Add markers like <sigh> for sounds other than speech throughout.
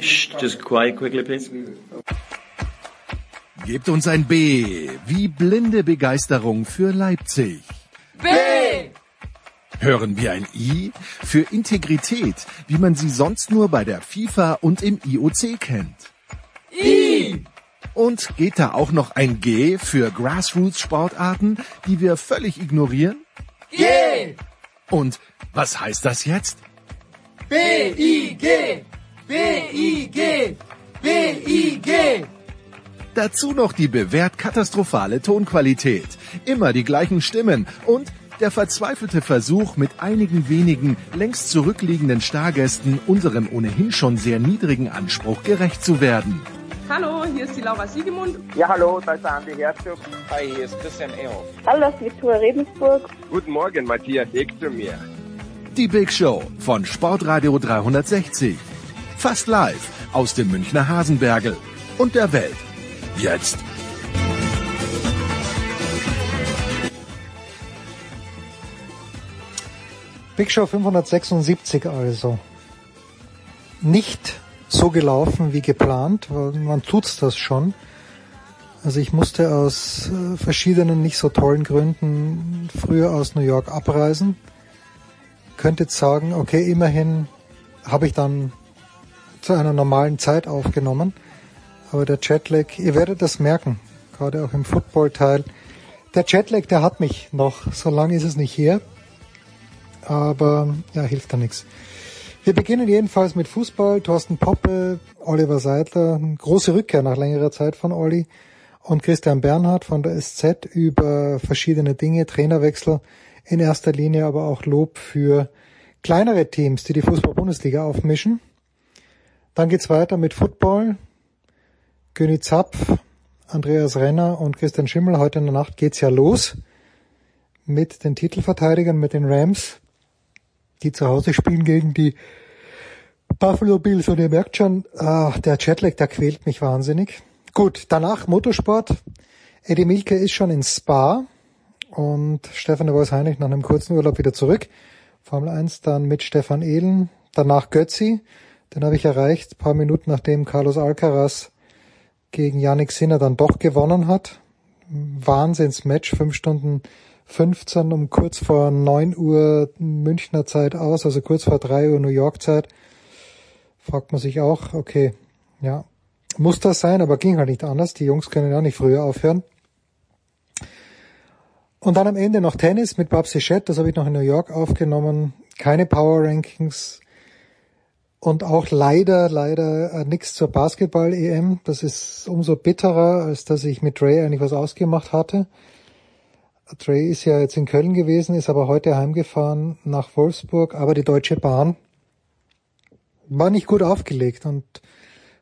Shh, just quiet quickly, please. Gebt uns ein B wie blinde Begeisterung für Leipzig. B! Hören wir ein I für Integrität, wie man sie sonst nur bei der FIFA und im IOC kennt. I! Und geht da auch noch ein G für Grassroots-Sportarten, die wir völlig ignorieren? G! Und was heißt das jetzt? B-I-G! B-I-G! B-I-G! Dazu noch die bewährt katastrophale Tonqualität, immer die gleichen Stimmen und der verzweifelte Versuch, mit einigen wenigen längst zurückliegenden Stargästen unserem ohnehin schon sehr niedrigen Anspruch gerecht zu werden. Hallo, hier ist die Laura Siegemund. Ja, hallo, da ist der Andi Herzog. Hi, hier ist Christian Ehoff. Hallo, das ist Viktoria Rebensburg. Guten Morgen, Matthias Ekströmier. Die Big Show von Sportradio 360. Fast live aus dem Münchner Hasenbergel und der Welt. Jetzt. Big Show 576 also. Nicht so gelaufen wie geplant, weil man tut's das schon. Also ich musste aus äh, verschiedenen nicht so tollen Gründen früher aus New York abreisen. Könnte jetzt sagen, okay, immerhin habe ich dann zu einer normalen Zeit aufgenommen. Aber der Jetlag, ihr werdet das merken, gerade auch im Football-Teil. Der Jetlag, der hat mich noch, so lange ist es nicht her. Aber ja, hilft da nichts. Wir beginnen jedenfalls mit Fußball. Thorsten Poppe, Oliver Seidler, große Rückkehr nach längerer Zeit von Olli und Christian Bernhard von der SZ über verschiedene Dinge, Trainerwechsel in erster Linie, aber auch Lob für kleinere Teams, die die Fußball-Bundesliga aufmischen. Dann geht's weiter mit Football. Göni Zapf, Andreas Renner und Christian Schimmel. Heute in der Nacht geht's ja los mit den Titelverteidigern, mit den Rams, die zu Hause spielen gegen die Buffalo Bills. Und ihr merkt schon, ah, der Jetlag, der quält mich wahnsinnig. Gut, danach Motorsport. Eddie Milke ist schon in Spa und Stefan de Vois Heinrich nach einem kurzen Urlaub wieder zurück. Formel 1 dann mit Stefan Ehlen. Danach Götzi. Den habe ich erreicht, paar Minuten nachdem Carlos Alcaraz gegen Yannick Sinner dann doch gewonnen hat. Wahnsinnsmatch, fünf Stunden 15 um kurz vor 9 Uhr Münchner Zeit aus, also kurz vor 3 Uhr New York Zeit. Fragt man sich auch, okay, ja, muss das sein, aber ging halt nicht anders. Die Jungs können ja nicht früher aufhören. Und dann am Ende noch Tennis mit Babsi Chet, das habe ich noch in New York aufgenommen. Keine Power Rankings und auch leider, leider äh, nichts zur Basketball-EM. Das ist umso bitterer, als dass ich mit Dre eigentlich was ausgemacht hatte. Dre ist ja jetzt in Köln gewesen, ist aber heute heimgefahren nach Wolfsburg, aber die Deutsche Bahn war nicht gut aufgelegt und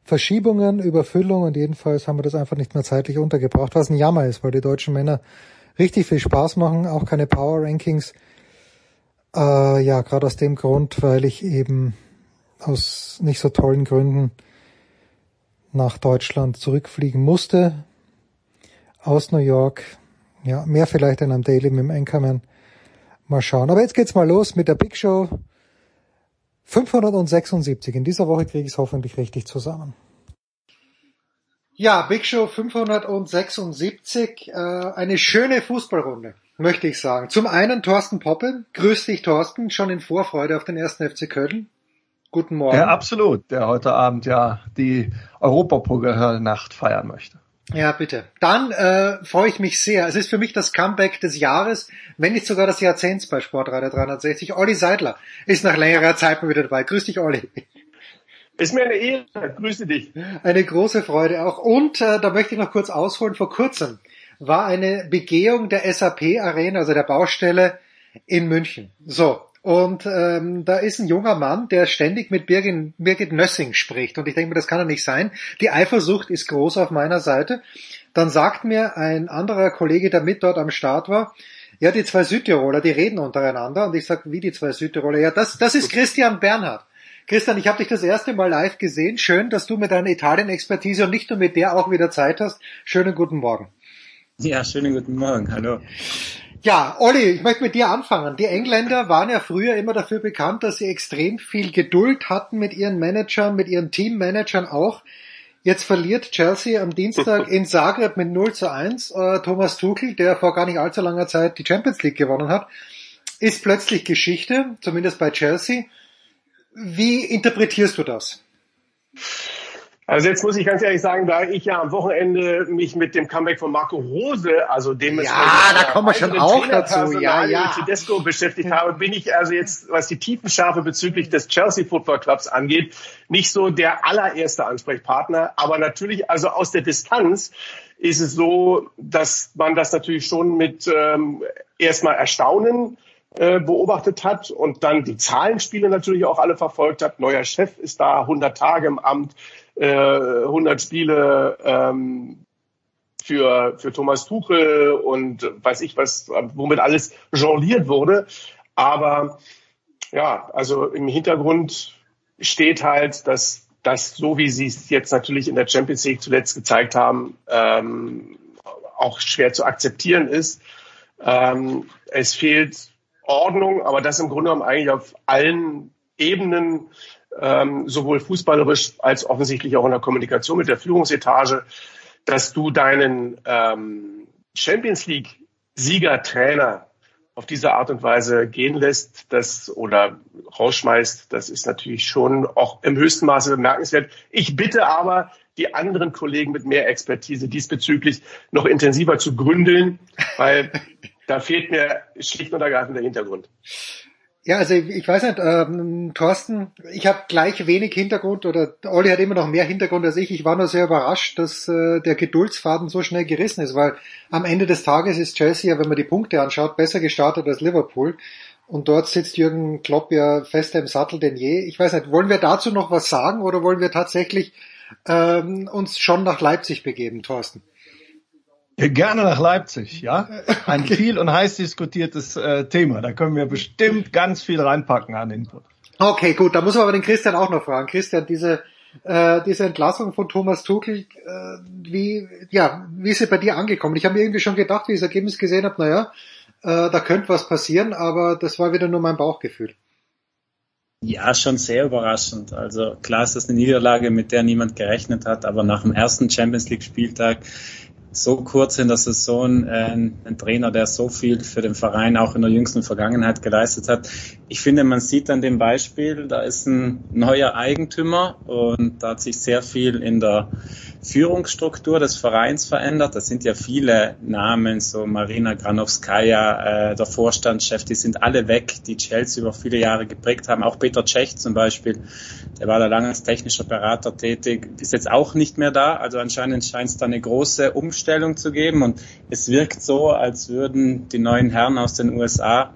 Verschiebungen, Überfüllung und jedenfalls haben wir das einfach nicht mehr zeitlich untergebracht, was ein Jammer ist, weil die deutschen Männer richtig viel Spaß machen, auch keine Power Rankings. Äh, ja, gerade aus dem Grund, weil ich eben aus nicht so tollen Gründen nach Deutschland zurückfliegen musste, aus New York. Ja, mehr vielleicht in einem Daily mit dem Anchorman. Mal schauen. Aber jetzt geht's mal los mit der Big Show 576. In dieser Woche kriege ich es hoffentlich richtig zusammen. Ja, Big Show 576, äh, eine schöne Fußballrunde, möchte ich sagen. Zum einen Thorsten Poppe. Grüß dich, Thorsten, schon in Vorfreude auf den ersten FC Köln. Guten Morgen. Ja, absolut, der heute Abend ja die Europapokalnacht feiern möchte. Ja, bitte. Dann äh, freue ich mich sehr. Es ist für mich das Comeback des Jahres, wenn nicht sogar des Jahrzehnts bei Sportradar 360. Olli Seidler ist nach längerer Zeit mal wieder dabei. Grüß dich, Olli. Ist mir eine Ehre. Grüße dich. Eine große Freude auch. Und äh, da möchte ich noch kurz ausholen. Vor kurzem war eine Begehung der SAP Arena, also der Baustelle in München. So, und ähm, da ist ein junger Mann, der ständig mit Birgit, Birgit Nössing spricht. Und ich denke mir, das kann doch nicht sein. Die Eifersucht ist groß auf meiner Seite. Dann sagt mir ein anderer Kollege, der mit dort am Start war, ja, die zwei Südtiroler, die reden untereinander. Und ich sage, wie die zwei Südtiroler? Ja, das, das ist Christian Bernhard. Christian, ich habe dich das erste Mal live gesehen. Schön, dass du mit deiner Italien-Expertise und nicht nur mit der auch wieder Zeit hast. Schönen guten Morgen. Ja, schönen guten Morgen. Hallo. Ja, Olli, ich möchte mit dir anfangen. Die Engländer waren ja früher immer dafür bekannt, dass sie extrem viel Geduld hatten mit ihren Managern, mit ihren Teammanagern auch. Jetzt verliert Chelsea am Dienstag <laughs> in Zagreb mit 0 zu 1. Äh, Thomas Tuchel, der vor gar nicht allzu langer Zeit die Champions League gewonnen hat, ist plötzlich Geschichte, zumindest bei Chelsea. Wie interpretierst du das? Also jetzt muss ich ganz ehrlich sagen, da ich ja am Wochenende mich mit dem Comeback von Marco Rose, also dem ja, da kommen wir schon auch dazu, ja, ja. Tedesco beschäftigt habe, bin ich also jetzt, was die Tiefenschärfe bezüglich des Chelsea Football Clubs angeht, nicht so der allererste Ansprechpartner, aber natürlich also aus der Distanz ist es so, dass man das natürlich schon mit ähm, erstmal Erstaunen äh, beobachtet hat und dann die Zahlenspiele natürlich auch alle verfolgt hat. Neuer Chef ist da, 100 Tage im Amt, äh, 100 Spiele ähm, für, für Thomas Tuchel und weiß ich was, womit alles jongliert wurde. Aber ja, also im Hintergrund steht halt, dass das, so wie sie es jetzt natürlich in der Champions League zuletzt gezeigt haben, ähm, auch schwer zu akzeptieren ist. Ähm, es fehlt Ordnung, aber das im Grunde genommen eigentlich auf allen Ebenen, ähm, sowohl fußballerisch als offensichtlich auch in der Kommunikation mit der Führungsetage, dass du deinen ähm, Champions League Siegertrainer auf diese Art und Weise gehen lässt, das oder rausschmeißt, das ist natürlich schon auch im höchsten Maße bemerkenswert. Ich bitte aber die anderen Kollegen mit mehr Expertise diesbezüglich noch intensiver zu gründeln, weil <laughs> da fehlt mir schlicht und ergreifend der Hintergrund. Ja, also ich, weiß nicht, ähm, Thorsten, ich habe gleich wenig Hintergrund oder Olli hat immer noch mehr Hintergrund als ich. Ich war nur sehr überrascht, dass äh, der Geduldsfaden so schnell gerissen ist, weil am Ende des Tages ist Chelsea ja, wenn man die Punkte anschaut, besser gestartet als Liverpool. Und dort sitzt Jürgen Klopp ja fester im Sattel denn je. Ich weiß nicht, wollen wir dazu noch was sagen oder wollen wir tatsächlich ähm, uns schon nach Leipzig begeben, Thorsten? Gerne nach Leipzig, ja. <laughs> Ein okay. viel und heiß diskutiertes äh, Thema. Da können wir bestimmt ganz viel reinpacken an Input. Okay, gut. Da muss man aber den Christian auch noch fragen. Christian, diese äh, diese Entlassung von Thomas Tuchel, äh, wie ja, wie ist sie bei dir angekommen? Ich habe mir irgendwie schon gedacht, wie ich das Ergebnis gesehen habe, naja, äh, da könnte was passieren, aber das war wieder nur mein Bauchgefühl. Ja, schon sehr überraschend. Also klar ist das eine Niederlage, mit der niemand gerechnet hat, aber nach dem ersten Champions League Spieltag so kurz in der Saison äh, ein Trainer, der so viel für den Verein auch in der jüngsten Vergangenheit geleistet hat. Ich finde, man sieht an dem Beispiel, da ist ein neuer Eigentümer und da hat sich sehr viel in der Führungsstruktur des Vereins verändert. Das sind ja viele Namen, so Marina Granowskaja, äh, der Vorstandschef, die sind alle weg, die Chelsea über viele Jahre geprägt haben. Auch Peter Cech zum Beispiel, der war da lange als technischer Berater tätig, ist jetzt auch nicht mehr da. Also anscheinend scheint es da eine große Umstellung zu geben und es wirkt so, als würden die neuen Herren aus den USA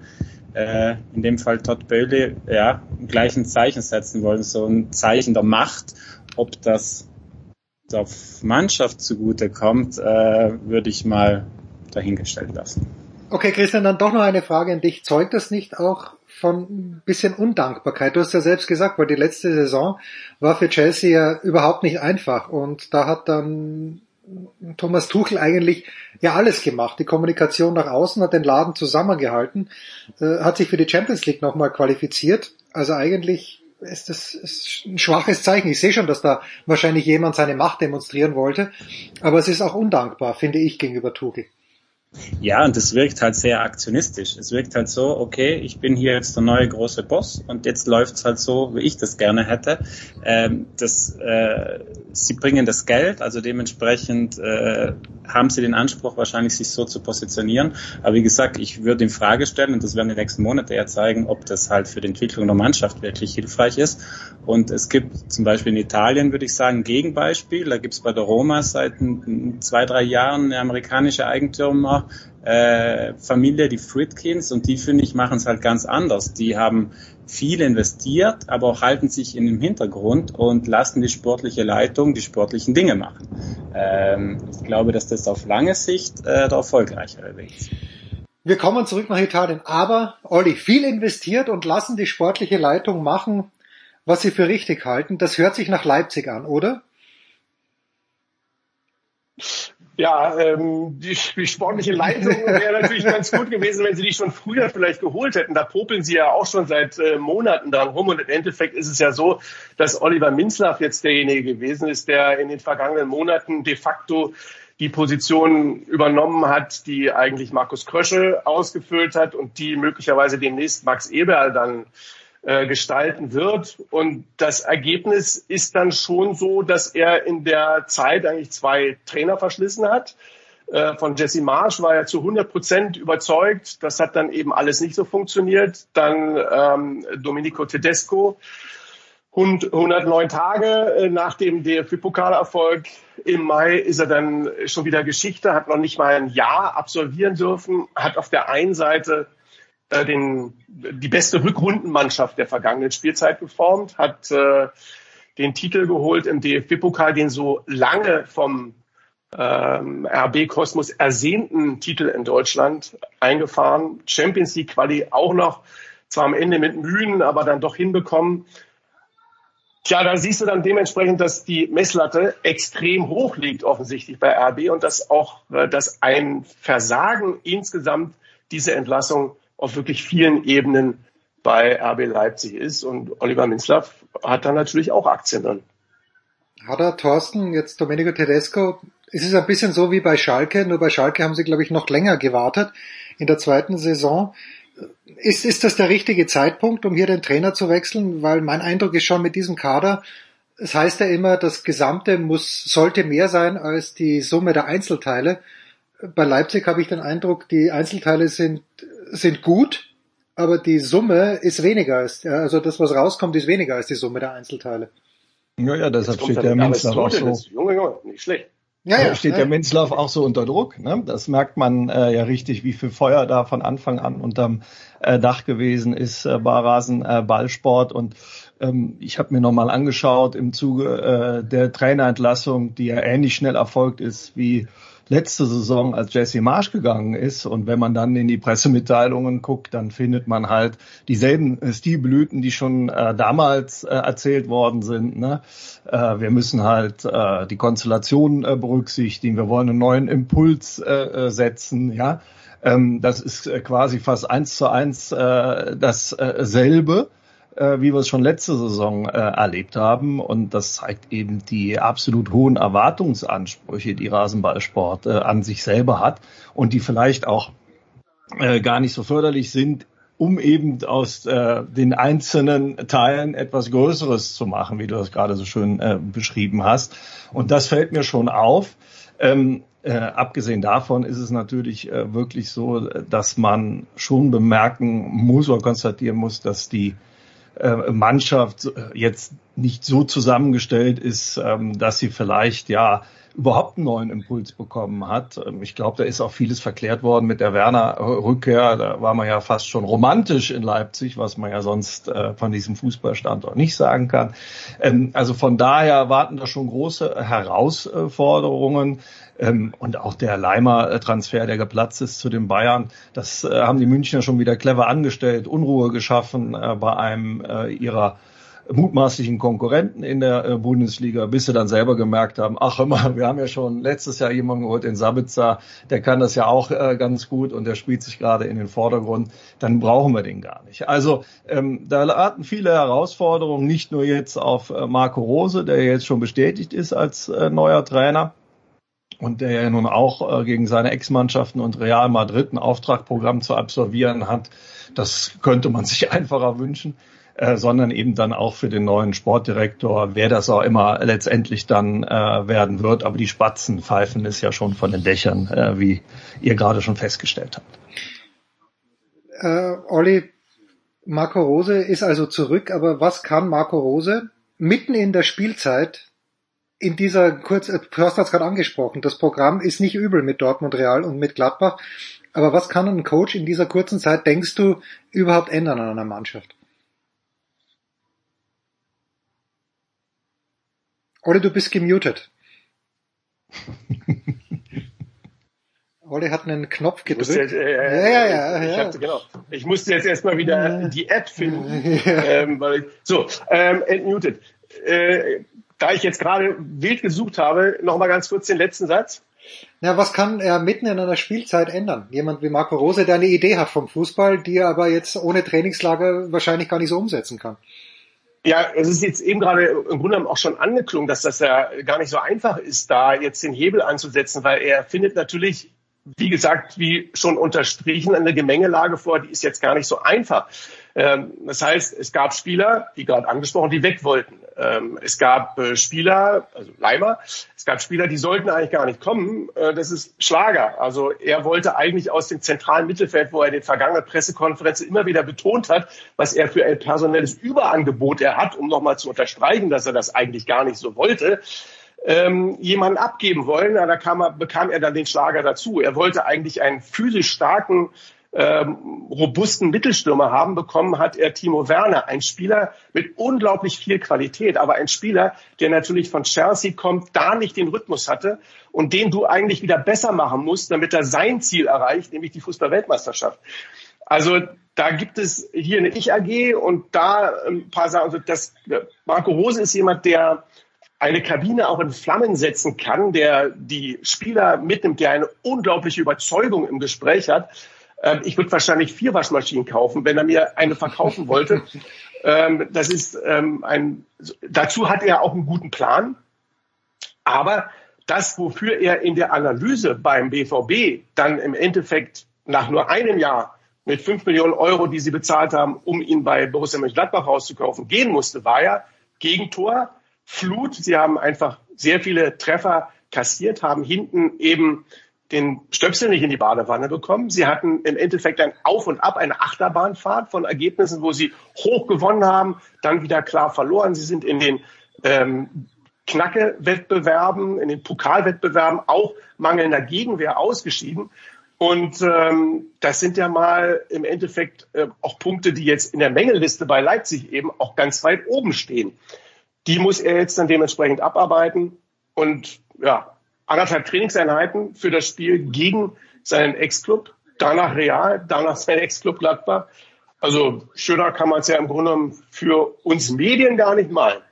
äh, in dem Fall Todd Bowley, ja, gleich ein Zeichen setzen wollen, so ein Zeichen der Macht. Ob das der Mannschaft zugute kommt, äh, würde ich mal dahingestellt lassen. Okay, Christian, dann doch noch eine Frage an dich. Zeugt das nicht auch von ein bisschen Undankbarkeit? Du hast ja selbst gesagt, weil die letzte Saison war für Chelsea ja überhaupt nicht einfach und da hat dann Thomas Tuchel eigentlich ja alles gemacht. Die Kommunikation nach außen hat den Laden zusammengehalten, äh, hat sich für die Champions League nochmal qualifiziert. Also eigentlich ist das ist ein schwaches Zeichen. Ich sehe schon, dass da wahrscheinlich jemand seine Macht demonstrieren wollte, aber es ist auch undankbar, finde ich, gegenüber Tuchel. Ja, und es wirkt halt sehr aktionistisch. Es wirkt halt so, okay, ich bin hier jetzt der neue große Boss und jetzt läuft's halt so, wie ich das gerne hätte. Ähm, das, äh, sie bringen das Geld, also dementsprechend äh, haben sie den Anspruch, wahrscheinlich sich so zu positionieren. Aber wie gesagt, ich würde in Frage stellen, und das werden die nächsten Monate ja zeigen, ob das halt für die Entwicklung der Mannschaft wirklich hilfreich ist. Und es gibt zum Beispiel in Italien, würde ich sagen, ein Gegenbeispiel. Da gibt's bei der Roma seit zwei, drei Jahren eine amerikanische Eigentümer, äh, Familie, die Fritkins, und die finde ich machen es halt ganz anders. Die haben viel investiert, aber auch halten sich in dem Hintergrund und lassen die sportliche Leitung die sportlichen Dinge machen. Ähm, ich glaube, dass das auf lange Sicht äh, der erfolgreichere Weg ist. Wir kommen zurück nach Italien, aber Olli, viel investiert und lassen die sportliche Leitung machen, was sie für richtig halten. Das hört sich nach Leipzig an, oder? Ja, ähm, die, die sportliche Leitung wäre natürlich ganz gut gewesen, wenn sie die schon früher vielleicht geholt hätten. Da popeln sie ja auch schon seit äh, Monaten dran rum. Und im Endeffekt ist es ja so, dass Oliver Minzlaff jetzt derjenige gewesen ist, der in den vergangenen Monaten de facto die Position übernommen hat, die eigentlich Markus Kröschel ausgefüllt hat und die möglicherweise demnächst Max Eberl dann äh, gestalten wird. Und das Ergebnis ist dann schon so, dass er in der Zeit eigentlich zwei Trainer verschlissen hat. Äh, von Jesse Marsch war er zu 100 Prozent überzeugt. Das hat dann eben alles nicht so funktioniert. Dann ähm, Domenico Tedesco. 109 Tage äh, nach dem DFB-Pokalerfolg im Mai ist er dann schon wieder Geschichte, hat noch nicht mal ein Jahr absolvieren dürfen, hat auf der einen Seite äh, den, die beste Rückrundenmannschaft der vergangenen Spielzeit geformt, hat äh, den Titel geholt im DFB-Pokal, den so lange vom ähm, RB Kosmos ersehnten Titel in Deutschland eingefahren. Champions League Quali auch noch, zwar am Ende mit Mühen, aber dann doch hinbekommen. Tja, da siehst du dann dementsprechend, dass die Messlatte extrem hoch liegt offensichtlich bei RB und dass auch äh, dass ein Versagen insgesamt diese Entlassung auf wirklich vielen Ebenen bei RB Leipzig ist. Und Oliver Minzlaff hat da natürlich auch Aktien drin. Hat er, Thorsten, jetzt Domenico Tedesco, es ist ein bisschen so wie bei Schalke, nur bei Schalke haben sie, glaube ich, noch länger gewartet in der zweiten Saison. Ist, ist das der richtige Zeitpunkt, um hier den Trainer zu wechseln? Weil mein Eindruck ist schon mit diesem Kader, es heißt ja immer, das Gesamte muss, sollte mehr sein als die Summe der Einzelteile. Bei Leipzig habe ich den Eindruck, die Einzelteile sind sind gut, aber die Summe ist weniger als, also das, was rauskommt, ist weniger als die Summe der Einzelteile. Ja, ja, deshalb steht der Minzlaff auch so. Junge, Junge, nicht schlecht. Ja, ja, steht ja. der Minzlaff auch so unter Druck. Ne? Das merkt man äh, ja richtig, wie viel Feuer da von Anfang an unterm äh, Dach gewesen ist äh, bei Rasen äh, Ballsport. Und ähm, ich habe mir nochmal angeschaut im Zuge äh, der Trainerentlassung, die ja ähnlich schnell erfolgt ist wie letzte Saison, als Jesse Marsch gegangen ist. Und wenn man dann in die Pressemitteilungen guckt, dann findet man halt dieselben Stilblüten, die schon äh, damals äh, erzählt worden sind. Ne? Äh, wir müssen halt äh, die Konstellation äh, berücksichtigen. Wir wollen einen neuen Impuls äh, setzen. Ja, ähm, das ist quasi fast eins zu eins dasselbe äh, wie wir es schon letzte Saison äh, erlebt haben. Und das zeigt eben die absolut hohen Erwartungsansprüche, die Rasenballsport äh, an sich selber hat und die vielleicht auch äh, gar nicht so förderlich sind, um eben aus äh, den einzelnen Teilen etwas Größeres zu machen, wie du das gerade so schön äh, beschrieben hast. Und das fällt mir schon auf. Ähm, äh, abgesehen davon ist es natürlich äh, wirklich so, dass man schon bemerken muss oder konstatieren muss, dass die Mannschaft äh, jetzt nicht so zusammengestellt ist, ähm, dass sie vielleicht ja überhaupt einen neuen Impuls bekommen hat. Ähm, ich glaube, da ist auch vieles verklärt worden mit der Werner-Rückkehr. Da war man ja fast schon romantisch in Leipzig, was man ja sonst äh, von diesem Fußballstandort nicht sagen kann. Ähm, also von daher warten da schon große Herausforderungen. Ähm, und auch der Leimer-Transfer, der geplatzt ist zu den Bayern, das äh, haben die Münchner schon wieder clever angestellt, Unruhe geschaffen äh, bei einem ihrer mutmaßlichen Konkurrenten in der äh, Bundesliga, bis sie dann selber gemerkt haben, ach immer, wir haben ja schon letztes Jahr jemanden geholt, den Sabitzer, der kann das ja auch äh, ganz gut und der spielt sich gerade in den Vordergrund, dann brauchen wir den gar nicht. Also ähm, da warten viele Herausforderungen, nicht nur jetzt auf äh, Marco Rose, der jetzt schon bestätigt ist als äh, neuer Trainer, und der ja nun auch äh, gegen seine Ex-Mannschaften und Real Madrid ein Auftragprogramm zu absolvieren hat. Das könnte man <laughs> sich einfacher wünschen. Äh, sondern eben dann auch für den neuen Sportdirektor, wer das auch immer letztendlich dann äh, werden wird. Aber die Spatzen pfeifen es ja schon von den Dächern, äh, wie ihr gerade schon festgestellt habt. Äh, Olli, Marco Rose ist also zurück, aber was kann Marco Rose mitten in der Spielzeit in dieser kurz, äh, du hast das gerade angesprochen, das Programm ist nicht übel mit Dortmund Real und mit Gladbach, aber was kann ein Coach in dieser kurzen Zeit, denkst du, überhaupt ändern an einer Mannschaft? Olli, du bist gemutet. <laughs> Olli hat einen Knopf gedrückt. Jetzt, äh, ja, ja, ja. Ich, ja. Hatte, genau. ich musste jetzt erstmal wieder die App finden. <laughs> ähm, weil ich, so, ähm, entmuted. Äh, da ich jetzt gerade wild gesucht habe, nochmal ganz kurz den letzten Satz. Ja, was kann er mitten in einer Spielzeit ändern? Jemand wie Marco Rose, der eine Idee hat vom Fußball, die er aber jetzt ohne Trainingslager wahrscheinlich gar nicht so umsetzen kann. Ja, es ist jetzt eben gerade im Grunde genommen auch schon angeklungen, dass das ja gar nicht so einfach ist, da jetzt den Hebel anzusetzen, weil er findet natürlich, wie gesagt, wie schon unterstrichen, eine Gemengelage vor, die ist jetzt gar nicht so einfach. Ähm, das heißt, es gab Spieler, wie gerade angesprochen, die weg wollten. Ähm, es gab äh, Spieler, also Leimer, es gab Spieler, die sollten eigentlich gar nicht kommen. Äh, das ist Schlager. Also er wollte eigentlich aus dem zentralen Mittelfeld, wo er in den vergangenen Pressekonferenzen immer wieder betont hat, was er für ein personelles Überangebot er hat, um nochmal zu unterstreichen, dass er das eigentlich gar nicht so wollte, ähm, jemanden abgeben wollen. Ja, da kam er, bekam er dann den Schlager dazu. Er wollte eigentlich einen physisch starken ähm, robusten Mittelstürmer haben bekommen, hat er Timo Werner, ein Spieler mit unglaublich viel Qualität, aber ein Spieler, der natürlich von Chelsea kommt, da nicht den Rhythmus hatte und den du eigentlich wieder besser machen musst, damit er sein Ziel erreicht, nämlich die Fußball-Weltmeisterschaft. Also da gibt es hier eine Ich-AG und da ein paar Sachen. Also das, Marco Rose ist jemand, der eine Kabine auch in Flammen setzen kann, der die Spieler mitnimmt, der eine unglaubliche Überzeugung im Gespräch hat. Ähm, ich würde wahrscheinlich vier Waschmaschinen kaufen, wenn er mir eine verkaufen wollte. <laughs> ähm, das ist ähm, ein, dazu hat er auch einen guten Plan. Aber das, wofür er in der Analyse beim BVB dann im Endeffekt nach nur einem Jahr mit fünf Millionen Euro, die sie bezahlt haben, um ihn bei Borussia Mönchengladbach rauszukaufen, gehen musste, war ja Gegentor, Flut. Sie haben einfach sehr viele Treffer kassiert, haben hinten eben den Stöpsel nicht in die Badewanne bekommen. Sie hatten im Endeffekt ein Auf und Ab, eine Achterbahnfahrt von Ergebnissen, wo sie hoch gewonnen haben, dann wieder klar verloren. Sie sind in den ähm, Knacke-Wettbewerben, in den Pokalwettbewerben auch mangelnder Gegenwehr ausgeschieden. Und ähm, das sind ja mal im Endeffekt äh, auch Punkte, die jetzt in der Mängelliste bei Leipzig eben auch ganz weit oben stehen. Die muss er jetzt dann dementsprechend abarbeiten. Und ja, anderthalb Trainingseinheiten für das Spiel gegen seinen Ex-Club, danach Real, danach sein Ex-Club Gladbach. Also schöner kann man es ja im Grunde für uns Medien gar nicht malen.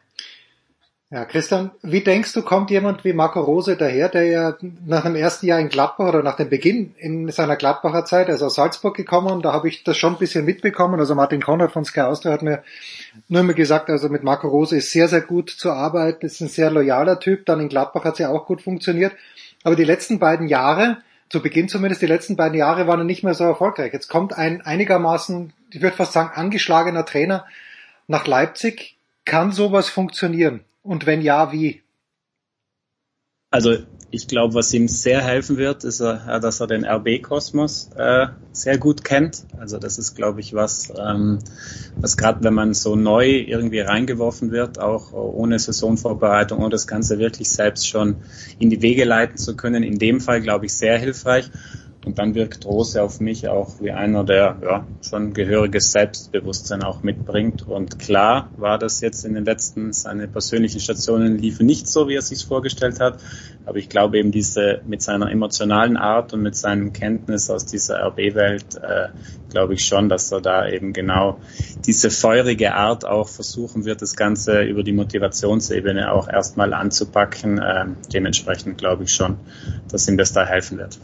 Ja, Christian, wie denkst du, kommt jemand wie Marco Rose daher, der ja nach dem ersten Jahr in Gladbach oder nach dem Beginn in seiner Gladbacher Zeit, also aus Salzburg gekommen, und da habe ich das schon ein bisschen mitbekommen. Also Martin Conrad von Sky Austria hat mir nur immer gesagt, also mit Marco Rose ist sehr, sehr gut zu arbeiten, ist ein sehr loyaler Typ, dann in Gladbach hat es ja auch gut funktioniert. Aber die letzten beiden Jahre, zu Beginn zumindest, die letzten beiden Jahre waren nicht mehr so erfolgreich. Jetzt kommt ein einigermaßen, ich würde fast sagen, angeschlagener Trainer nach Leipzig. Kann sowas funktionieren? Und wenn ja, wie? Also ich glaube, was ihm sehr helfen wird, ist, äh, dass er den RB-Kosmos äh, sehr gut kennt. Also das ist, glaube ich, was, ähm, was gerade wenn man so neu irgendwie reingeworfen wird, auch ohne Saisonvorbereitung und das Ganze wirklich selbst schon in die Wege leiten zu können, in dem Fall, glaube ich, sehr hilfreich. Und dann wirkt Rose auf mich auch wie einer, der ja, schon gehöriges Selbstbewusstsein auch mitbringt. Und klar war das jetzt in den letzten, seine persönlichen Stationen liefen nicht so, wie er sich vorgestellt hat. Aber ich glaube eben diese, mit seiner emotionalen Art und mit seinem Kenntnis aus dieser RB-Welt, äh, glaube ich schon, dass er da eben genau diese feurige Art auch versuchen wird, das Ganze über die Motivationsebene auch erstmal anzupacken. Äh, dementsprechend glaube ich schon, dass ihm das da helfen wird.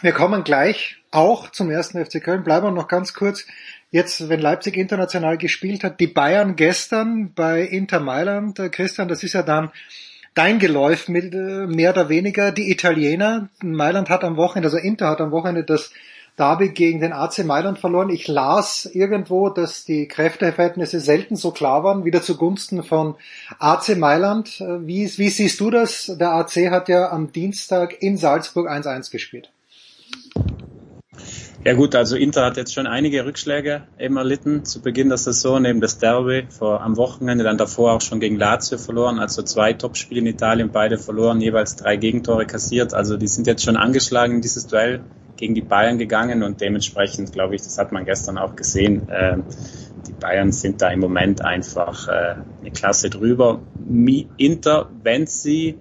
Wir kommen gleich auch zum ersten FC Köln. Bleiben wir noch ganz kurz. Jetzt, wenn Leipzig international gespielt hat, die Bayern gestern bei Inter Mailand, äh, Christian, das ist ja dann dein Geläuf mit, äh, mehr oder weniger. Die Italiener, Mailand hat am Wochenende, also Inter hat am Wochenende das Derby gegen den AC Mailand verloren. Ich las irgendwo, dass die Kräfteverhältnisse selten so klar waren, wieder zugunsten von AC Mailand. Äh, wie, wie siehst du das? Der AC hat ja am Dienstag in Salzburg 1-1 gespielt. Ja gut, also Inter hat jetzt schon einige Rückschläge eben erlitten zu Beginn der Saison, eben das Derby vor, am Wochenende, dann davor auch schon gegen Lazio verloren, also zwei Topspiele in Italien, beide verloren, jeweils drei Gegentore kassiert. Also die sind jetzt schon angeschlagen in dieses Duell gegen die Bayern gegangen und dementsprechend, glaube ich, das hat man gestern auch gesehen, äh, die Bayern sind da im Moment einfach äh, eine Klasse drüber. Inter, wenn sie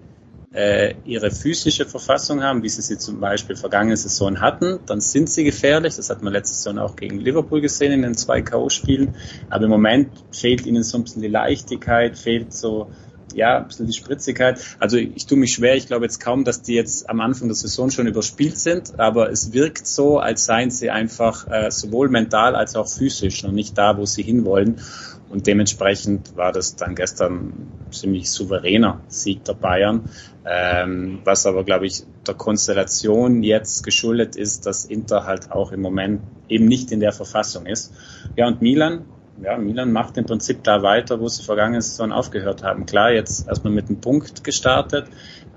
äh, ihre physische Verfassung haben, wie sie sie zum Beispiel vergangene Saison hatten, dann sind sie gefährlich. Das hat man letzte Saison auch gegen Liverpool gesehen in den zwei K.O.-Spielen. Aber im Moment fehlt ihnen so ein bisschen die Leichtigkeit, fehlt so ja, ein bisschen die Spritzigkeit. Also ich tue mich schwer, ich glaube jetzt kaum, dass die jetzt am Anfang der Saison schon überspielt sind, aber es wirkt so, als seien sie einfach äh, sowohl mental als auch physisch noch nicht da, wo sie hinwollen. Und dementsprechend war das dann gestern ziemlich souveräner Sieg der Bayern, ähm, was aber, glaube ich, der Konstellation jetzt geschuldet ist, dass Inter halt auch im Moment eben nicht in der Verfassung ist. Ja, und Milan, ja, Milan macht im Prinzip da weiter, wo sie vergangene Saison aufgehört haben. Klar, jetzt erstmal mit einem Punkt gestartet,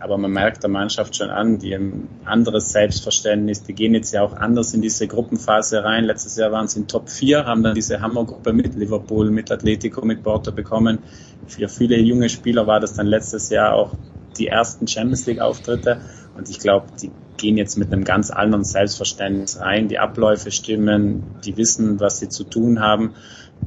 aber man merkt der Mannschaft schon an, die ein anderes Selbstverständnis, die gehen jetzt ja auch anders in diese Gruppenphase rein. Letztes Jahr waren sie in Top 4, haben dann diese Hammergruppe mit Liverpool, mit Atletico, mit Porto bekommen. Für viele junge Spieler war das dann letztes Jahr auch die ersten Champions League Auftritte und ich glaube, die gehen jetzt mit einem ganz anderen Selbstverständnis rein. Die Abläufe stimmen, die wissen, was sie zu tun haben.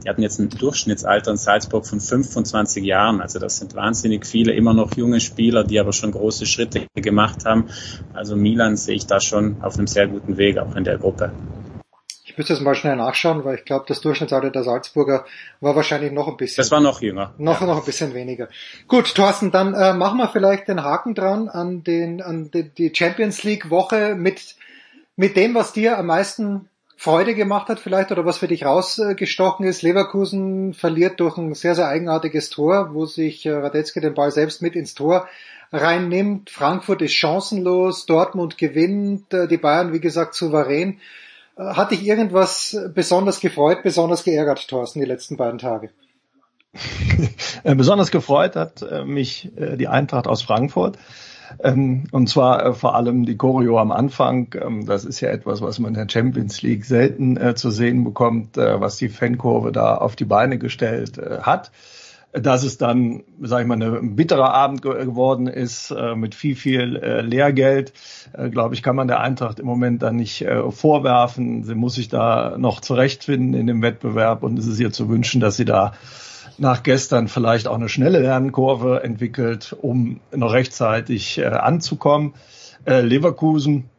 Die hatten jetzt ein Durchschnittsalter in Salzburg von 25 Jahren. Also das sind wahnsinnig viele, immer noch junge Spieler, die aber schon große Schritte gemacht haben. Also Milan sehe ich da schon auf einem sehr guten Weg, auch in der Gruppe. Ich müsste jetzt mal schnell nachschauen, weil ich glaube, das Durchschnittsalter der Salzburger war wahrscheinlich noch ein bisschen. Das war noch jünger. Noch, ja. noch ein bisschen weniger. Gut, Thorsten, dann äh, machen wir vielleicht den Haken dran an den, an die, die Champions League Woche mit, mit dem, was dir am meisten Freude gemacht hat vielleicht oder was für dich rausgestochen ist. Leverkusen verliert durch ein sehr, sehr eigenartiges Tor, wo sich äh, Radetzky den Ball selbst mit ins Tor reinnimmt. Frankfurt ist chancenlos, Dortmund gewinnt, äh, die Bayern, wie gesagt, souverän. Äh, hat dich irgendwas besonders gefreut, besonders geärgert, Thorsten, die letzten beiden Tage? <laughs> besonders gefreut hat mich die Eintracht aus Frankfurt. Ähm, und zwar äh, vor allem die Choreo am Anfang. Ähm, das ist ja etwas, was man in der Champions League selten äh, zu sehen bekommt, äh, was die Fankurve da auf die Beine gestellt äh, hat. Dass es dann, sage ich mal, ein bitterer Abend geworden ist äh, mit viel, viel äh, Lehrgeld, glaube ich, kann man der Eintracht im Moment dann nicht vorwerfen. Sie muss sich da noch zurechtfinden in dem Wettbewerb und es ist ihr zu wünschen, dass sie da nach gestern vielleicht auch eine schnelle Lernkurve entwickelt, um noch rechtzeitig äh, anzukommen. Äh, Leverkusen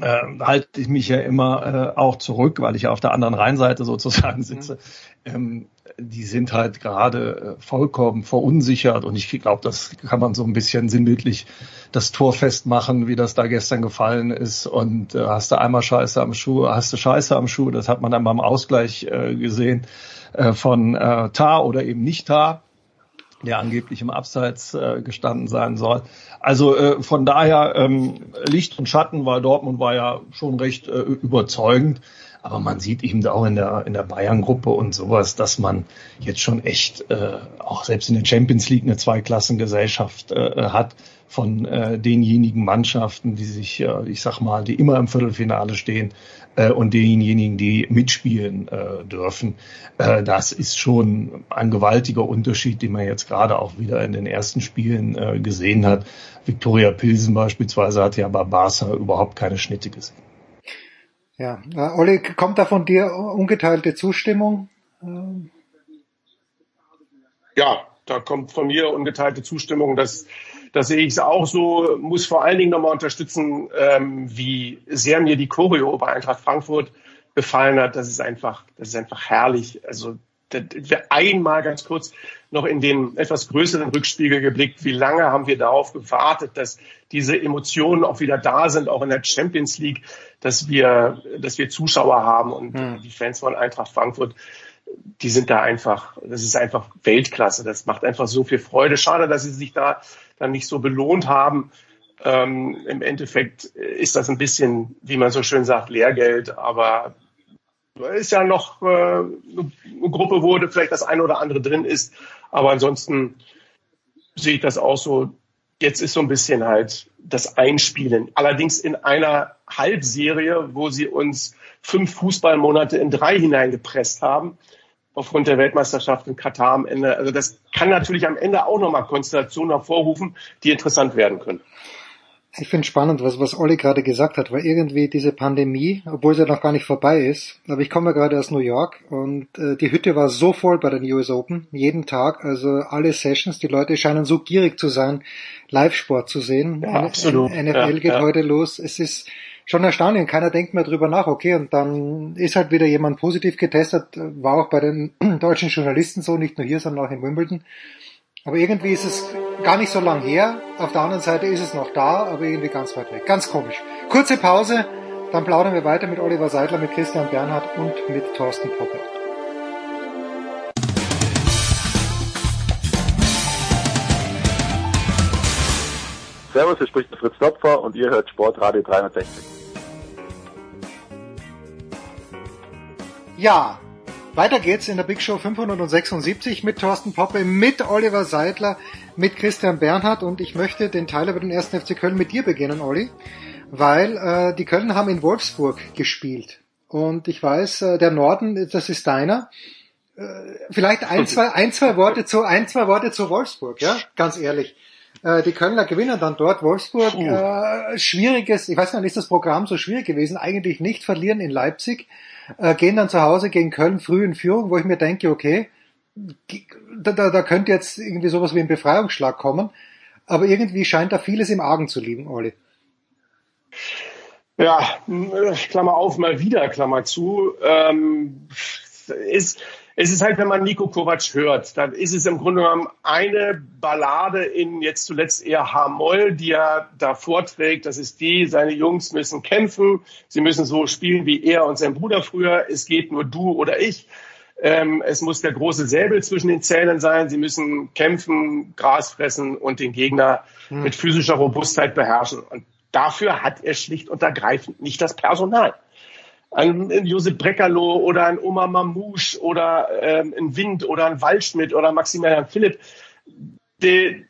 äh, halte ich mich ja immer äh, auch zurück, weil ich ja auf der anderen Rheinseite sozusagen sitze. Mhm. Ähm, die sind halt gerade äh, vollkommen verunsichert und ich glaube, das kann man so ein bisschen sinnbildlich das Tor festmachen, wie das da gestern gefallen ist. Und äh, hast du einmal Scheiße am Schuh, hast du Scheiße am Schuh, das hat man dann beim Ausgleich äh, gesehen äh, von äh, Tar oder eben nicht Tar der angeblich im Abseits äh, gestanden sein soll. Also äh, von daher ähm, Licht und Schatten, weil Dortmund war ja schon recht äh, überzeugend. Aber man sieht eben auch in der, in der Bayern-Gruppe und sowas, dass man jetzt schon echt äh, auch selbst in der Champions League eine Zweiklassengesellschaft äh, hat von äh, denjenigen Mannschaften, die sich, äh, ich sag mal, die immer im Viertelfinale stehen äh, und denjenigen, die mitspielen äh, dürfen. Äh, das ist schon ein gewaltiger Unterschied, den man jetzt gerade auch wieder in den ersten Spielen äh, gesehen hat. Victoria Pilsen beispielsweise hat ja bei Barca überhaupt keine Schnitte gesehen. Ja, äh, Olli, kommt da von dir ungeteilte Zustimmung? Ja, da kommt von mir ungeteilte Zustimmung. Das, das sehe ich auch so. Muss vor allen Dingen nochmal unterstützen, ähm, wie sehr mir die Choreo bei Eintracht Frankfurt gefallen hat. Das ist einfach, das ist einfach herrlich. Also einmal ganz kurz noch in den etwas größeren Rückspiegel geblickt. Wie lange haben wir darauf gewartet, dass diese Emotionen auch wieder da sind, auch in der Champions League, dass wir, dass wir Zuschauer haben und hm. die Fans von Eintracht Frankfurt, die sind da einfach, das ist einfach Weltklasse. Das macht einfach so viel Freude. Schade, dass sie sich da dann nicht so belohnt haben. Ähm, Im Endeffekt ist das ein bisschen, wie man so schön sagt, Lehrgeld, aber ist ja noch äh, eine Gruppe, wo vielleicht das eine oder andere drin ist. Aber ansonsten sehe ich das auch so. Jetzt ist so ein bisschen halt das Einspielen. Allerdings in einer Halbserie, wo sie uns fünf Fußballmonate in drei hineingepresst haben, aufgrund der Weltmeisterschaft in Katar am Ende. Also das kann natürlich am Ende auch nochmal Konstellationen hervorrufen, die interessant werden können. Ich finde spannend, was, was Olli gerade gesagt hat, weil irgendwie diese Pandemie, obwohl sie noch gar nicht vorbei ist, aber ich komme ja gerade aus New York und äh, die Hütte war so voll bei den US Open, jeden Tag, also alle Sessions, die Leute scheinen so gierig zu sein, Live-Sport zu sehen. Ja, absolut. NFL ja, geht ja. heute los. Es ist schon erstaunlich keiner denkt mehr drüber nach, okay, und dann ist halt wieder jemand positiv getestet, war auch bei den <clears throat> deutschen Journalisten so, nicht nur hier, sondern auch in Wimbledon. Aber irgendwie ist es gar nicht so lang her. Auf der anderen Seite ist es noch da, aber irgendwie ganz weit weg. Ganz komisch. Kurze Pause, dann plaudern wir weiter mit Oliver Seidler, mit Christian Bernhard und mit Thorsten Poppe. Servus, hier spricht Fritz Topfer und ihr hört Sportradio 360. Ja, weiter geht's in der Big Show 576 mit Thorsten Poppe, mit Oliver Seidler, mit Christian Bernhard und ich möchte den Teil über den 1. FC Köln mit dir beginnen, Olli, weil äh, die Köln haben in Wolfsburg gespielt und ich weiß, äh, der Norden, das ist deiner. Äh, vielleicht ein, zwei, <laughs> ein, zwei Worte zu, ein, zwei Worte zu Wolfsburg, ja, ganz ehrlich. Äh, die Kölner gewinnen dann dort. Wolfsburg, äh, schwieriges, ich weiß gar nicht, ist das Programm so schwierig gewesen? Eigentlich nicht, verlieren in Leipzig, äh, gehen dann zu Hause gegen Köln früh in Führung, wo ich mir denke, okay, da, da, da könnte jetzt irgendwie sowas wie ein Befreiungsschlag kommen. Aber irgendwie scheint da vieles im Argen zu liegen, Olli. Ja, Klammer auf, mal wieder, Klammer zu. Ähm, ist, es ist halt, wenn man Nico Kovac hört, dann ist es im Grunde genommen eine Ballade in jetzt zuletzt eher H-Moll, die er da vorträgt. Das ist die, seine Jungs müssen kämpfen, sie müssen so spielen wie er und sein Bruder früher. Es geht nur du oder ich. Ähm, es muss der große Säbel zwischen den Zähnen sein. Sie müssen kämpfen, Gras fressen und den Gegner hm. mit physischer Robustheit beherrschen. Und dafür hat er schlicht und ergreifend nicht das Personal ein, ein Josep Breckerloh oder ein Oma Mamouche oder ähm, ein Wind oder ein Waldschmidt oder Maximilian Philipp. De,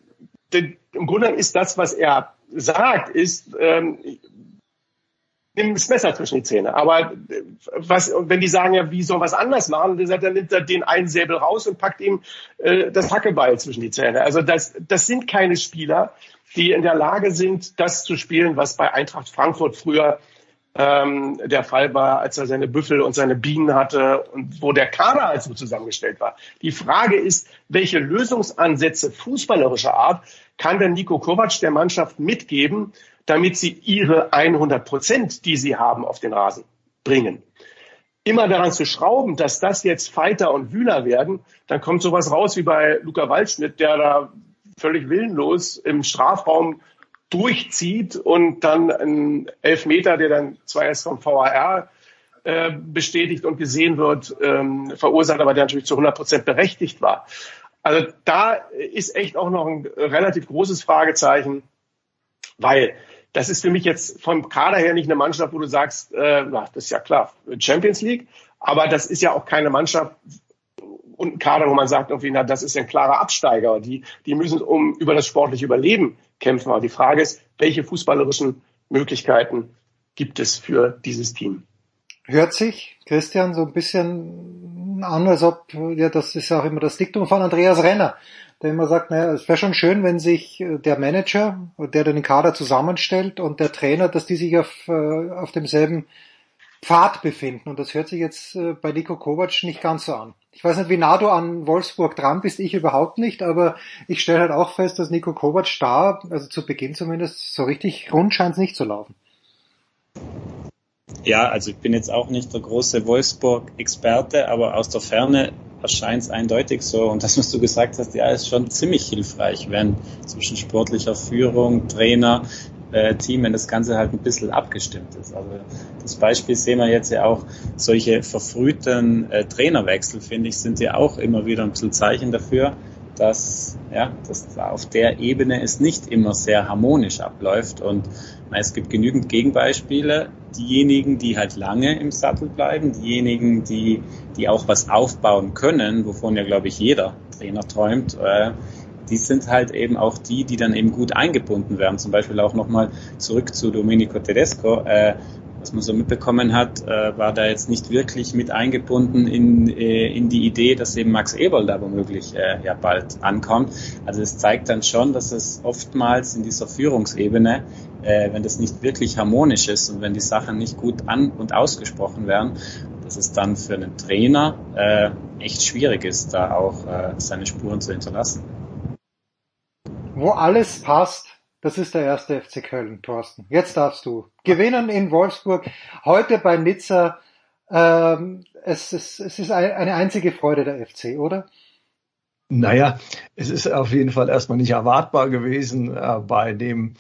de, Im Grunde ist das, was er sagt, ist, ähm, nimm das Messer zwischen die Zähne. Aber was, wenn die sagen, ja, wie soll was anders machen, dann, sagt, dann nimmt er den einen Säbel raus und packt ihm äh, das Hackebeil zwischen die Zähne. Also das, das sind keine Spieler, die in der Lage sind, das zu spielen, was bei Eintracht Frankfurt früher ähm, der Fall war, als er seine Büffel und seine Bienen hatte und wo der Kader also zusammengestellt war. Die Frage ist, welche Lösungsansätze fußballerischer Art kann denn Nico Kovac der Mannschaft mitgeben, damit sie ihre 100 Prozent, die sie haben, auf den Rasen bringen? Immer daran zu schrauben, dass das jetzt Fighter und Wühler werden, dann kommt sowas raus wie bei Luca Waldschmidt, der da völlig willenlos im Strafraum durchzieht und dann ein Elfmeter, der dann zwar erst vom VAR äh, bestätigt und gesehen wird, ähm, verursacht, aber der natürlich zu 100 Prozent berechtigt war. Also da ist echt auch noch ein relativ großes Fragezeichen, weil das ist für mich jetzt vom Kader her nicht eine Mannschaft, wo du sagst, äh, das ist ja klar, Champions League, aber das ist ja auch keine Mannschaft und ein Kader, wo man sagt, irgendwie, na, das ist ein klarer Absteiger. Die, die müssen um über das sportliche Überleben kämpfen. Aber die Frage ist, welche fußballerischen Möglichkeiten gibt es für dieses Team? Hört sich, Christian, so ein bisschen an, als ob, ja, das ist auch immer das Diktum von Andreas Renner, der immer sagt, naja, es wäre schon schön, wenn sich äh, der Manager, der den Kader zusammenstellt und der Trainer, dass die sich auf, äh, auf demselben Pfad befinden. Und das hört sich jetzt äh, bei Nico Kovac nicht ganz so an. Ich weiß nicht, wie nah du an Wolfsburg dran bist, ich überhaupt nicht, aber ich stelle halt auch fest, dass Nico Kovac da, also zu Beginn zumindest, so richtig rund scheint es nicht zu laufen. Ja, also ich bin jetzt auch nicht der große Wolfsburg-Experte, aber aus der Ferne erscheint es eindeutig so. Und das, was du gesagt hast, ja, ist schon ziemlich hilfreich, wenn zwischen sportlicher Führung, Trainer, äh, Team, wenn das Ganze halt ein bisschen abgestimmt ist. Also das Beispiel sehen wir jetzt ja auch, solche verfrühten äh, Trainerwechsel, finde ich, sind ja auch immer wieder ein bisschen Zeichen dafür, dass, ja, dass auf der Ebene es nicht immer sehr harmonisch abläuft. Und na, es gibt genügend Gegenbeispiele. Diejenigen, die halt lange im Sattel bleiben, diejenigen, die, die auch was aufbauen können, wovon ja, glaube ich, jeder Trainer träumt, äh, die sind halt eben auch die, die dann eben gut eingebunden werden. Zum Beispiel auch nochmal zurück zu Domenico Tedesco. Äh, was man so mitbekommen hat, äh, war da jetzt nicht wirklich mit eingebunden in, äh, in die Idee, dass eben Max Eberl da womöglich äh, ja bald ankommt. Also es zeigt dann schon, dass es oftmals in dieser Führungsebene, äh, wenn das nicht wirklich harmonisch ist und wenn die Sachen nicht gut an und ausgesprochen werden, dass es dann für einen Trainer äh, echt schwierig ist, da auch äh, seine Spuren zu hinterlassen wo alles passt, das ist der erste FC Köln, Thorsten. Jetzt darfst du. Gewinnen in Wolfsburg, heute bei Nizza. Ähm, es, ist, es ist eine einzige Freude der FC, oder? Naja, es ist auf jeden Fall erstmal nicht erwartbar gewesen äh, bei dem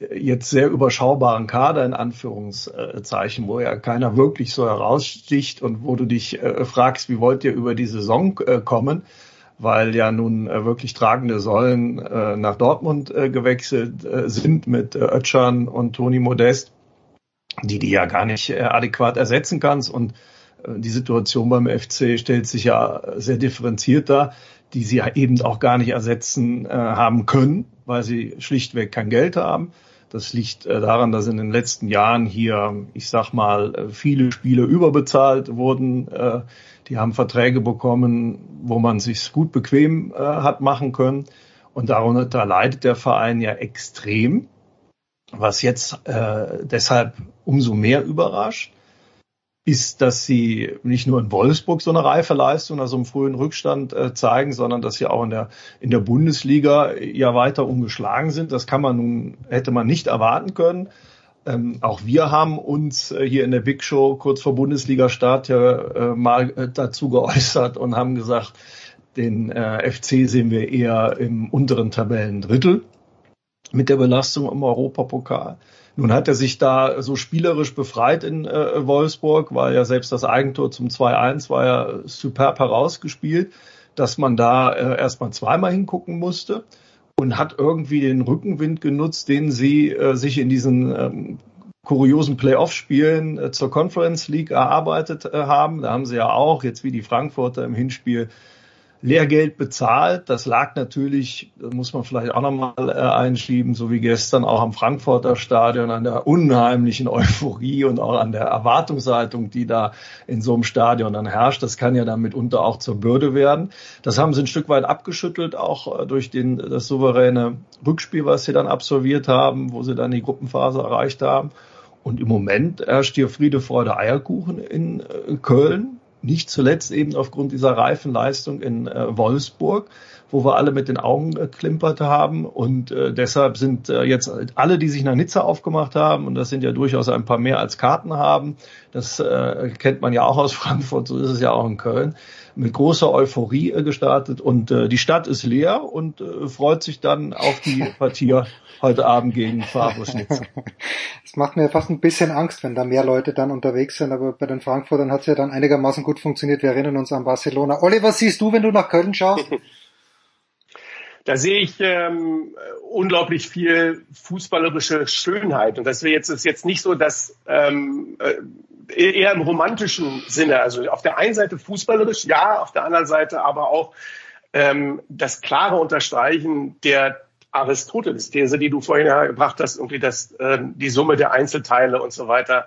äh, jetzt sehr überschaubaren Kader in Anführungszeichen, wo ja keiner wirklich so heraussticht und wo du dich äh, fragst, wie wollt ihr über die Saison äh, kommen, weil ja nun äh, wirklich tragende Säulen äh, nach Dortmund gewechselt sind mit Ötschan und Toni Modest, die die ja gar nicht adäquat ersetzen kannst und die Situation beim FC stellt sich ja sehr differenziert dar die sie eben auch gar nicht ersetzen äh, haben können, weil sie schlichtweg kein Geld haben. Das liegt äh, daran, dass in den letzten Jahren hier, ich sag mal, äh, viele Spiele überbezahlt wurden. Die haben Verträge bekommen, wo man sich gut bequem äh, hat machen können. Und darunter leidet der Verein ja extrem, was jetzt äh, deshalb umso mehr überrascht ist, dass sie nicht nur in Wolfsburg so eine reife Leistung, also im frühen Rückstand äh, zeigen, sondern dass sie auch in der, in der Bundesliga ja weiter ungeschlagen sind. Das kann man nun, hätte man nicht erwarten können. Ähm, auch wir haben uns äh, hier in der Big Show kurz vor Bundesliga-Start ja äh, mal äh, dazu geäußert und haben gesagt, den äh, FC sehen wir eher im unteren Tabellendrittel mit der Belastung im Europapokal. Nun hat er sich da so spielerisch befreit in äh, Wolfsburg, weil ja selbst das Eigentor zum 2-1 war ja superb herausgespielt, dass man da erstmal zweimal hingucken musste und hat irgendwie den Rückenwind genutzt, den sie äh, sich in diesen ähm, kuriosen Playoff-Spielen äh, zur Conference League erarbeitet äh, haben. Da haben sie ja auch, jetzt wie die Frankfurter im Hinspiel, Lehrgeld bezahlt. Das lag natürlich, muss man vielleicht auch nochmal äh, einschieben, so wie gestern auch am Frankfurter Stadion, an der unheimlichen Euphorie und auch an der Erwartungshaltung, die da in so einem Stadion dann herrscht. Das kann ja dann mitunter auch zur Bürde werden. Das haben sie ein Stück weit abgeschüttelt, auch äh, durch den, das souveräne Rückspiel, was sie dann absolviert haben, wo sie dann die Gruppenphase erreicht haben. Und im Moment herrscht hier Friede, Freude, Eierkuchen in äh, Köln nicht zuletzt eben aufgrund dieser reifen Leistung in äh, Wolfsburg, wo wir alle mit den Augen äh, klimpert haben. Und äh, deshalb sind äh, jetzt alle, die sich nach Nizza aufgemacht haben, und das sind ja durchaus ein paar mehr als Karten haben, das äh, kennt man ja auch aus <laughs> Frankfurt, so ist es ja auch in Köln, mit großer Euphorie äh, gestartet. Und äh, die Stadt ist leer und äh, freut sich dann auf die Partie <laughs> heute Abend gegen Fabus <laughs> Nizza. Es macht mir fast ein bisschen Angst, wenn da mehr Leute dann unterwegs sind, aber bei den Frankfurtern hat es ja dann einigermaßen gut funktioniert. Wir erinnern uns an Barcelona. Olli, was siehst du, wenn du nach Köln schaust? <laughs> Da sehe ich ähm, unglaublich viel fußballerische Schönheit. Und das wäre jetzt, ist jetzt nicht so, dass ähm, äh, eher im romantischen Sinne. Also auf der einen Seite fußballerisch, ja, auf der anderen Seite aber auch ähm, das klare Unterstreichen der Aristoteles-These, die du vorhin gebracht hast, irgendwie, dass äh, die Summe der Einzelteile und so weiter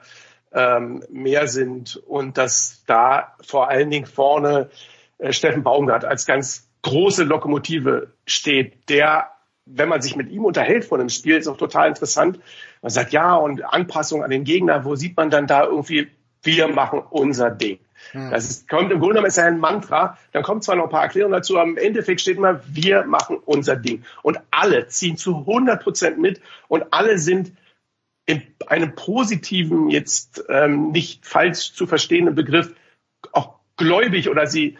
ähm, mehr sind und dass da vor allen Dingen vorne äh, Steffen Baumgart als ganz große Lokomotive steht, der, wenn man sich mit ihm unterhält vor dem Spiel, ist auch total interessant. Man sagt, ja, und Anpassung an den Gegner, wo sieht man dann da irgendwie, wir machen unser Ding. Hm. Das ist, kommt im Grunde genommen ist ja ein Mantra. Dann kommt zwar noch ein paar Erklärungen dazu, aber im Endeffekt steht immer, wir machen unser Ding. Und alle ziehen zu 100 Prozent mit und alle sind in einem positiven, jetzt ähm, nicht falsch zu verstehenden Begriff auch gläubig oder sie,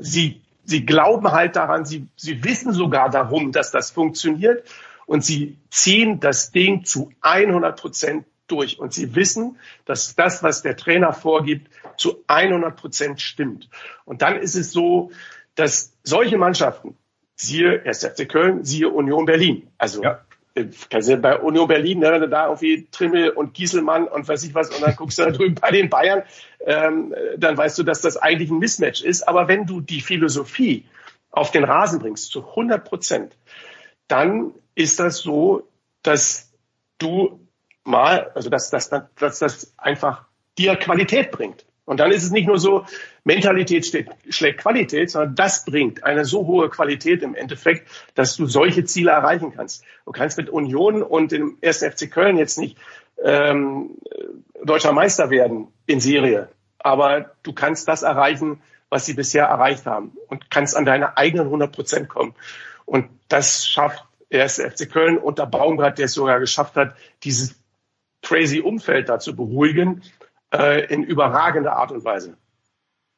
sie, sie glauben halt daran, sie, sie wissen sogar darum, dass das funktioniert und sie ziehen das Ding zu 100 Prozent durch. Und sie wissen, dass das, was der Trainer vorgibt, zu 100 Prozent stimmt. Und dann ist es so, dass solche Mannschaften, siehe 1. FC Köln, siehe Union Berlin, also ja. Also bei Union Berlin, ne, wenn du da irgendwie Trimmel und Gieselmann und weiß ich was, und dann guckst du da <laughs> drüben bei den Bayern, ähm, dann weißt du, dass das eigentlich ein Mismatch ist. Aber wenn du die Philosophie auf den Rasen bringst, zu 100 Prozent, dann ist das so, dass du mal, also dass, dass, dass das einfach dir Qualität bringt. Und dann ist es nicht nur so, Mentalität steht, schlägt Qualität, sondern das bringt eine so hohe Qualität im Endeffekt, dass du solche Ziele erreichen kannst. Du kannst mit Union und dem 1. FC Köln jetzt nicht ähm, deutscher Meister werden in Serie, aber du kannst das erreichen, was sie bisher erreicht haben und kannst an deine eigenen 100 Prozent kommen. Und das schafft der 1. FC Köln unter Baumgart, der es sogar geschafft hat, dieses crazy Umfeld da zu beruhigen, äh, in überragender Art und Weise.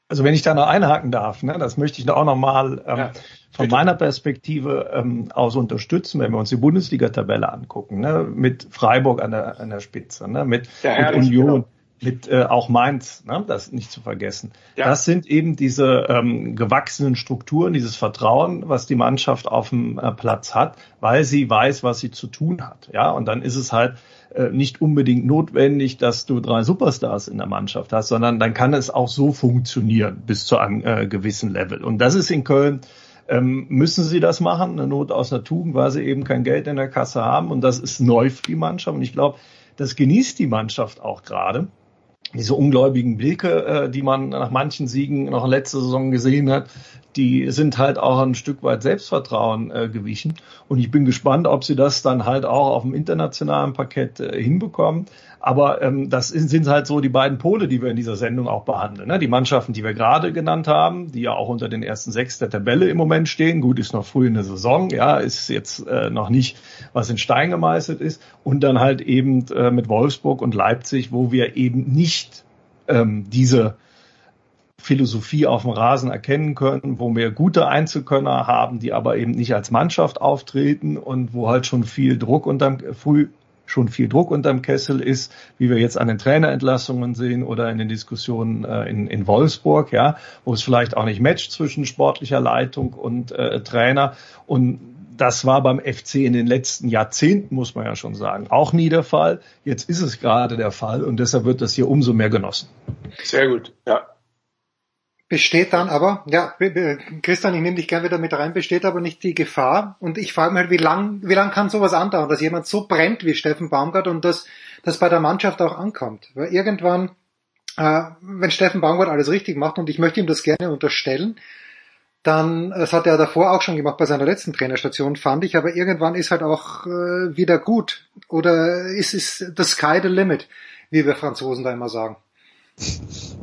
Also wenn ich da noch einhaken darf, ne, das möchte ich auch nochmal ähm, ja, von meiner Perspektive ähm, aus unterstützen, wenn wir uns die Bundesliga-Tabelle angucken, ne, mit Freiburg an der, an der Spitze, ne, mit, ja, mit Union. Genau mit äh, auch Mainz, ne, das nicht zu vergessen. Ja. Das sind eben diese ähm, gewachsenen Strukturen, dieses Vertrauen, was die Mannschaft auf dem äh, Platz hat, weil sie weiß, was sie zu tun hat. Ja, und dann ist es halt äh, nicht unbedingt notwendig, dass du drei Superstars in der Mannschaft hast, sondern dann kann es auch so funktionieren bis zu einem äh, gewissen Level. Und das ist in Köln ähm, müssen sie das machen, eine Not aus der Tugend, weil sie eben kein Geld in der Kasse haben. Und das ist neu für die Mannschaft. Und ich glaube, das genießt die Mannschaft auch gerade diese ungläubigen Blicke, äh, die man nach manchen Siegen noch letzte Saison gesehen hat, die sind halt auch ein Stück weit Selbstvertrauen äh, gewichen. Und ich bin gespannt, ob sie das dann halt auch auf dem internationalen Parkett äh, hinbekommen. Aber ähm, das sind halt so die beiden Pole, die wir in dieser Sendung auch behandeln. Ne? Die Mannschaften, die wir gerade genannt haben, die ja auch unter den ersten sechs der Tabelle im Moment stehen. Gut, ist noch früh in der Saison, ja, ist jetzt äh, noch nicht, was in Stein gemeißelt ist. Und dann halt eben äh, mit Wolfsburg und Leipzig, wo wir eben nicht ähm, diese Philosophie auf dem Rasen erkennen können, wo wir gute Einzelkönner haben, die aber eben nicht als Mannschaft auftreten und wo halt schon viel Druck unterm früh schon viel Druck unterm Kessel ist, wie wir jetzt an den Trainerentlassungen sehen oder in den Diskussionen äh, in, in Wolfsburg, ja, wo es vielleicht auch nicht matcht zwischen sportlicher Leitung und äh, Trainer und das war beim FC in den letzten Jahrzehnten, muss man ja schon sagen, auch nie der Fall. Jetzt ist es gerade der Fall und deshalb wird das hier umso mehr genossen. Sehr gut, ja besteht dann aber, ja, Christian, ich nehme dich gern wieder mit rein, besteht aber nicht die Gefahr. Und ich frage mich halt, wie lang, wie lang kann sowas andauern, dass jemand so brennt wie Steffen Baumgart und dass das bei der Mannschaft auch ankommt. Weil irgendwann, äh, wenn Steffen Baumgart alles richtig macht, und ich möchte ihm das gerne unterstellen, dann, das hat er davor auch schon gemacht bei seiner letzten Trainerstation, fand ich, aber irgendwann ist halt auch äh, wieder gut. Oder ist es the sky the limit, wie wir Franzosen da immer sagen. <laughs>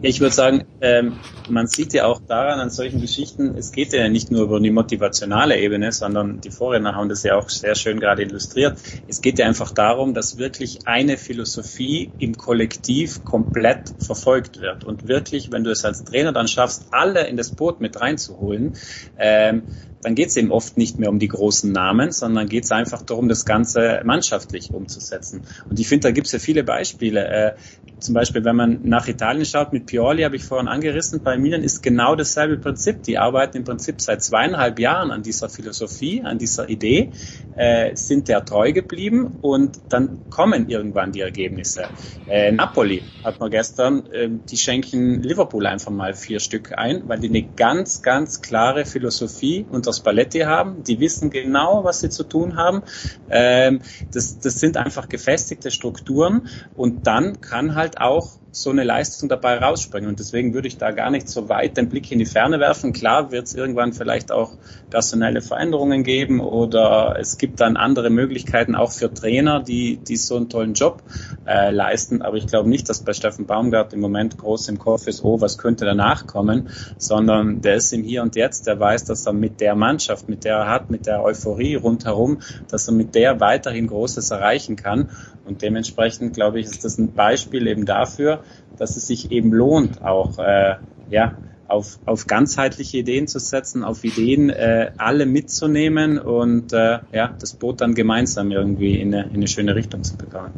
Ich würde sagen, ähm, man sieht ja auch daran an solchen Geschichten, es geht ja nicht nur über die motivationale Ebene, sondern die Vorredner haben das ja auch sehr schön gerade illustriert. Es geht ja einfach darum, dass wirklich eine Philosophie im Kollektiv komplett verfolgt wird und wirklich, wenn du es als Trainer dann schaffst, alle in das Boot mit reinzuholen, ähm, dann geht es eben oft nicht mehr um die großen Namen, sondern geht es einfach darum, das Ganze mannschaftlich umzusetzen. Und ich finde, da gibt es ja viele Beispiele. Äh, zum Beispiel, wenn man nach Italien schaut, mit Pioli habe ich vorhin angerissen, bei Milan ist genau dasselbe Prinzip. Die arbeiten im Prinzip seit zweieinhalb Jahren an dieser Philosophie, an dieser Idee, äh, sind der treu geblieben und dann kommen irgendwann die Ergebnisse. Äh, Napoli hat man gestern, äh, die schenken Liverpool einfach mal vier Stück ein, weil die eine ganz, ganz klare Philosophie und das Balletti haben. Die wissen genau, was sie zu tun haben. Ähm, das, das sind einfach gefestigte Strukturen und dann kann halt auch so eine Leistung dabei rausspringen. Und deswegen würde ich da gar nicht so weit den Blick in die Ferne werfen. Klar wird es irgendwann vielleicht auch personelle Veränderungen geben oder es gibt dann andere Möglichkeiten auch für Trainer, die, die so einen tollen Job äh, leisten. Aber ich glaube nicht, dass bei Steffen Baumgart im Moment groß im Kopf ist, oh, was könnte danach kommen, sondern der ist im Hier und Jetzt, der weiß, dass er mit der Mannschaft, mit der er hat, mit der Euphorie rundherum, dass er mit der weiterhin Großes erreichen kann. Und dementsprechend, glaube ich, ist das ein Beispiel eben dafür, dass es sich eben lohnt, auch äh, ja, auf, auf ganzheitliche Ideen zu setzen, auf Ideen äh, alle mitzunehmen und äh, ja, das Boot dann gemeinsam irgendwie in eine, in eine schöne Richtung zu bekommen.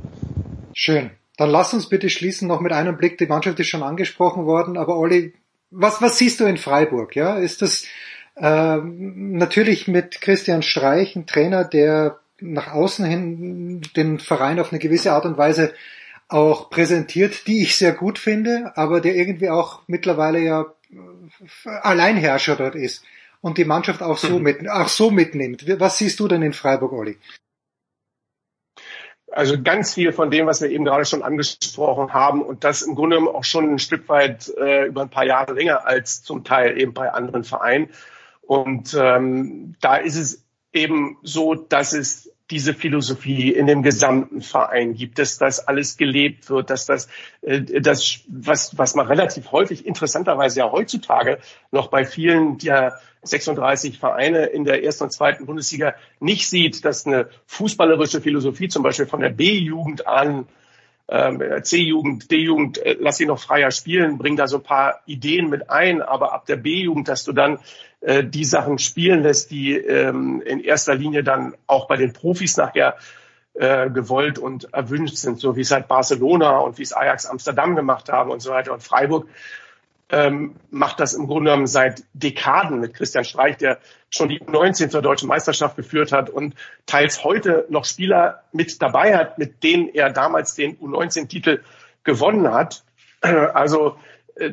Schön. Dann lass uns bitte schließen noch mit einem Blick. Die Mannschaft ist schon angesprochen worden, aber Olli, was, was siehst du in Freiburg? Ja, ist das äh, natürlich mit Christian Streich ein Trainer, der nach außen hin den Verein auf eine gewisse Art und Weise auch präsentiert, die ich sehr gut finde, aber der irgendwie auch mittlerweile ja äh, Alleinherrscher dort ist und die Mannschaft auch so, mhm. mit, auch so mitnimmt. Was siehst du denn in Freiburg, Olli? Also ganz viel von dem, was wir eben gerade schon angesprochen haben und das im Grunde auch schon ein Stück weit äh, über ein paar Jahre länger als zum Teil eben bei anderen Vereinen. Und ähm, da ist es eben so, dass es diese Philosophie in dem gesamten Verein? Gibt, dass das alles gelebt wird, dass das, äh, das was, was man relativ häufig interessanterweise ja heutzutage noch bei vielen der 36 Vereine in der ersten und zweiten Bundesliga nicht sieht, dass eine fußballerische Philosophie zum Beispiel von der B-Jugend an ähm, C-Jugend, D-Jugend, äh, lass sie noch freier spielen, bring da so ein paar Ideen mit ein, aber ab der B-Jugend, dass du dann äh, die Sachen spielen lässt, die ähm, in erster Linie dann auch bei den Profis nachher äh, gewollt und erwünscht sind, so wie es halt Barcelona und wie es Ajax Amsterdam gemacht haben und so weiter und Freiburg ähm, macht das im Grunde genommen seit Dekaden mit Christian Streich, der schon die 19 zur deutschen Meisterschaft geführt hat und teils heute noch Spieler mit dabei hat, mit denen er damals den U19-Titel gewonnen hat. Also äh,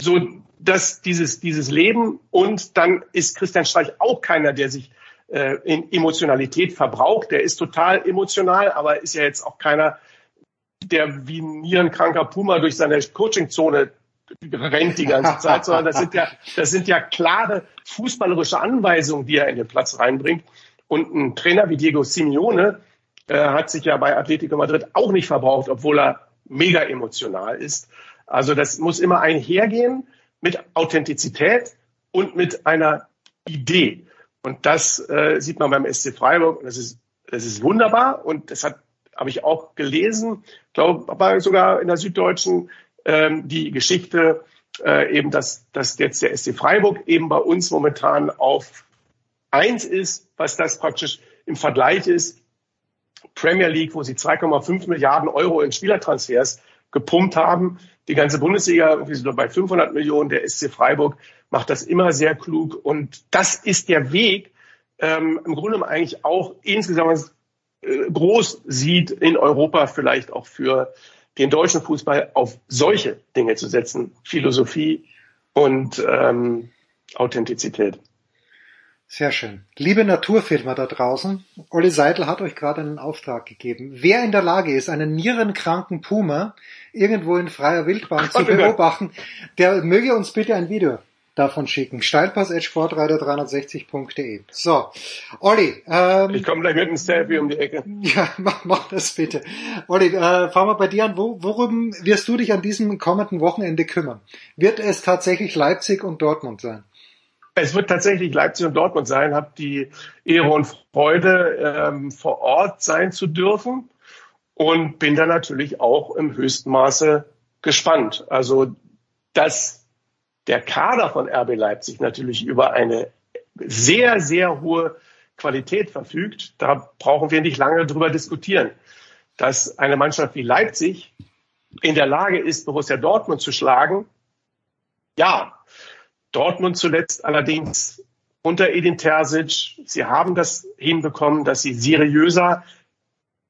so dass dieses, dieses Leben und dann ist Christian Streich auch keiner, der sich äh, in Emotionalität verbraucht. Der ist total emotional, aber ist ja jetzt auch keiner, der wie ein nierenkranker Puma durch seine Coachingzone rennt die ganze Zeit, <laughs> sondern das sind ja, das sind ja klare fußballerische Anweisungen, die er in den Platz reinbringt. Und ein Trainer wie Diego Simeone äh, hat sich ja bei Atletico Madrid auch nicht verbraucht, obwohl er mega emotional ist. Also das muss immer einhergehen mit Authentizität und mit einer Idee. Und das äh, sieht man beim SC Freiburg. Das ist, das ist wunderbar. Und das hat habe ich auch gelesen, glaube aber sogar in der Süddeutschen ähm, die Geschichte äh, eben, dass, dass jetzt der SC Freiburg eben bei uns momentan auf eins ist, was das praktisch im Vergleich ist. Premier League, wo sie 2,5 Milliarden Euro in Spielertransfers gepumpt haben. Die ganze Bundesliga irgendwie so bei 500 Millionen. Der SC Freiburg macht das immer sehr klug. Und das ist der Weg, ähm, im Grunde eigentlich auch insgesamt äh, groß sieht in Europa vielleicht auch für den deutschen Fußball auf solche Dinge zu setzen. Philosophie und ähm, Authentizität. Sehr schön. Liebe Naturfilmer da draußen, Olli Seidel hat euch gerade einen Auftrag gegeben. Wer in der Lage ist, einen nierenkranken Puma irgendwo in freier Wildbahn zu beobachten, der möge uns bitte ein Video davon schicken. Steilpass.sportreiter360.de. So, Olli. Ähm, ich komme gleich mit einem Selfie um die Ecke. Ja, mach, mach das bitte. Olli, äh, fangen wir bei dir an. Wo, worum wirst du dich an diesem kommenden Wochenende kümmern? Wird es tatsächlich Leipzig und Dortmund sein? Es wird tatsächlich Leipzig und Dortmund sein. Hab die Ehre und Freude, ähm, vor Ort sein zu dürfen und bin da natürlich auch im höchsten Maße gespannt. Also das der Kader von RB Leipzig natürlich über eine sehr, sehr hohe Qualität verfügt, da brauchen wir nicht lange drüber diskutieren. Dass eine Mannschaft wie Leipzig in der Lage ist, Borussia Dortmund zu schlagen, ja. Dortmund zuletzt allerdings unter Edin Terzic. Sie haben das hinbekommen, dass sie seriöser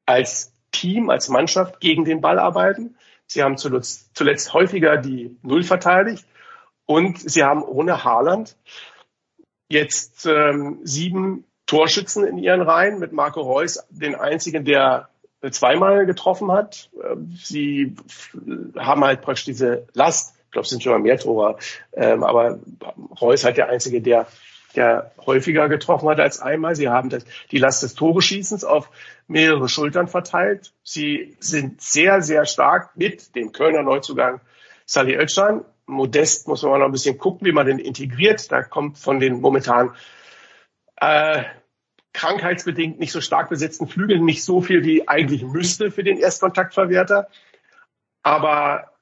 als Team, als Mannschaft gegen den Ball arbeiten. Sie haben zuletzt, zuletzt häufiger die Null verteidigt. Und sie haben ohne Haaland jetzt ähm, sieben Torschützen in ihren Reihen mit Marco Reus, den einzigen, der zweimal getroffen hat. Ähm, sie haben halt praktisch diese Last. Ich glaube, es sind schon mal mehr Tore. Ähm, aber Reus halt der einzige, der, der häufiger getroffen hat als einmal. Sie haben das, die Last des Toreschießens auf mehrere Schultern verteilt. Sie sind sehr, sehr stark mit dem Kölner Neuzugang Sally Özcan Modest muss man noch ein bisschen gucken, wie man den integriert. Da kommt von den momentan äh, krankheitsbedingt nicht so stark besetzten Flügeln nicht so viel, wie eigentlich müsste für den Erstkontaktverwerter. Aber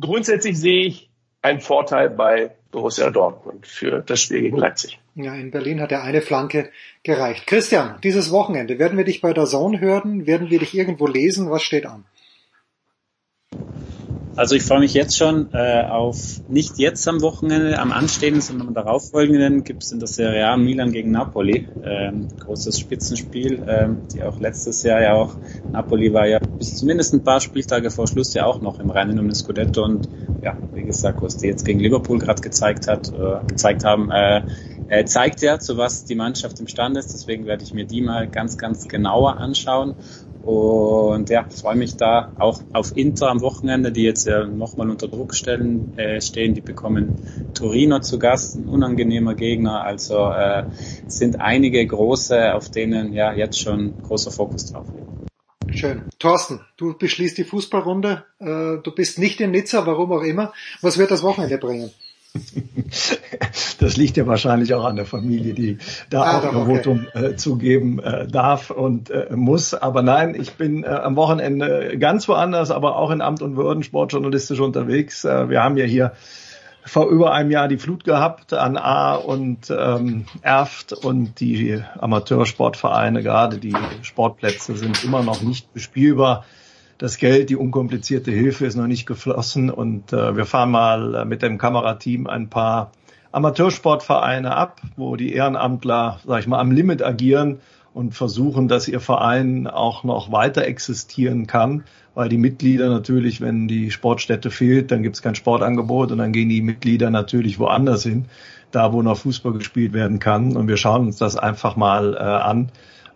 grundsätzlich sehe ich einen Vorteil bei Borussia Dortmund für das Spiel gegen Leipzig. Ja, in Berlin hat er eine Flanke gereicht. Christian, dieses Wochenende, werden wir dich bei der Zone hören? Werden wir dich irgendwo lesen? Was steht an? Also ich freue mich jetzt schon äh, auf nicht jetzt am Wochenende, am anstehenden, sondern am darauffolgenden gibt es in der Serie A Milan gegen Napoli. Ähm, großes Spitzenspiel, ähm, die auch letztes Jahr ja auch, Napoli war ja bis zumindest ein paar Spieltage vor Schluss ja auch noch im Rennen um den Scudetto und ja, wie gesagt, was die jetzt gegen Liverpool gerade gezeigt hat, äh, gezeigt haben, äh, äh, zeigt ja, zu was die Mannschaft imstande ist. Deswegen werde ich mir die mal ganz, ganz genauer anschauen. Und ja, freue mich da auch auf Inter am Wochenende, die jetzt ja nochmal unter Druck stellen, äh, stehen. Die bekommen Torino zu Gast, ein unangenehmer Gegner. Also äh, sind einige große, auf denen ja jetzt schon großer Fokus drauf liegt. Schön. Thorsten, du beschließt die Fußballrunde. Äh, du bist nicht in Nizza, warum auch immer. Was wird das Wochenende bringen? <laughs> Das liegt ja wahrscheinlich auch an der Familie, die da ah, auch ihr okay. Votum äh, zugeben äh, darf und äh, muss. Aber nein, ich bin äh, am Wochenende ganz woanders, aber auch in Amt und Würden sportjournalistisch unterwegs. Äh, wir haben ja hier vor über einem Jahr die Flut gehabt an A und ähm, Erft und die Amateursportvereine, gerade die Sportplätze sind immer noch nicht bespielbar das Geld, die unkomplizierte Hilfe ist noch nicht geflossen und äh, wir fahren mal äh, mit dem Kamerateam ein paar Amateursportvereine ab, wo die Ehrenamtler, sag ich mal, am Limit agieren und versuchen, dass ihr Verein auch noch weiter existieren kann, weil die Mitglieder natürlich, wenn die Sportstätte fehlt, dann gibt es kein Sportangebot und dann gehen die Mitglieder natürlich woanders hin, da wo noch Fußball gespielt werden kann. Und wir schauen uns das einfach mal äh, an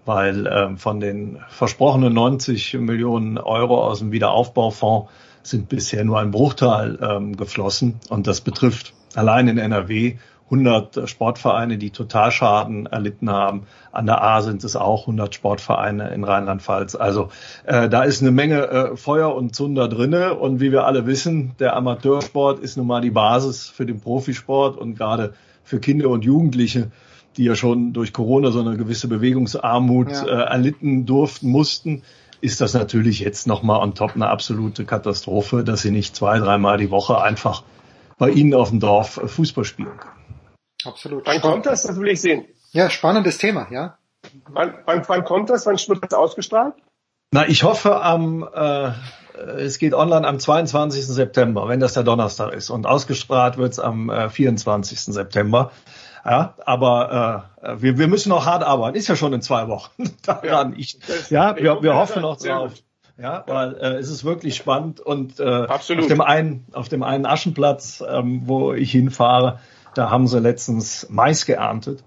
weil ähm, von den versprochenen 90 Millionen Euro aus dem Wiederaufbaufonds sind bisher nur ein Bruchteil ähm, geflossen und das betrifft allein in NRW 100 Sportvereine, die Totalschaden erlitten haben. An der A sind es auch 100 Sportvereine in Rheinland-Pfalz. Also äh, da ist eine Menge äh, Feuer und Zunder drinne. Und wie wir alle wissen, der Amateursport ist nun mal die Basis für den Profisport und gerade für Kinder und Jugendliche die ja schon durch Corona so eine gewisse Bewegungsarmut ja. äh, erlitten durften, mussten, ist das natürlich jetzt nochmal on top eine absolute Katastrophe, dass sie nicht zwei, dreimal die Woche einfach bei Ihnen auf dem Dorf äh, Fußball spielen können. Absolut. Wann kommt das? Das will ich sehen. Ja, spannendes Thema, ja. Wann, wann, wann kommt das? Wann wird das ausgestrahlt? Na, ich hoffe am, äh, es geht online am 22. September, wenn das der Donnerstag ist. Und ausgestrahlt wird es am äh, 24. September. Ja, aber äh, wir, wir müssen noch hart arbeiten. Ist ja schon in zwei Wochen. <laughs> Daran ich, ja, wir, wir hoffen noch drauf. Ja, weil äh, es ist wirklich spannend und äh, Absolut. auf dem einen auf dem einen Aschenplatz, ähm, wo ich hinfahre, da haben sie letztens Mais geerntet,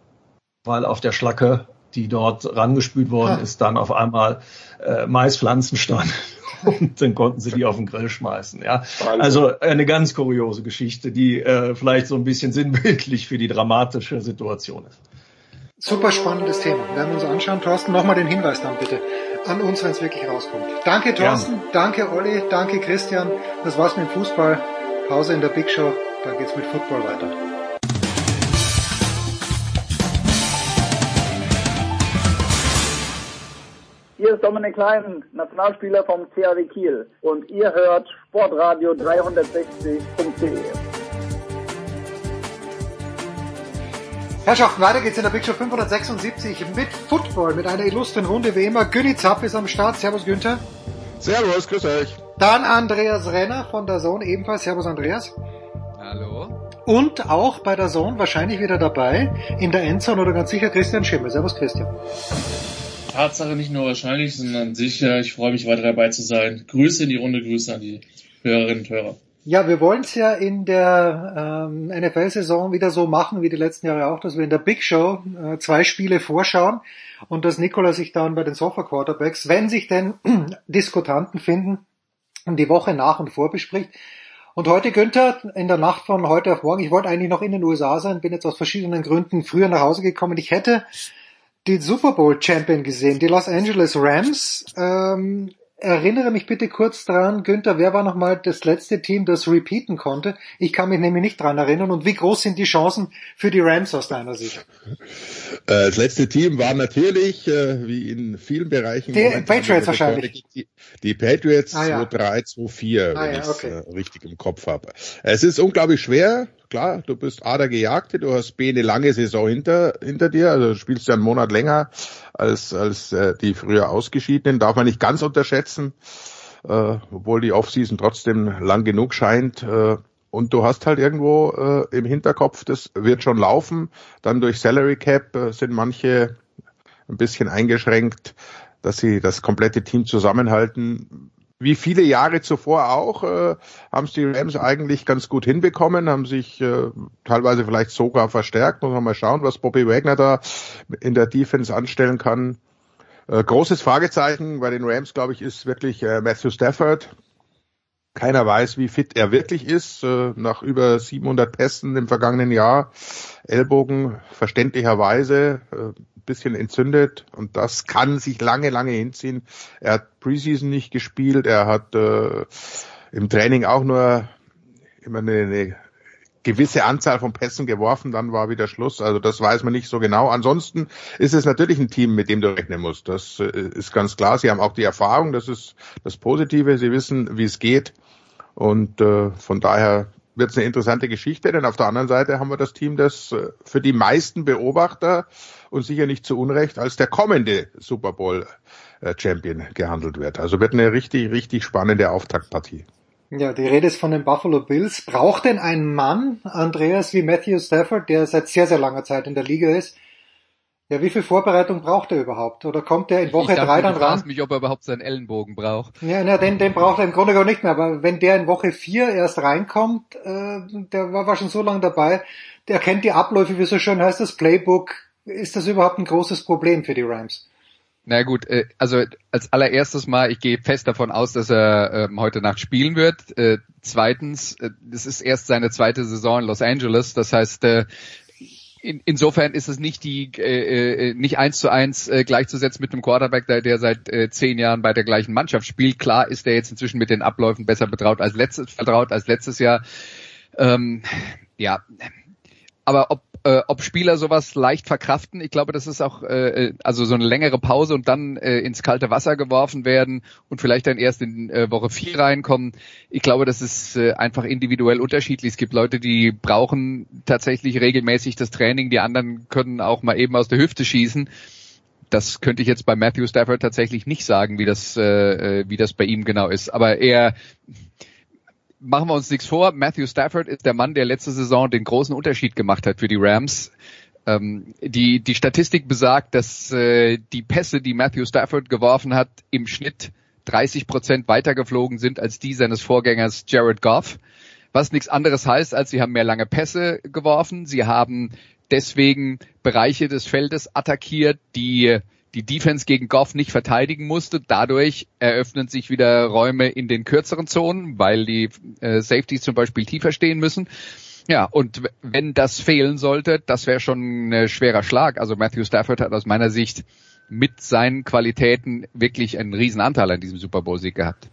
weil auf der Schlacke, die dort rangespült worden ha. ist, dann auf einmal äh, Maispflanzen standen. <laughs> und dann konnten sie die auf den Grill schmeißen. Ja, also eine ganz kuriose Geschichte, die äh, vielleicht so ein bisschen sinnbildlich für die dramatische Situation ist. Super spannendes Thema. Werden wir uns anschauen. Thorsten, nochmal den Hinweis dann bitte an uns, wenn es wirklich rauskommt. Danke Thorsten, ja. danke Olli, danke Christian. Das war's mit dem Fußball. Pause in der Big Show. Dann geht's mit Football weiter. Dominik Klein, Nationalspieler vom CAW Kiel und ihr hört Sportradio 360.de. Herrschaften, weiter geht's in der Big Show 576 mit Football, mit einer illustren Runde wie immer. Günni Zapp ist am Start. Servus Günther. Servus, grüß euch. Dann Andreas Renner von der Zone ebenfalls. Servus Andreas. Hallo. Und auch bei der Zone wahrscheinlich wieder dabei in der Endzone oder ganz sicher Christian Schimmel. Servus Christian. Tatsache nicht nur wahrscheinlich, sondern sicher. Ich freue mich weiter dabei zu sein. Grüße in die Runde, Grüße an die Hörerinnen und Hörer. Ja, wir wollen es ja in der ähm, NFL-Saison wieder so machen wie die letzten Jahre auch, dass wir in der Big Show äh, zwei Spiele vorschauen und dass Nikola sich dann bei den Sofa Quarterbacks, wenn sich denn <clears throat> Diskutanten finden, die Woche nach und vor bespricht. Und heute, Günther, in der Nacht von heute auf morgen, ich wollte eigentlich noch in den USA sein, bin jetzt aus verschiedenen Gründen früher nach Hause gekommen. Ich hätte den Super Bowl Champion gesehen, die Los Angeles Rams. Ähm, erinnere mich bitte kurz dran, Günther, wer war nochmal das letzte Team, das repeaten konnte? Ich kann mich nämlich nicht dran erinnern. Und wie groß sind die Chancen für die Rams aus deiner Sicht? Äh, das letzte Team war natürlich, äh, wie in vielen Bereichen, die Patriots wahrscheinlich. Die, die Patriots ah, ja. 2-3, 2-4, ah, wenn ja, ich es okay. Äh, richtig im Kopf habe. Es ist unglaublich schwer, klar, du bist A, der Gejagte, du hast B, eine lange Saison hinter, hinter dir, also spielst ja einen Monat länger als, als äh, die früher Ausgeschiedenen, darf man nicht ganz unterschätzen, äh, obwohl die Offseason trotzdem lang genug scheint. Äh, und du hast halt irgendwo äh, im Hinterkopf, das wird schon laufen. Dann durch Salary Cap äh, sind manche ein bisschen eingeschränkt, dass sie das komplette Team zusammenhalten wie viele Jahre zuvor auch, äh, haben es die Rams eigentlich ganz gut hinbekommen, haben sich äh, teilweise vielleicht sogar verstärkt. Muss man mal schauen, was Bobby Wagner da in der Defense anstellen kann. Äh, großes Fragezeichen bei den Rams, glaube ich, ist wirklich äh, Matthew Stafford. Keiner weiß, wie fit er wirklich ist. Äh, nach über 700 Pässen im vergangenen Jahr, Ellbogen verständlicherweise, äh, bisschen entzündet und das kann sich lange, lange hinziehen. Er hat Preseason nicht gespielt, er hat äh, im Training auch nur immer eine, eine gewisse Anzahl von Pässen geworfen, dann war wieder Schluss. Also das weiß man nicht so genau. Ansonsten ist es natürlich ein Team, mit dem du rechnen musst. Das äh, ist ganz klar. Sie haben auch die Erfahrung, das ist das Positive. Sie wissen, wie es geht. Und äh, von daher wird es eine interessante Geschichte, denn auf der anderen Seite haben wir das Team, das äh, für die meisten Beobachter und sicher nicht zu Unrecht als der kommende Super Bowl äh, Champion gehandelt wird. Also wird eine richtig, richtig spannende Auftaktpartie. Ja, die Rede ist von den Buffalo Bills. Braucht denn ein Mann, Andreas, wie Matthew Stafford, der seit sehr, sehr langer Zeit in der Liga ist, ja, wie viel Vorbereitung braucht er überhaupt? Oder kommt er in Woche ich drei dann du ran? mich, ob er überhaupt seinen Ellenbogen braucht. Ja, na, den, den braucht er im Grunde gar nicht mehr. Aber wenn der in Woche vier erst reinkommt, äh, der war, war schon so lange dabei, der kennt die Abläufe, wie so schön heißt das Playbook. Ist das überhaupt ein großes Problem für die Rams? Na gut, äh, also als allererstes mal, ich gehe fest davon aus, dass er ähm, heute Nacht spielen wird. Äh, zweitens, äh, es ist erst seine zweite Saison in Los Angeles, das heißt, in, insofern ist es nicht die äh, nicht eins zu eins äh, gleichzusetzen mit einem Quarterback, der, der seit äh, zehn Jahren bei der gleichen Mannschaft spielt. Klar ist er jetzt inzwischen mit den Abläufen besser betraut als letztes vertraut als letztes Jahr. Ähm, ja, aber ob äh, ob Spieler sowas leicht verkraften. Ich glaube, das ist auch äh, also so eine längere Pause und dann äh, ins kalte Wasser geworfen werden und vielleicht dann erst in äh, Woche vier reinkommen. Ich glaube, das ist äh, einfach individuell unterschiedlich. Es gibt Leute, die brauchen tatsächlich regelmäßig das Training, die anderen können auch mal eben aus der Hüfte schießen. Das könnte ich jetzt bei Matthew Stafford tatsächlich nicht sagen, wie das, äh, wie das bei ihm genau ist. Aber er, machen wir uns nichts vor, Matthew Stafford ist der Mann, der letzte Saison den großen Unterschied gemacht hat für die Rams. Ähm, die, die Statistik besagt, dass äh, die Pässe, die Matthew Stafford geworfen hat, im Schnitt 30 Prozent weitergeflogen sind als die seines Vorgängers Jared Goff. Was nichts anderes heißt, als sie haben mehr lange Pässe geworfen. Sie haben deswegen Bereiche des Feldes attackiert, die die Defense gegen Goff nicht verteidigen musste. Dadurch eröffnen sich wieder Räume in den kürzeren Zonen, weil die äh, Safeties zum Beispiel tiefer stehen müssen. Ja, und wenn das fehlen sollte, das wäre schon ein schwerer Schlag. Also Matthew Stafford hat aus meiner Sicht mit seinen Qualitäten wirklich einen riesen Anteil an diesem Super Bowl Sieg gehabt.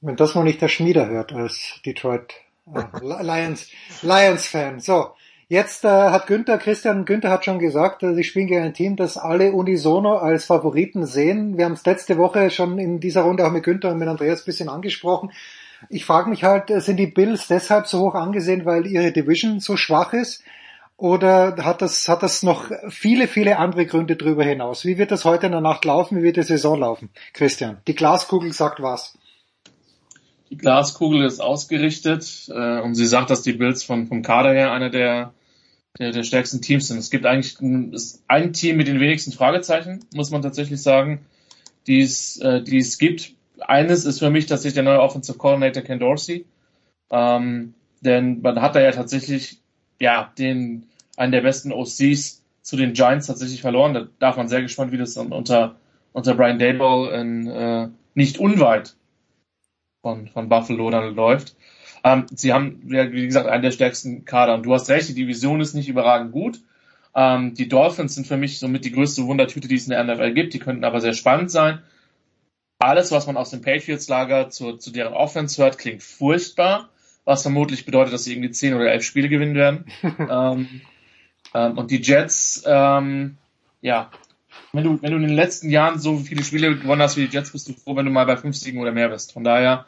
Wenn das mal nicht der Schmieder hört als Detroit äh, Lions Lions Fan. So, Jetzt äh, hat Günther, Christian Günther hat schon gesagt, äh, sie spielen gegen ein Team, das alle unisono als Favoriten sehen. Wir haben es letzte Woche schon in dieser Runde auch mit Günther und mit Andreas ein bisschen angesprochen. Ich frage mich halt, äh, sind die Bills deshalb so hoch angesehen, weil ihre Division so schwach ist? Oder hat das, hat das noch viele, viele andere Gründe darüber hinaus? Wie wird das heute in der Nacht laufen? Wie wird die Saison laufen? Christian, die Glaskugel sagt was. Die Glaskugel ist ausgerichtet äh, und sie sagt, dass die Bills von, vom Kader her einer der, der, der stärksten Teams sind. Es gibt eigentlich ein, ein Team mit den wenigsten Fragezeichen, muss man tatsächlich sagen, die es, äh, die es gibt. Eines ist für mich tatsächlich der neue Offensive Coordinator Ken Dorsey. Ähm, denn man hat da ja tatsächlich ja den einen der besten OCs zu den Giants tatsächlich verloren. Da darf man sehr gespannt, wie das dann unter unter Brian Dayball in, äh, nicht unweit von, von Buffalo dann läuft. Ähm, sie haben, wie gesagt, einen der stärksten Kader. Und du hast recht, die Division ist nicht überragend gut. Ähm, die Dolphins sind für mich somit die größte Wundertüte, die es in der NFL gibt. Die könnten aber sehr spannend sein. Alles, was man aus dem Patriots-Lager zu, zu deren Offense hört, klingt furchtbar, was vermutlich bedeutet, dass sie irgendwie zehn oder elf Spiele gewinnen werden. <laughs> ähm, ähm, und die Jets, ähm, ja, wenn du, wenn du in den letzten Jahren so viele Spiele gewonnen hast wie die Jets, bist du froh, wenn du mal bei fünf Siegen oder mehr bist. Von daher,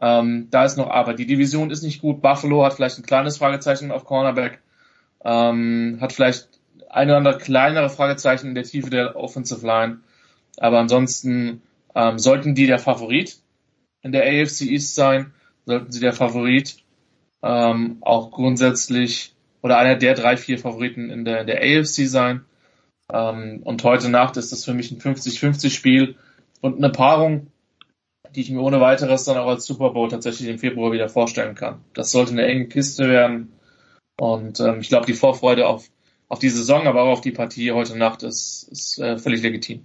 ähm, da ist noch aber. Die Division ist nicht gut. Buffalo hat vielleicht ein kleines Fragezeichen auf Cornerback, ähm, hat vielleicht ein oder andere kleinere Fragezeichen in der Tiefe der Offensive Line. Aber ansonsten ähm, sollten die der Favorit in der AFC East sein, sollten sie der Favorit ähm, auch grundsätzlich oder einer der drei, vier Favoriten in der, der AFC sein. Ähm, und heute Nacht ist das für mich ein 50-50 Spiel und eine Paarung, die ich mir ohne weiteres dann auch als Super Bowl tatsächlich im Februar wieder vorstellen kann. Das sollte eine enge Kiste werden. Und ähm, ich glaube, die Vorfreude auf, auf die Saison, aber auch auf die Partie heute Nacht ist, ist äh, völlig legitim.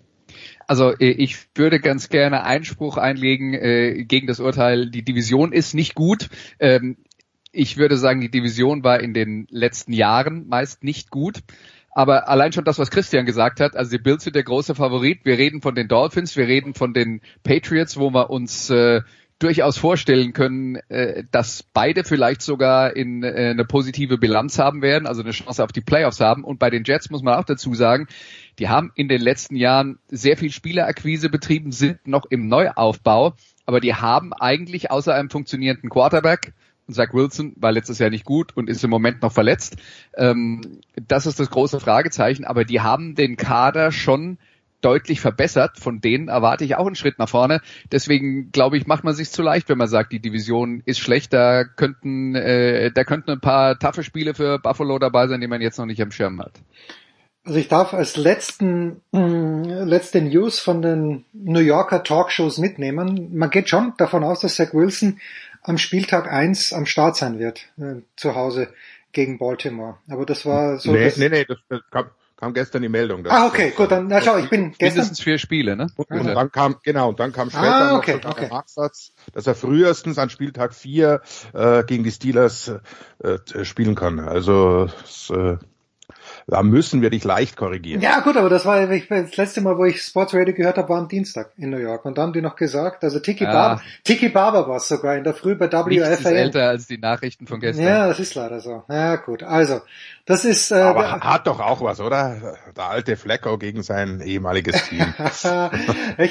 Also äh, ich würde ganz gerne Einspruch einlegen äh, gegen das Urteil, die Division ist nicht gut. Ähm, ich würde sagen, die Division war in den letzten Jahren meist nicht gut. Aber allein schon das, was Christian gesagt hat, also die Bills sind der große Favorit. Wir reden von den Dolphins, wir reden von den Patriots, wo wir uns äh, durchaus vorstellen können, äh, dass beide vielleicht sogar in äh, eine positive Bilanz haben werden, also eine Chance auf die Playoffs haben. Und bei den Jets muss man auch dazu sagen, die haben in den letzten Jahren sehr viel Spielerakquise betrieben, sind noch im Neuaufbau, aber die haben eigentlich außer einem funktionierenden Quarterback Zach Wilson war letztes Jahr nicht gut und ist im Moment noch verletzt. Ähm, das ist das große Fragezeichen, aber die haben den Kader schon deutlich verbessert. Von denen erwarte ich auch einen Schritt nach vorne. Deswegen glaube ich, macht man sich zu leicht, wenn man sagt, die Division ist schlecht. Da könnten, äh, da könnten ein paar taffe Spiele für Buffalo dabei sein, die man jetzt noch nicht am Schirm hat. Also ich darf als letzten, äh, letzte News von den New Yorker Talkshows mitnehmen. Man geht schon davon aus, dass Zach Wilson am Spieltag eins am Start sein wird, äh, zu Hause gegen Baltimore. Aber das war so. Nee, nee, nee, das, das kam, kam gestern die Meldung. ah, okay, gut, dann, na schau, ich bin gestern. Mindestens vier Spiele, ne? Und, und dann kam, genau, und dann kam später ah, okay, noch okay. der Nachsatz, dass er frühestens an Spieltag vier äh, gegen die Steelers äh, spielen kann. Also, das, äh, da müssen wir dich leicht korrigieren. Ja gut, aber das war das letzte Mal, wo ich Sports Radio gehört habe, war am Dienstag in New York. Und da haben die noch gesagt, also Tiki ja. Barber, Tiki Barber war es sogar in der Früh bei WFAN. Nichts ist älter als die Nachrichten von gestern. Ja, das ist leider so. Ja gut, also das ist. Äh, aber der, hat doch auch was, oder? Der alte Flecko gegen sein ehemaliges Team. <laughs> ich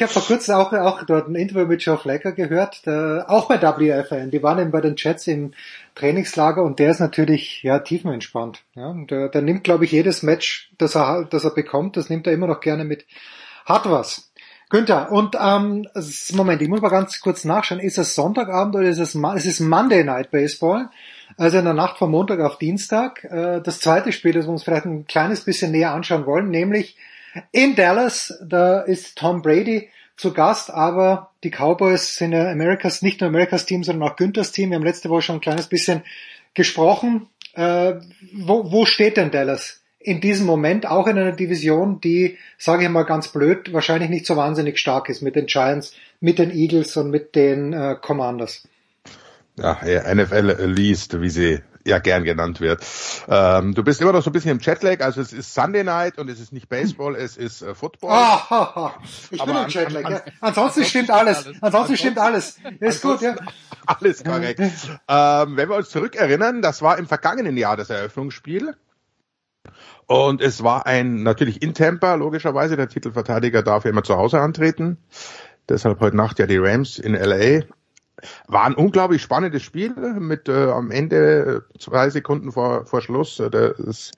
habe vor kurzem auch, auch dort ein Interview mit Joe Flecker gehört, der, auch bei WFAN. Die waren eben bei den Chats im Trainingslager und der ist natürlich ja tiefenentspannt. Ja, und der, der nimmt, glaube ich, jedes Match, das er, das er bekommt, das nimmt er immer noch gerne mit. Hat was. Günther, und ähm, Moment, ich muss mal ganz kurz nachschauen. Ist es Sonntagabend oder ist es, es ist Monday Night Baseball? Also in der Nacht von Montag auf Dienstag. Äh, das zweite Spiel, das wir uns vielleicht ein kleines bisschen näher anschauen wollen, nämlich in Dallas, da ist Tom Brady zu Gast, aber die Cowboys sind ja Amerikas, nicht nur Amerikas Team, sondern auch Günthers Team. Wir haben letzte Woche schon ein kleines bisschen gesprochen. Äh, wo, wo steht denn Dallas in diesem Moment auch in einer Division, die, sage ich mal ganz blöd, wahrscheinlich nicht so wahnsinnig stark ist mit den Giants, mit den Eagles und mit den äh, Commanders? Ja, NFL Least, wie sie ja gern genannt wird. Ähm, du bist immer noch so ein bisschen im Jetlag, also es ist Sunday Night und es ist nicht Baseball, es ist äh, Football. Ah, ha, ha. Ich Aber bin im Jetlag, an, an, ja. Ansonsten stimmt alles. Ansonsten, ansonsten stimmt alles. Ist gut, ja. <laughs> Alles korrekt. ähm, wenn wir uns zurückerinnern, das war im vergangenen Jahr das Eröffnungsspiel. Und es war ein, natürlich in Tampa, logischerweise, der Titelverteidiger darf ja immer zu Hause antreten. Deshalb heute Nacht ja die Rams in LA. War ein unglaublich spannendes Spiel mit äh, am Ende äh, zwei Sekunden vor, vor Schluss äh, das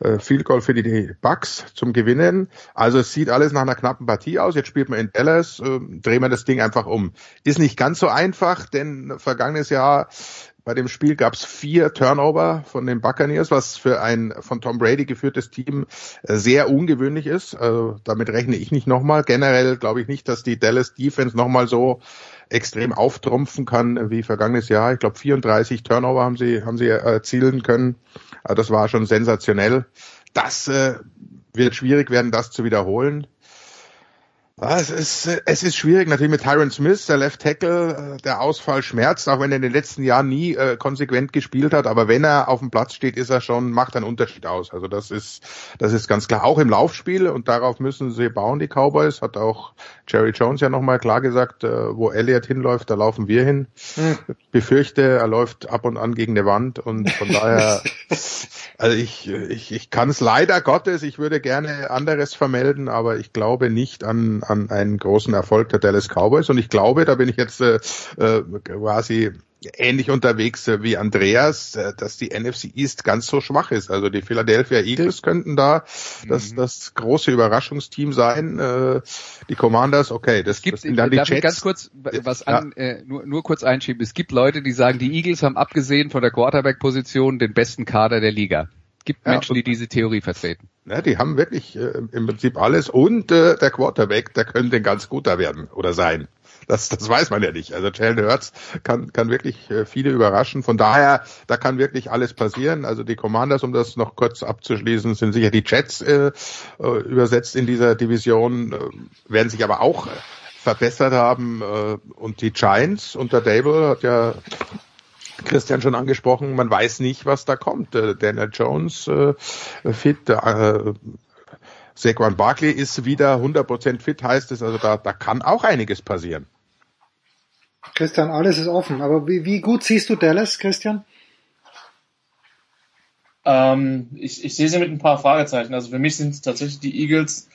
äh, Field Goal für die, Bucks zum Gewinnen. Also es sieht alles nach einer knappen Partie aus. Jetzt spielt man in Dallas, äh, drehen wir das Ding einfach um. Ist nicht ganz so einfach, denn vergangenes Jahr bei dem Spiel gab es vier Turnover von den Buccaneers, was für ein von Tom Brady geführtes Team äh, sehr ungewöhnlich ist. Also damit rechne ich nicht nochmal. Generell glaube ich nicht, dass die Dallas Defense nochmal so extrem auftrumpfen kann wie vergangenes Jahr. Ich glaube 34 Turnover haben sie haben sie erzielen können. Also das war schon sensationell. Das äh, wird schwierig werden, das zu wiederholen. Ah, es ist, es ist schwierig natürlich mit Tyron Smith, der Left Tackle, äh, der Ausfall schmerzt, auch wenn er in den letzten Jahren nie äh, konsequent gespielt hat. Aber wenn er auf dem Platz steht, ist er schon, macht einen Unterschied aus. Also das ist, das ist ganz klar. Auch im Laufspiel und darauf müssen sie bauen, die Cowboys. Hat auch Jerry Jones ja nochmal klar gesagt, äh, wo Elliott hinläuft, da laufen wir hin. Hm. Befürchte, er läuft ab und an gegen eine Wand und von daher, <laughs> also ich, ich, ich kann es leider Gottes, ich würde gerne anderes vermelden, aber ich glaube nicht an an einen großen Erfolg der Dallas Cowboys. Und ich glaube, da bin ich jetzt äh, äh quasi ähnlich unterwegs äh, wie Andreas, äh, dass die NFC East ganz so schwach ist. Also die Philadelphia Eagles könnten da das, mhm. das große Überraschungsteam sein. Äh, die Commanders, okay, das gibt dann die darf Jets. Ich ganz kurz was an, ja. äh, nur, nur kurz einschieben. Es gibt Leute, die sagen, die Eagles haben abgesehen von der Quarterback-Position den besten Kader der Liga gibt Menschen, ja, die diese Theorie vertreten. Ja, die haben wirklich äh, im Prinzip alles und äh, der Quarterback, der könnte ein ganz guter werden oder sein. Das, das weiß man ja nicht. Also Jalen Hurts kann, kann wirklich äh, viele überraschen. Von daher, da kann wirklich alles passieren. Also die Commanders, um das noch kurz abzuschließen, sind sicher die Jets äh, äh übersetzt in dieser Division, äh, werden sich aber auch verbessert haben. Äh, und die Giants unter Dable hat ja Christian schon angesprochen, man weiß nicht, was da kommt. Daniel Jones äh, fit, äh, Saquon Barkley ist wieder 100% fit, heißt es, also da, da kann auch einiges passieren. Christian, alles ist offen. Aber wie, wie gut siehst du Dallas, Christian? Ähm, ich, ich sehe sie mit ein paar Fragezeichen. Also für mich sind tatsächlich die Eagles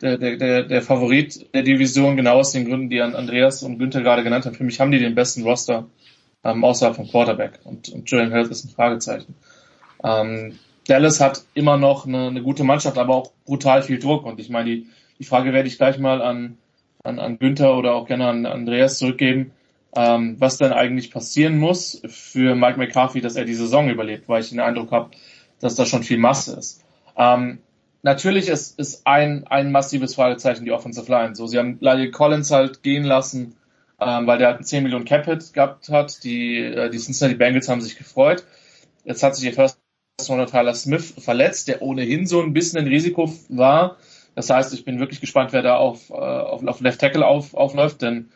der, der, der Favorit der Division, genau aus den Gründen, die Andreas und Günther gerade genannt haben. Für mich haben die den besten Roster ähm, außerhalb vom Quarterback. Und, und Julian Health ist ein Fragezeichen. Ähm, Dallas hat immer noch eine, eine gute Mannschaft, aber auch brutal viel Druck. Und ich meine, die, die Frage werde ich gleich mal an, an, an Günther oder auch gerne an Andreas zurückgeben, ähm, was denn eigentlich passieren muss für Mike McCarthy, dass er die Saison überlebt, weil ich den Eindruck habe, dass da schon viel Masse ist. Ähm, natürlich ist, ist ein, ein massives Fragezeichen die Offensive Line. So, sie haben Lyle Collins halt gehen lassen, ähm, weil der halt einen 10 Millionen Cap Hit gehabt hat. Die, äh, die Cincinnati Bengals haben sich gefreut. Jetzt hat sich ihr First Runner Tyler Smith verletzt, der ohnehin so ein bisschen ein Risiko war. Das heißt, ich bin wirklich gespannt, wer da auf, äh, auf, auf Left Tackle auf, aufläuft, denn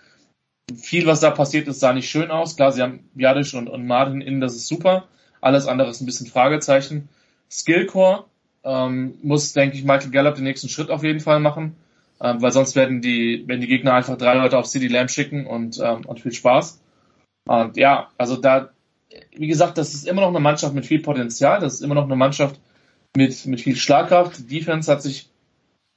viel, was da passiert ist, sah nicht schön aus. Klar, sie haben Jadisch und, und Martin innen, das ist super. Alles andere ist ein bisschen Fragezeichen. Skillcore ähm, muss, denke ich, Michael Gallup den nächsten Schritt auf jeden Fall machen, ähm, weil sonst werden die, werden die Gegner einfach drei Leute auf City Lamb schicken und, ähm, und viel Spaß. Und ja, also da, wie gesagt, das ist immer noch eine Mannschaft mit viel Potenzial, das ist immer noch eine Mannschaft mit, mit viel Schlagkraft. Die Defense hat sich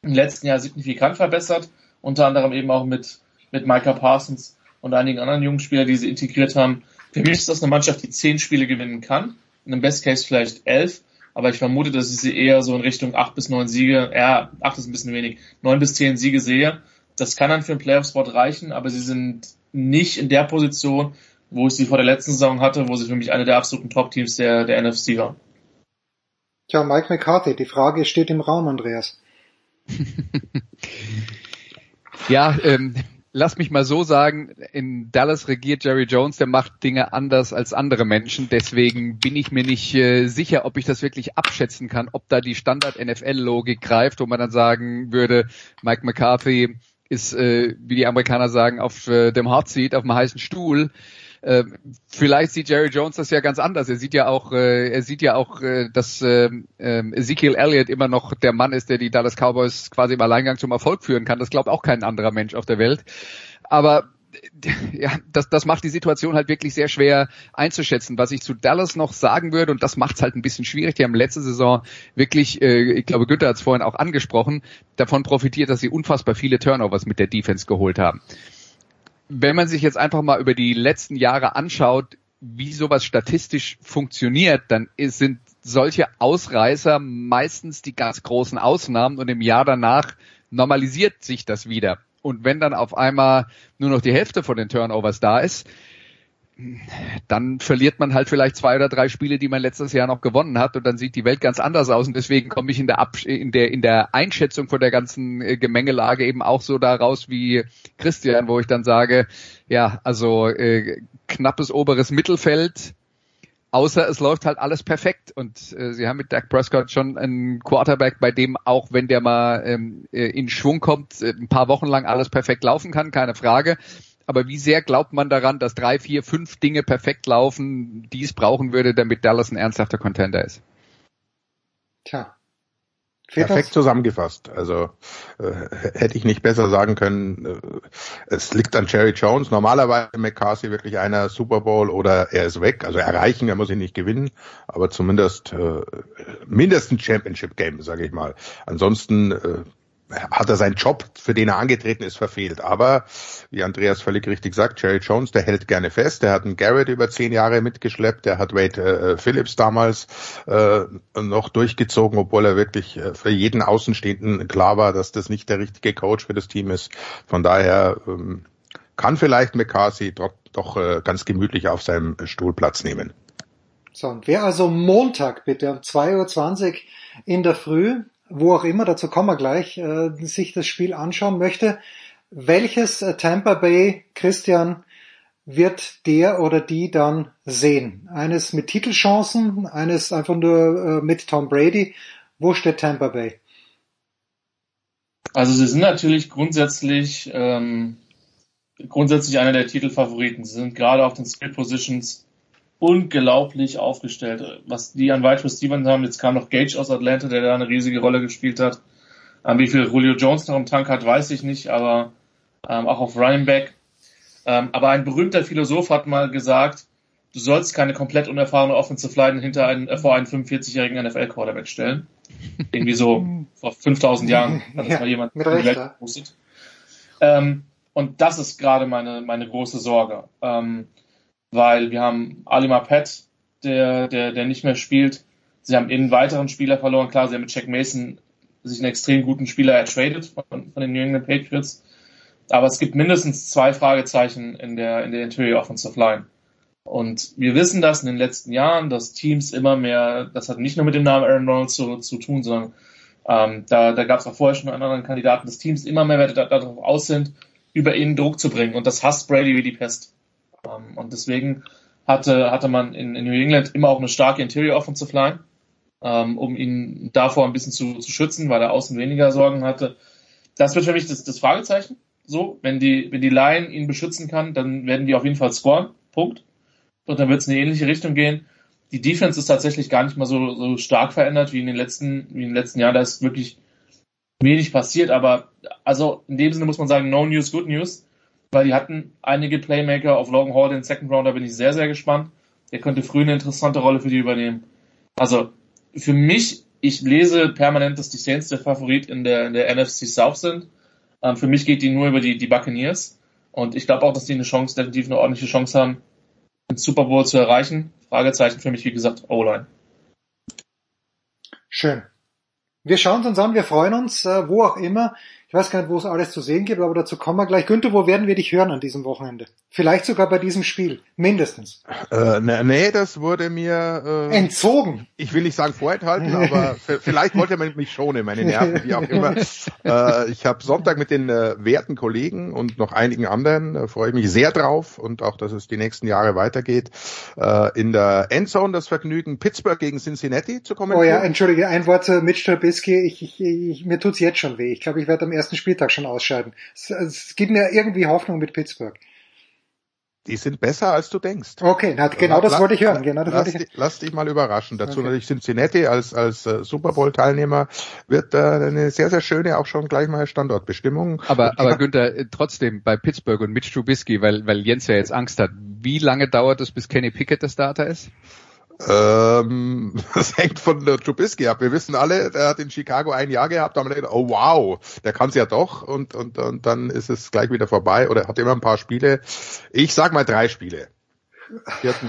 im letzten Jahr signifikant verbessert, unter anderem eben auch mit, mit Micah Parsons und einigen anderen jungen Spielern, die sie integriert haben. Für mich ist das eine Mannschaft, die zehn Spiele gewinnen kann, in einem Best Case vielleicht elf, aber ich vermute, dass ich sie eher so in Richtung acht bis neun Siege, ja, acht ist ein bisschen wenig, neun bis zehn Siege sehe. Das kann dann für einen Playoff-Spot reichen, aber sie sind nicht in der Position, wo ich sie vor der letzten Saison hatte, wo sie für mich eine der absoluten Top-Teams der, der NFC waren. Tja, Mike McCarthy, die Frage steht im Raum, Andreas. <laughs> ja, ähm, lass mich mal so sagen, in Dallas regiert Jerry Jones, der macht Dinge anders als andere Menschen. Deswegen bin ich mir nicht äh, sicher, ob ich das wirklich abschätzen kann, ob da die Standard-NFL-Logik greift, wo man dann sagen würde, Mike McCarthy ist, äh, wie die Amerikaner sagen, auf äh, dem Hot Seat, auf dem heißen Stuhl. Äh, vielleicht sieht Jerry Jones das ja ganz anders. Er sieht ja auch, äh, er sieht ja auch, äh, dass äh, Ezekiel Elliott immer noch der Mann ist, der die Dallas Cowboys quasi im Alleingang zum Erfolg führen kann. Das glaubt auch kein anderer Mensch auf der Welt. Aber <laughs> ja, das, das macht die Situation halt wirklich sehr schwer einzuschätzen. Was ich zu Dallas noch sagen würde, und das macht es halt ein bisschen schwierig, die haben letzte Saison wirklich, äh, ich glaube, Günther hat es vorhin auch angesprochen, davon profitiert, dass sie unfassbar viele Turnovers mit der Defense geholt haben wenn man sich jetzt einfach mal über die letzten Jahre anschaut, wie sowas statistisch funktioniert, dann sind solche Ausreißer meistens die ganz großen Ausnahmen und im Jahr danach normalisiert sich das wieder. Und wenn dann auf einmal nur noch die Hälfte von den Turnovers da ist, dann verliert man halt vielleicht zwei oder drei Spiele, die man letztes Jahr noch gewonnen hat und dann sieht die Welt ganz anders aus. Und deswegen komme ich in der, Abs in der in der Einschätzung von der ganzen äh, Gemengelage eben auch so da raus wie Christian, wo ich dann sage, ja, also äh, knappes oberes Mittelfeld, außer es läuft halt alles perfekt. Und äh, sie haben mit Dak Prescott schon einen Quarterback, bei dem auch wenn der mal ähm, äh, in Schwung kommt, äh, ein paar Wochen lang alles perfekt laufen kann, keine Frage aber wie sehr glaubt man daran, dass drei, vier, fünf Dinge perfekt laufen, die es brauchen würde, damit Dallas ein ernsthafter Contender ist? Tja. Perfekt zusammengefasst. Also äh, hätte ich nicht besser sagen können. Äh, es liegt an Jerry Jones. Normalerweise McCarthy wirklich einer Super Bowl oder er ist weg. Also erreichen, er muss ihn nicht gewinnen, aber zumindest äh, mindestens Championship Game, sage ich mal. Ansonsten äh, hat er seinen Job, für den er angetreten ist, verfehlt. Aber, wie Andreas völlig richtig sagt, Jerry Jones, der hält gerne fest. Der hat einen Garrett über zehn Jahre mitgeschleppt. Der hat Wade äh, Phillips damals äh, noch durchgezogen, obwohl er wirklich äh, für jeden Außenstehenden klar war, dass das nicht der richtige Coach für das Team ist. Von daher ähm, kann vielleicht McCarthy doch, doch äh, ganz gemütlich auf seinem Stuhl Platz nehmen. So, und wer also Montag bitte um 2.20 Uhr in der Früh wo auch immer, dazu kommen wir gleich, äh, sich das Spiel anschauen möchte. Welches äh, Tampa Bay, Christian, wird der oder die dann sehen? Eines mit Titelchancen, eines einfach nur äh, mit Tom Brady. Wo steht Tampa Bay? Also sie sind natürlich grundsätzlich ähm, grundsätzlich einer der Titelfavoriten. Sie sind gerade auf den Skill Positions unglaublich aufgestellt. Was die an Wide Receivers haben, jetzt kam noch Gage aus Atlanta, der da eine riesige Rolle gespielt hat. Ähm, wie viel Julio Jones noch im Tank hat, weiß ich nicht, aber ähm, auch auf Running Back. Ähm, aber ein berühmter Philosoph hat mal gesagt, du sollst keine komplett unerfahrene Offensive Line hinter einen, äh, vor einen 45-jährigen NFL-Quarterback stellen. Irgendwie so <laughs> vor 5000 Jahren hat das ja, mal jemand in die Welt gepostet. Ähm, und das ist gerade meine, meine große Sorge. Ähm, weil wir haben Ali Pet, der, der, der nicht mehr spielt. Sie haben einen weiteren Spieler verloren. Klar, sie haben mit Jack Mason sich einen extrem guten Spieler ertradet von, von den New England Patriots. Aber es gibt mindestens zwei Fragezeichen in der, in der Interior Offensive Line. Und wir wissen das in den letzten Jahren, dass Teams immer mehr, das hat nicht nur mit dem Namen Aaron Donald zu, zu tun, sondern ähm, da, da gab es auch vorher schon einen anderen Kandidaten, dass Teams immer mehr darauf aus sind, über ihn Druck zu bringen. Und das hasst Brady wie die Pest. Ähm, und deswegen hatte, hatte man in, in New England immer auch eine starke Interior Offensive Line, ähm, um ihn davor ein bisschen zu, zu schützen, weil er außen weniger Sorgen hatte. Das wird für mich das, das Fragezeichen. So, wenn die, wenn die Line ihn beschützen kann, dann werden die auf jeden Fall scoren. Punkt und dann wird es in eine ähnliche Richtung gehen. Die Defense ist tatsächlich gar nicht mal so, so stark verändert wie in den letzten, wie in den letzten Jahren. Da ist wirklich wenig passiert, aber also in dem Sinne muss man sagen, no news, good news, weil die hatten einige Playmaker auf Logan Hall, den Second Round, da bin ich sehr, sehr gespannt. Der könnte früh eine interessante Rolle für die übernehmen. Also für mich, ich lese permanent, dass die Saints der Favorit in der, in der NFC South sind. Ähm, für mich geht die nur über die, die Buccaneers. Und ich glaube auch, dass die eine Chance, definitiv eine ordentliche Chance haben, den Super Bowl zu erreichen? Fragezeichen für mich, wie gesagt, O-Line. Schön. Wir schauen uns an, wir freuen uns, äh, wo auch immer. Ich weiß gar nicht, wo es alles zu sehen gibt, aber dazu kommen wir gleich. Günther, wo werden wir dich hören an diesem Wochenende? Vielleicht sogar bei diesem Spiel, mindestens. Äh, ne, nee, das wurde mir äh, entzogen. Ich will nicht sagen vorenthalten, aber <laughs> vielleicht wollte man mich schonen, meine Nerven, wie auch immer. <laughs> äh, ich habe Sonntag mit den äh, werten Kollegen und noch einigen anderen, äh, freue ich mich sehr drauf und auch, dass es die nächsten Jahre weitergeht. Äh, in der Endzone das Vergnügen, Pittsburgh gegen Cincinnati zu kommentieren. Oh ja, entschuldige, ein Wort zu Mitch Trubisky. Ich, ich, ich, mir tut's jetzt schon weh. Ich glaube, ich werde am ersten Spieltag schon ausscheiden. Es, es gibt mir irgendwie Hoffnung mit Pittsburgh. Die sind besser, als du denkst. Okay, na, genau das wollte ich hören. Genau das lass, wollte ich... lass dich mal überraschen. Dazu okay. natürlich Cincinnati als, als uh, Super Bowl-Teilnehmer wird uh, eine sehr, sehr schöne, auch schon gleich mal Standortbestimmung. Aber, aber Günther, äh, trotzdem bei Pittsburgh und Mitch Trubisky, weil, weil Jens ja jetzt Angst hat, wie lange dauert es, bis Kenny Pickett der Starter ist? Ähm, <laughs> das hängt von der Trubisky ab. Wir wissen alle, der hat in Chicago ein Jahr gehabt, da haben wir gedacht, oh wow, der kann es ja doch und, und, und dann ist es gleich wieder vorbei oder hat immer ein paar Spiele. Ich sag mal drei Spiele.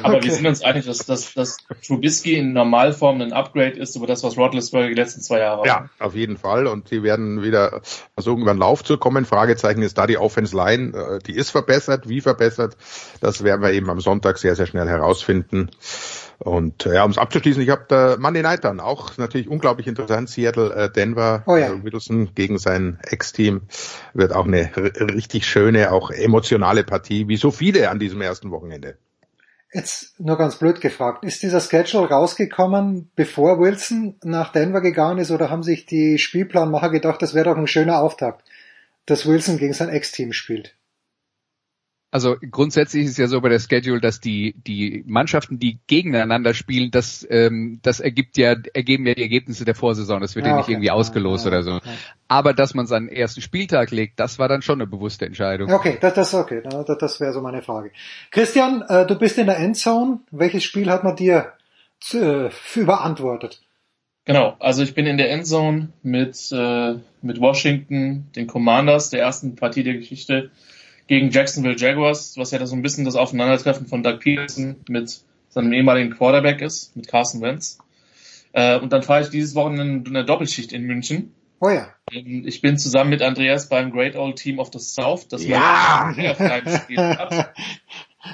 Aber okay. wir sind uns einig, dass, dass, dass Trubisky in Normalform ein Upgrade ist über das, was Rodlesberger die letzten zwei Jahre Ja, auf jeden Fall. Und sie werden wieder versuchen, über den Lauf zu kommen. Fragezeichen ist da die Offense Line. Äh, die ist verbessert. Wie verbessert? Das werden wir eben am Sonntag sehr, sehr schnell herausfinden. Und ja, um es abzuschließen, ich habe da Monday Night dann auch natürlich unglaublich interessant. Seattle, äh, Denver, oh ja. äh, Middleton gegen sein Ex-Team wird auch eine richtig schöne, auch emotionale Partie, wie so viele an diesem ersten Wochenende. Jetzt nur ganz blöd gefragt, ist dieser Schedule rausgekommen, bevor Wilson nach Denver gegangen ist, oder haben sich die Spielplanmacher gedacht, das wäre doch ein schöner Auftakt, dass Wilson gegen sein Ex-Team spielt? Also grundsätzlich ist es ja so bei der Schedule, dass die die Mannschaften, die gegeneinander spielen, das ähm, das ergibt ja ergeben ja die Ergebnisse der Vorsaison. Das wird ja, ja nicht okay. irgendwie ausgelost ja, ja, oder so. Aber dass man es an den ersten Spieltag legt, das war dann schon eine bewusste Entscheidung. Okay, das das okay, das, das wäre so meine Frage. Christian, äh, du bist in der Endzone. Welches Spiel hat man dir zu, äh, überantwortet? Genau, also ich bin in der Endzone mit äh, mit Washington, den Commanders, der ersten Partie der Geschichte gegen Jacksonville Jaguars, was ja so ein bisschen das Aufeinandertreffen von Doug Peterson mit seinem ehemaligen Quarterback ist, mit Carson Wentz. Äh, und dann fahre ich dieses Wochenende eine Doppelschicht in München. Oh ja. Ähm, ich bin zusammen mit Andreas beim Great Old Team of the South, das ja. gespielt hat.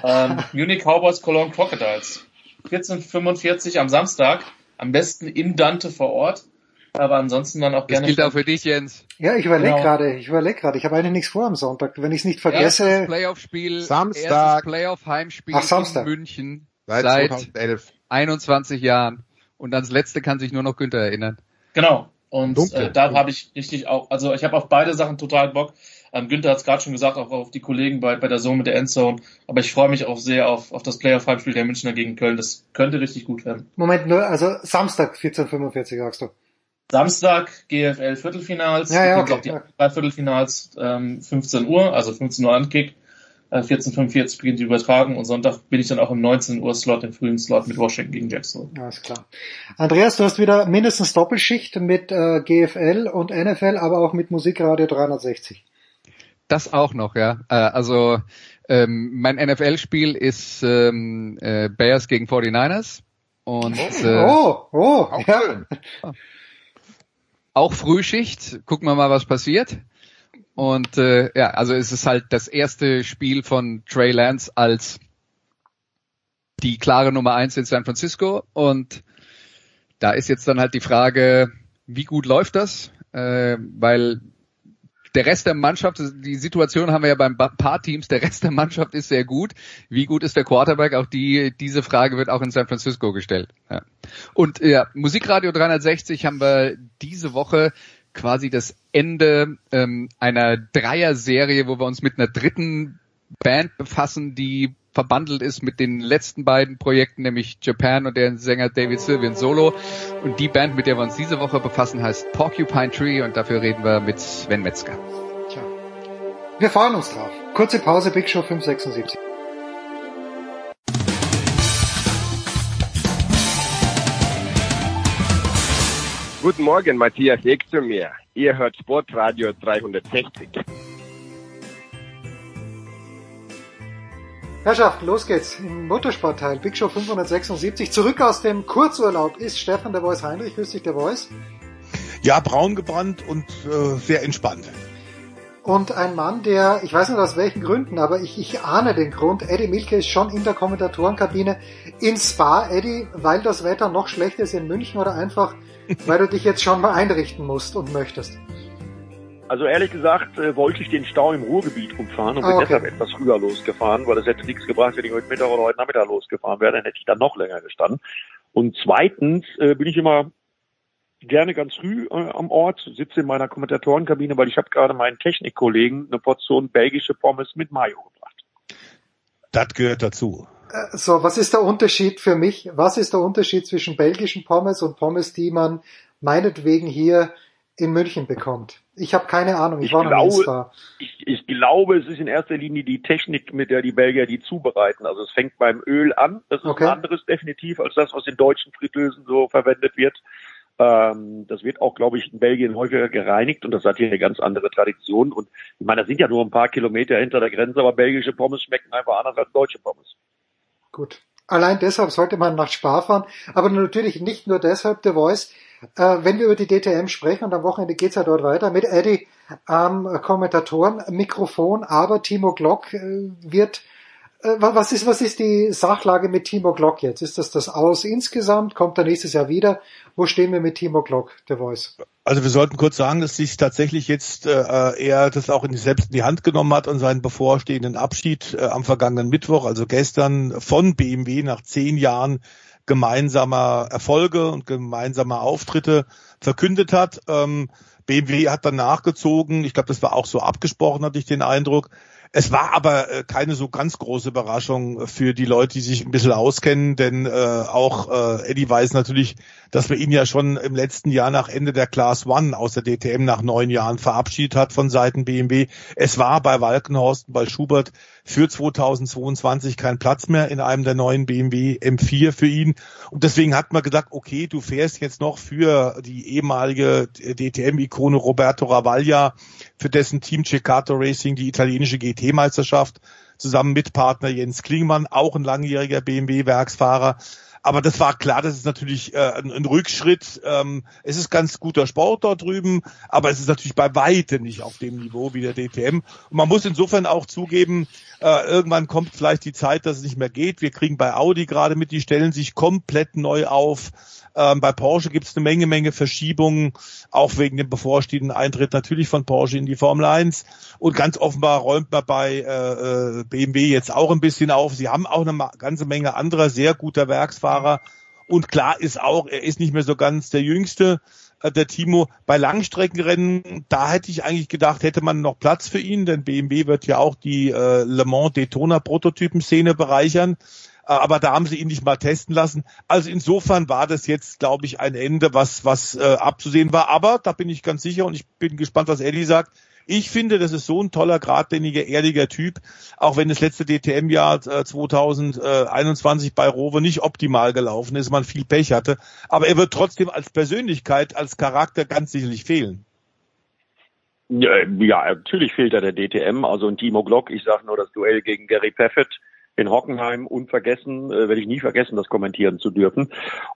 ähm, Munich Cowboys Cologne Crocodiles. 1445 am Samstag, am besten in Dante vor Ort aber ansonsten dann auch gerne. Das gilt auch für dich, Jens. Ja, ich überlege genau. gerade, ich überlege gerade, ich habe eigentlich nichts vor am Sonntag, wenn ich es nicht vergesse. Erstes Playoff-Spiel, Samstag. Playoff-Heimspiel Ach, Samstag. in München seit, seit 2011. 21 Jahren. Und ans letzte kann sich nur noch Günther erinnern. Genau. Und äh, da habe ich richtig auch, also ich habe auf beide Sachen total Bock. Ähm, Günther hat es gerade schon gesagt, auch auf die Kollegen bei, bei der Zone mit der Endzone. Aber ich freue mich auch sehr auf, auf das Playoff-Heimspiel der Münchner gegen Köln. Das könnte richtig gut werden. Moment, nur, also Samstag 14.45 sagst du. Samstag GFL Viertelfinals. Ja, ja, okay. auch die drei Viertelfinals ähm, 15 Uhr, also 15 Uhr Ankick. 14.45 beginnt die Übertragung und Sonntag bin ich dann auch im 19 Uhr Slot, im frühen Slot mit Washington gegen Jackson. Alles klar. Andreas, du hast wieder mindestens Doppelschicht mit äh, GFL und NFL, aber auch mit Musikradio 360. Das auch noch, ja. Äh, also ähm, mein NFL-Spiel ist ähm, äh, Bears gegen 49ers. Und, oh, äh, oh, oh, auch ja. schön. Auch Frühschicht. Gucken wir mal, was passiert. Und äh, ja, also es ist halt das erste Spiel von Trey Lance als die klare Nummer eins in San Francisco. Und da ist jetzt dann halt die Frage, wie gut läuft das? Äh, weil der Rest der Mannschaft, die Situation haben wir ja beim paar Teams, der Rest der Mannschaft ist sehr gut. Wie gut ist der Quarterback? Auch die, diese Frage wird auch in San Francisco gestellt. Ja. Und ja, Musikradio 360 haben wir diese Woche quasi das Ende ähm, einer Dreier-Serie, wo wir uns mit einer dritten Band befassen, die verbandelt ist mit den letzten beiden Projekten, nämlich Japan und deren Sänger David Sylvian Solo. Und die Band, mit der wir uns diese Woche befassen, heißt Porcupine Tree und dafür reden wir mit Sven Metzger. Tja. Wir freuen uns drauf. Kurze Pause, Big Show 576. Guten Morgen, Matthias Eck zu mir. Ihr hört Sportradio 360. Herrschaft, los geht's im Motorsportteil. Big Show 576. Zurück aus dem Kurzurlaub ist Stefan der Voice Heinrich. Grüß dich, der Voice. Ja, braun gebrannt und äh, sehr entspannt. Und ein Mann, der, ich weiß nicht aus welchen Gründen, aber ich, ich ahne den Grund, Eddie Milke ist schon in der Kommentatorenkabine in Spa. Eddie, weil das Wetter noch schlechter ist in München oder einfach <laughs> weil du dich jetzt schon mal einrichten musst und möchtest? Also ehrlich gesagt äh, wollte ich den Stau im Ruhrgebiet umfahren und bin ah, okay. deshalb etwas früher losgefahren, weil es hätte nichts gebracht, wenn ich heute Mittag oder heute Nachmittag losgefahren wäre, dann hätte ich dann noch länger gestanden. Und zweitens äh, bin ich immer gerne ganz früh äh, am Ort, sitze in meiner Kommentatorenkabine, weil ich habe gerade meinen Technikkollegen eine Portion belgische Pommes mit Mayo gebracht. Das gehört dazu. Äh, so, was ist der Unterschied für mich? Was ist der Unterschied zwischen belgischen Pommes und Pommes, die man meinetwegen hier in München bekommt? Ich habe keine Ahnung, ich, ich war noch glaube, nicht da. Ich, ich glaube, es ist in erster Linie die Technik, mit der die Belgier die zubereiten. Also es fängt beim Öl an. Das ist okay. ein anderes definitiv als das, was in deutschen Fritteusen so verwendet wird. Ähm, das wird auch, glaube ich, in Belgien häufiger gereinigt und das hat hier eine ganz andere Tradition. Und ich meine, das sind ja nur ein paar Kilometer hinter der Grenze, aber belgische Pommes schmecken einfach anders als deutsche Pommes. Gut. Allein deshalb sollte man nach Spa fahren, aber natürlich nicht nur deshalb The Voice. Äh, wenn wir über die DTM sprechen und am Wochenende geht's ja dort weiter mit Eddie am ähm, Kommentatoren Mikrofon, aber Timo Glock äh, wird äh, was ist, was ist die Sachlage mit Timo Glock jetzt? Ist das das Aus insgesamt? Kommt er nächstes Jahr wieder? Wo stehen wir mit Timo Glock, der Voice? Also wir sollten kurz sagen, dass sich tatsächlich jetzt äh, er das auch in die, selbst in die Hand genommen hat und seinen bevorstehenden Abschied äh, am vergangenen Mittwoch, also gestern von BMW nach zehn Jahren gemeinsamer Erfolge und gemeinsamer Auftritte verkündet hat. Ähm, BMW hat dann nachgezogen. Ich glaube, das war auch so abgesprochen, hatte ich den Eindruck. Es war aber äh, keine so ganz große Überraschung für die Leute, die sich ein bisschen auskennen, denn äh, auch äh, Eddie weiß natürlich, dass man ihn ja schon im letzten Jahr nach Ende der Class One aus der DTM nach neun Jahren verabschiedet hat von Seiten BMW. Es war bei Walkenhorst und bei Schubert für 2022 kein Platz mehr in einem der neuen BMW M4 für ihn. Und deswegen hat man gesagt, okay, du fährst jetzt noch für die ehemalige DTM-Ikone Roberto Ravaglia, für dessen Team Ceccato Racing die italienische GT-Meisterschaft zusammen mit Partner Jens Klingmann, auch ein langjähriger BMW-Werksfahrer. Aber das war klar, das ist natürlich äh, ein, ein Rückschritt. Ähm, es ist ganz guter Sport dort drüben, aber es ist natürlich bei weitem nicht auf dem Niveau wie der DTM. Und man muss insofern auch zugeben, äh, irgendwann kommt vielleicht die Zeit, dass es nicht mehr geht. Wir kriegen bei Audi gerade mit, die stellen sich komplett neu auf. Ähm, bei Porsche gibt es eine Menge, Menge Verschiebungen, auch wegen dem bevorstehenden Eintritt natürlich von Porsche in die Formel 1. Und ganz offenbar räumt man bei äh, äh BMW jetzt auch ein bisschen auf. Sie haben auch eine ganze Menge anderer sehr guter Werksfahrer. Und klar ist auch, er ist nicht mehr so ganz der Jüngste äh, der Timo. Bei Langstreckenrennen, da hätte ich eigentlich gedacht, hätte man noch Platz für ihn, denn BMW wird ja auch die äh, Le Mans Daytona Prototypen-Szene bereichern. Aber da haben sie ihn nicht mal testen lassen. Also insofern war das jetzt, glaube ich, ein Ende, was, was äh, abzusehen war. Aber da bin ich ganz sicher und ich bin gespannt, was Eddie sagt. Ich finde, das ist so ein toller, geradliniger, ehrlicher Typ, auch wenn das letzte DTM-Jahr äh, 2021 bei Rover nicht optimal gelaufen ist, man viel Pech hatte. Aber er wird trotzdem als Persönlichkeit, als Charakter ganz sicherlich fehlen. Ja, natürlich fehlt er der DTM, also ein Timo Glock. Ich sage nur das Duell gegen Gary Paffett in Hockenheim unvergessen, äh, werde ich nie vergessen, das kommentieren zu dürfen.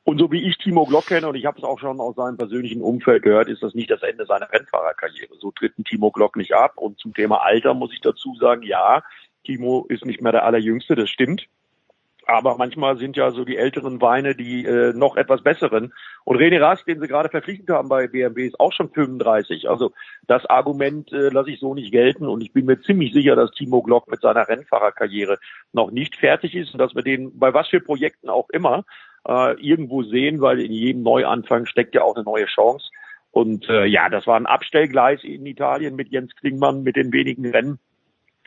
Und so wie ich Timo Glock kenne, und ich habe es auch schon aus seinem persönlichen Umfeld gehört, ist das nicht das Ende seiner Rennfahrerkarriere. So tritt ein Timo Glock nicht ab. Und zum Thema Alter muss ich dazu sagen, ja, Timo ist nicht mehr der Allerjüngste, das stimmt. Aber manchmal sind ja so die älteren Weine die äh, noch etwas besseren. Und René Rast, den sie gerade verpflichtet haben bei BMW, ist auch schon 35. Also das Argument äh, lasse ich so nicht gelten. Und ich bin mir ziemlich sicher, dass Timo Glock mit seiner Rennfahrerkarriere noch nicht fertig ist und dass wir den bei was für Projekten auch immer äh, irgendwo sehen, weil in jedem Neuanfang steckt ja auch eine neue Chance. Und äh, ja, das war ein Abstellgleis in Italien mit Jens Klingmann, mit den wenigen Rennen.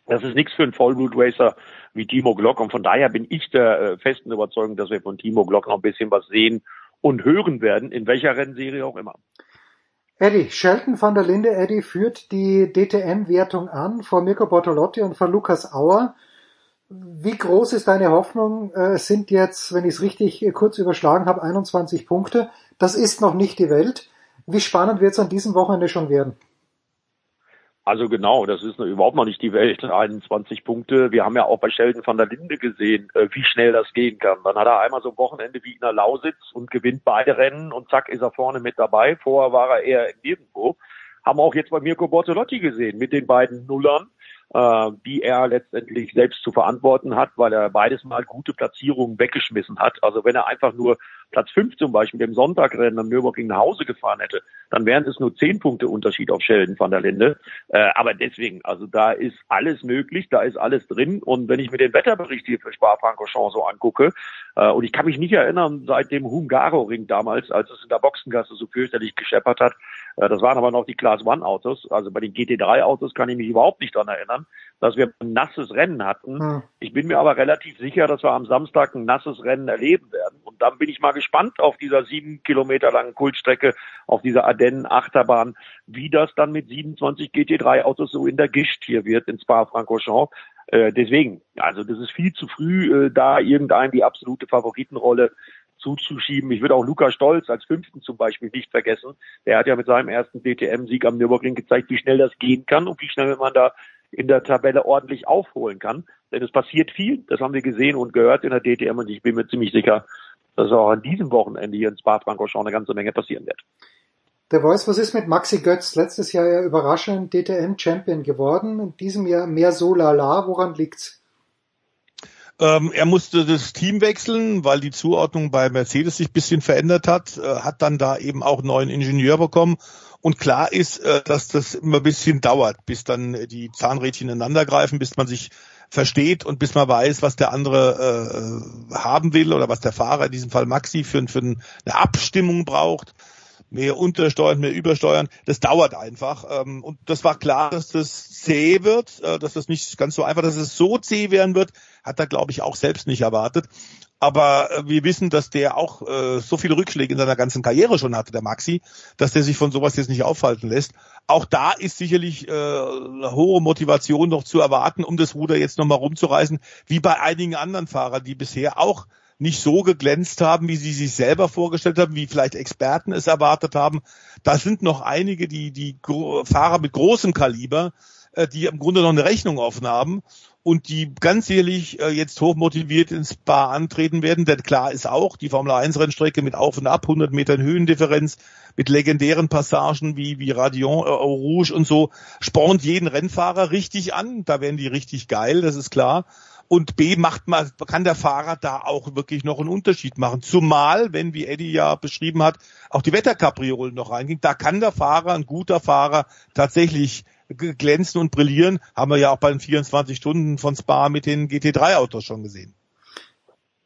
Das ist nichts für einen Vollblut-Racer wie Timo Glock. Und von daher bin ich der äh, festen Überzeugung, dass wir von Timo Glock noch ein bisschen was sehen und hören werden, in welcher Rennserie auch immer. Eddie, Shelton van der Linde, Eddie führt die DTM-Wertung an vor Mirko Bortolotti und vor Lukas Auer. Wie groß ist deine Hoffnung? Äh, es sind jetzt, wenn ich es richtig kurz überschlagen habe, 21 Punkte. Das ist noch nicht die Welt. Wie spannend wird es an diesem Wochenende schon werden? Also genau, das ist überhaupt noch nicht die Welt. <laughs> 21 Punkte. Wir haben ja auch bei Sheldon van der Linde gesehen, äh, wie schnell das gehen kann. Dann hat er einmal so ein Wochenende wie in der Lausitz und gewinnt beide Rennen und zack ist er vorne mit dabei. Vorher war er eher nirgendwo. Haben auch jetzt bei Mirko Bortolotti gesehen mit den beiden Nullern äh, die er letztendlich selbst zu verantworten hat, weil er beides mal gute Platzierungen weggeschmissen hat. Also wenn er einfach nur Platz fünf zum Beispiel im Sonntagrennen am Nürburgring nach Hause gefahren hätte, dann wären es nur zehn Punkte Unterschied auf Sheldon van der Linde. Äh, aber deswegen, also da ist alles möglich, da ist alles drin. Und wenn ich mir den Wetterbericht hier für Spa-Francorchamps so angucke, äh, und ich kann mich nicht erinnern, seit dem Hungaro-Ring damals, als es in der Boxengasse so fürchterlich gescheppert hat, äh, das waren aber noch die Class One Autos. Also bei den GT3 Autos kann ich mich überhaupt nicht dran erinnern, dass wir ein nasses Rennen hatten. Hm. Ich bin mir aber relativ sicher, dass wir am Samstag ein nasses Rennen erleben werden. Und dann bin ich mal gespannt auf dieser sieben Kilometer langen Kultstrecke, auf dieser Ardennen Achterbahn, wie das dann mit 27 GT3 Autos so in der Gischt hier wird in Spa-Francorchamps. Äh, deswegen, also das ist viel zu früh, äh, da irgendein die absolute Favoritenrolle zuzuschieben. Ich würde auch Luca Stolz als Fünften zum Beispiel nicht vergessen. Der hat ja mit seinem ersten DTM-Sieg am Nürburgring gezeigt, wie schnell das gehen kann und wie schnell man da in der Tabelle ordentlich aufholen kann. Denn es passiert viel, das haben wir gesehen und gehört in der DTM und ich bin mir ziemlich sicher, dass auch an diesem Wochenende hier in Spa-Francorchamps eine ganze Menge passieren wird. Der Voice, was ist mit Maxi Götz? Letztes Jahr ja überraschend DTM-Champion geworden, in diesem Jahr mehr so lala. Woran liegt's? Ähm, er musste das Team wechseln, weil die Zuordnung bei Mercedes sich bisschen verändert hat, äh, hat dann da eben auch einen neuen Ingenieur bekommen. Und klar ist, äh, dass das immer ein bisschen dauert, bis dann die Zahnrädchen ineinander greifen, bis man sich versteht und bis man weiß, was der andere äh, haben will oder was der Fahrer, in diesem Fall Maxi, für, für eine Abstimmung braucht mehr untersteuern, mehr übersteuern. Das dauert einfach. Ähm, und das war klar, dass das zäh wird, äh, dass das nicht ganz so einfach, dass es so zäh werden wird, hat er, glaube ich, auch selbst nicht erwartet. Aber äh, wir wissen, dass der auch äh, so viele Rückschläge in seiner ganzen Karriere schon hatte, der Maxi, dass der sich von sowas jetzt nicht aufhalten lässt. Auch da ist sicherlich äh, hohe Motivation noch zu erwarten, um das Ruder jetzt nochmal rumzureißen, wie bei einigen anderen Fahrern, die bisher auch nicht so geglänzt haben, wie sie sich selber vorgestellt haben, wie vielleicht Experten es erwartet haben. Da sind noch einige, die, die Fahrer mit großem Kaliber, äh, die im Grunde noch eine Rechnung offen haben und die ganz sicherlich äh, jetzt hochmotiviert ins Bar antreten werden, denn klar ist auch, die Formel 1 Rennstrecke mit auf und ab 100 Metern Höhendifferenz, mit legendären Passagen wie, wie Radion, äh, Rouge und so, spornt jeden Rennfahrer richtig an, da werden die richtig geil, das ist klar. Und B macht man, kann der Fahrer da auch wirklich noch einen Unterschied machen. Zumal, wenn, wie Eddie ja beschrieben hat, auch die Wetterkapriolen noch reinging, da kann der Fahrer, ein guter Fahrer, tatsächlich glänzen und brillieren. Haben wir ja auch bei den 24 Stunden von Spa mit den GT3-Autos schon gesehen.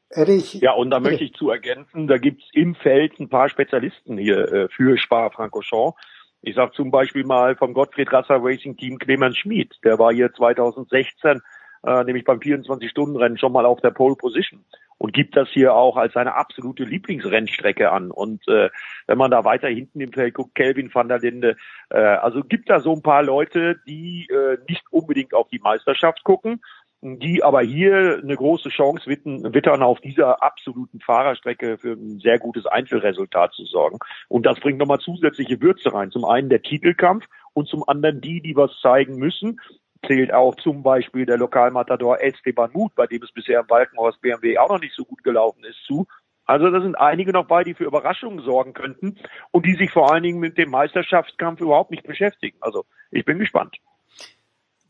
Eddie, ja, und da möchte ich zu ergänzen, da gibt's im Feld ein paar Spezialisten hier äh, für Spa-Francorchamps. Ich sage zum Beispiel mal vom Gottfried Rasser Racing Team Clemens Schmid. Der war hier 2016 äh, nämlich beim 24-Stunden-Rennen schon mal auf der Pole Position. Und gibt das hier auch als seine absolute Lieblingsrennstrecke an. Und äh, wenn man da weiter hinten im Feld guckt, Kelvin van der Linde, äh, also gibt da so ein paar Leute, die äh, nicht unbedingt auf die Meisterschaft gucken, die aber hier eine große Chance wittern, auf dieser absoluten Fahrerstrecke für ein sehr gutes Einzelresultat zu sorgen. Und das bringt nochmal zusätzliche Würze rein. Zum einen der Titelkampf und zum anderen die, die was zeigen müssen zählt auch zum Beispiel der Lokalmatador Esteban Muth, bei dem es bisher im Balkenhorst BMW auch noch nicht so gut gelaufen ist, zu. Also da sind einige noch bei, die für Überraschungen sorgen könnten und die sich vor allen Dingen mit dem Meisterschaftskampf überhaupt nicht beschäftigen. Also ich bin gespannt.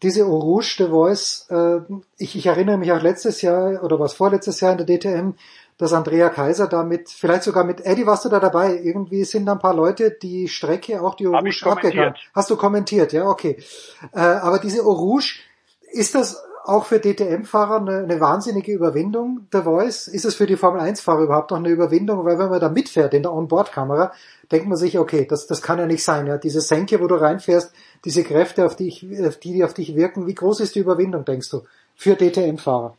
Diese Eau Rouge de Voice, äh, ich, ich erinnere mich auch letztes Jahr oder was vorletztes Jahr in der DTM, dass Andrea Kaiser damit, vielleicht sogar mit Eddie warst du da dabei, irgendwie sind da ein paar Leute die Strecke, auch die Eau Rouge abgegangen. Hast du kommentiert, ja, okay. Äh, aber diese Eau Rouge, ist das auch für DTM-Fahrer eine, eine, wahnsinnige Überwindung, der Voice? Ist es für die Formel 1-Fahrer überhaupt noch eine Überwindung? Weil wenn man da mitfährt in der Onboard-Kamera, denkt man sich, okay, das, das kann ja nicht sein. Ja? Diese Senke, wo du reinfährst, diese Kräfte, auf die, ich, auf die, die auf dich wirken, wie groß ist die Überwindung, denkst du, für DTM-Fahrer?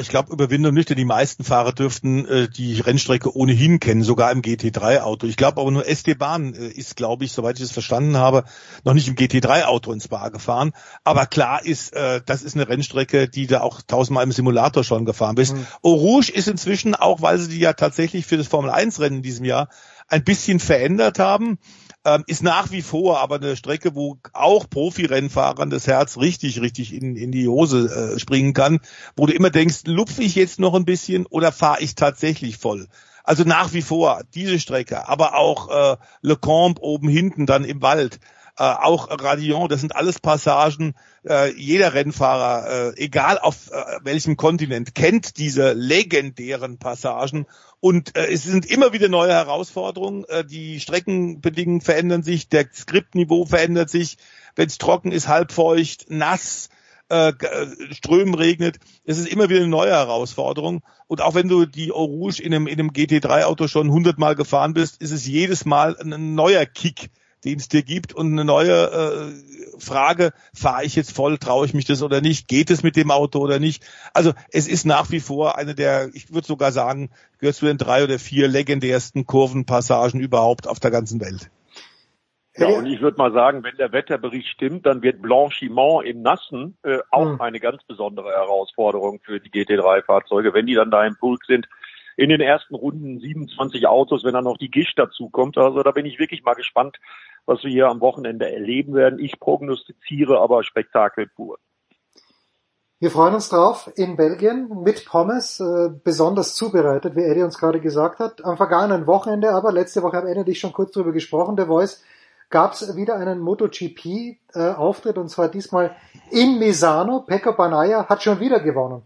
Ich glaube, Überwindung nicht, denn die meisten Fahrer dürften äh, die Rennstrecke ohnehin kennen, sogar im GT3-Auto. Ich glaube aber nur Esteban äh, ist, glaube ich, soweit ich es verstanden habe, noch nicht im GT3-Auto ins Bar gefahren. Aber klar ist, äh, das ist eine Rennstrecke, die da auch tausendmal im Simulator schon gefahren bist. Mhm. Eau Rouge ist inzwischen, auch weil sie die ja tatsächlich für das Formel-1-Rennen in diesem Jahr ein bisschen verändert haben, ähm, ist nach wie vor aber eine Strecke, wo auch Profirennfahrern das Herz richtig, richtig in, in die Hose äh, springen kann, wo du immer denkst, lupfe ich jetzt noch ein bisschen oder fahre ich tatsächlich voll? Also nach wie vor diese Strecke, aber auch äh, Le Combe oben hinten dann im Wald äh, auch Radion, das sind alles Passagen. Äh, jeder Rennfahrer, äh, egal auf äh, welchem Kontinent, kennt diese legendären Passagen und äh, es sind immer wieder neue Herausforderungen. Äh, die Streckenbedingungen verändern sich, der Skriptniveau verändert sich. Wenn es trocken ist, halbfeucht, nass, äh, äh, Strömen regnet. Es ist immer wieder eine neue Herausforderung. Und auch wenn du die Eau Rouge in einem, in einem GT3-Auto schon hundertmal gefahren bist, ist es jedes Mal ein neuer Kick, den es dir gibt und eine neue äh, Frage, fahre ich jetzt voll, traue ich mich das oder nicht, geht es mit dem Auto oder nicht. Also es ist nach wie vor eine der, ich würde sogar sagen, gehört zu den drei oder vier legendärsten Kurvenpassagen überhaupt auf der ganzen Welt. Ja, und ich würde mal sagen, wenn der Wetterbericht stimmt, dann wird Blanchiment im Nassen äh, auch hm. eine ganz besondere Herausforderung für die GT3-Fahrzeuge, wenn die dann da im Pulk sind in den ersten Runden 27 Autos, wenn dann noch die Gisch dazu kommt. Also da bin ich wirklich mal gespannt, was wir hier am Wochenende erleben werden. Ich prognostiziere aber Spektakel pur. Wir freuen uns drauf in Belgien mit Pommes, äh, besonders zubereitet, wie Eddie uns gerade gesagt hat. Am vergangenen Wochenende, aber letzte Woche haben Eddie und ich schon kurz drüber gesprochen, der Voice, gab es wieder einen MotoGP-Auftritt äh, und zwar diesmal in Misano. Pecco Banaya hat schon wieder gewonnen.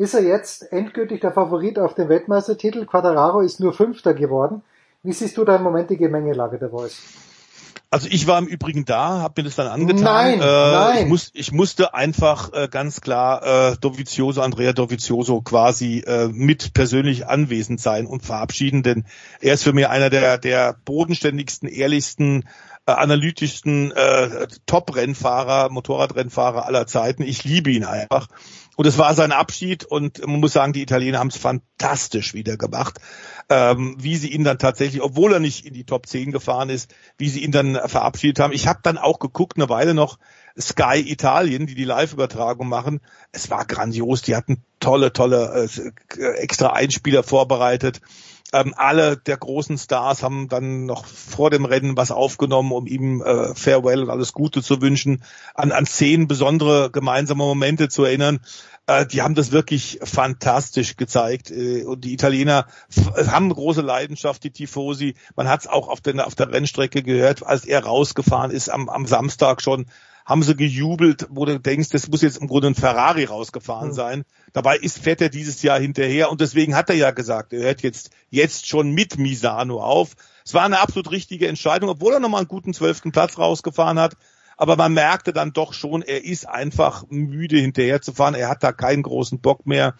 Ist er jetzt endgültig der Favorit auf den Weltmeistertitel? Quadraro ist nur Fünfter geworden. Wie siehst du da im Moment die Gemengelage der Voice? Also ich war im Übrigen da, habe mir das dann angetan. Nein, äh, nein. Ich, muss, ich musste einfach äh, ganz klar äh, Dovizioso, Andrea Dovizioso quasi äh, mit persönlich anwesend sein und verabschieden, denn er ist für mich einer der, der bodenständigsten, ehrlichsten, äh, analytischsten äh, Top-Rennfahrer, Motorradrennfahrer aller Zeiten. Ich liebe ihn einfach. Und es war sein Abschied und man muss sagen, die Italiener haben es fantastisch wieder gemacht, ähm, wie sie ihn dann tatsächlich, obwohl er nicht in die Top 10 gefahren ist, wie sie ihn dann verabschiedet haben. Ich habe dann auch geguckt, eine Weile noch Sky Italien, die die Live-Übertragung machen. Es war grandios, die hatten tolle, tolle äh, extra Einspieler vorbereitet. Ähm, alle der großen Stars haben dann noch vor dem Rennen was aufgenommen, um ihm äh, Farewell und alles Gute zu wünschen, an, an zehn besondere gemeinsame Momente zu erinnern. Äh, die haben das wirklich fantastisch gezeigt. Äh, und die Italiener haben große Leidenschaft, die Tifosi. Man hat es auch auf der, auf der Rennstrecke gehört, als er rausgefahren ist am, am Samstag schon haben sie gejubelt, wo du denkst, das muss jetzt im Grunde ein Ferrari rausgefahren mhm. sein. Dabei ist fährt er dieses Jahr hinterher und deswegen hat er ja gesagt, er hört jetzt jetzt schon mit Misano auf. Es war eine absolut richtige Entscheidung, obwohl er nochmal einen guten zwölften Platz rausgefahren hat. Aber man merkte dann doch schon, er ist einfach müde hinterher zu fahren. Er hat da keinen großen Bock mehr.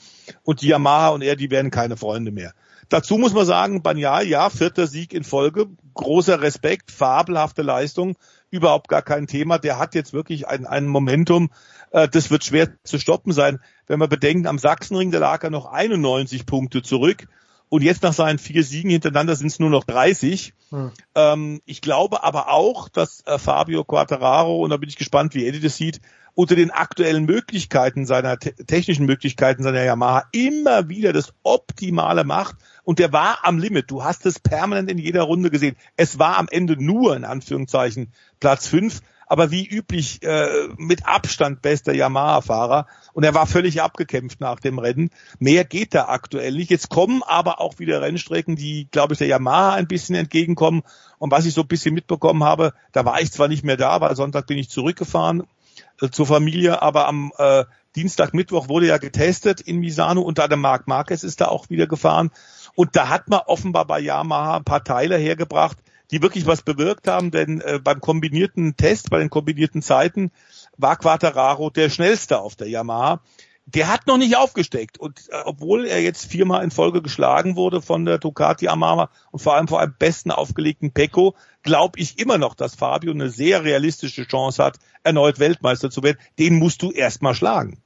Und die Yamaha und er, die werden keine Freunde mehr. Dazu muss man sagen, Banyal, ja, vierter Sieg in Folge, großer Respekt, fabelhafte Leistung überhaupt gar kein Thema. Der hat jetzt wirklich ein, ein Momentum, äh, das wird schwer zu stoppen sein. Wenn man bedenkt, am Sachsenring, da lag er noch 91 Punkte zurück. Und jetzt nach seinen vier Siegen hintereinander sind es nur noch 30. Hm. Ähm, ich glaube aber auch, dass äh, Fabio Quattararo, und da bin ich gespannt, wie Eddie das sieht, unter den aktuellen Möglichkeiten seiner te technischen Möglichkeiten seiner Yamaha immer wieder das Optimale macht. Und der war am Limit. Du hast es permanent in jeder Runde gesehen. Es war am Ende nur, in Anführungszeichen, Platz fünf aber wie üblich äh, mit Abstand bester Yamaha-Fahrer. Und er war völlig abgekämpft nach dem Rennen. Mehr geht da aktuell nicht. Jetzt kommen aber auch wieder Rennstrecken, die, glaube ich, der Yamaha ein bisschen entgegenkommen. Und was ich so ein bisschen mitbekommen habe, da war ich zwar nicht mehr da, weil Sonntag bin ich zurückgefahren äh, zur Familie, aber am äh, Dienstag, Mittwoch wurde ja getestet in Misano und da der Marc Marquez ist da auch wieder gefahren. Und da hat man offenbar bei Yamaha ein paar Teile hergebracht, die wirklich was bewirkt haben, denn äh, beim kombinierten Test, bei den kombinierten Zeiten war Quattararo der schnellste auf der Yamaha. Der hat noch nicht aufgesteckt und äh, obwohl er jetzt viermal in Folge geschlagen wurde von der Ducati Yamaha und vor allem vor einem besten aufgelegten Pecco, glaube ich immer noch, dass Fabio eine sehr realistische Chance hat, erneut Weltmeister zu werden. Den musst du erstmal schlagen.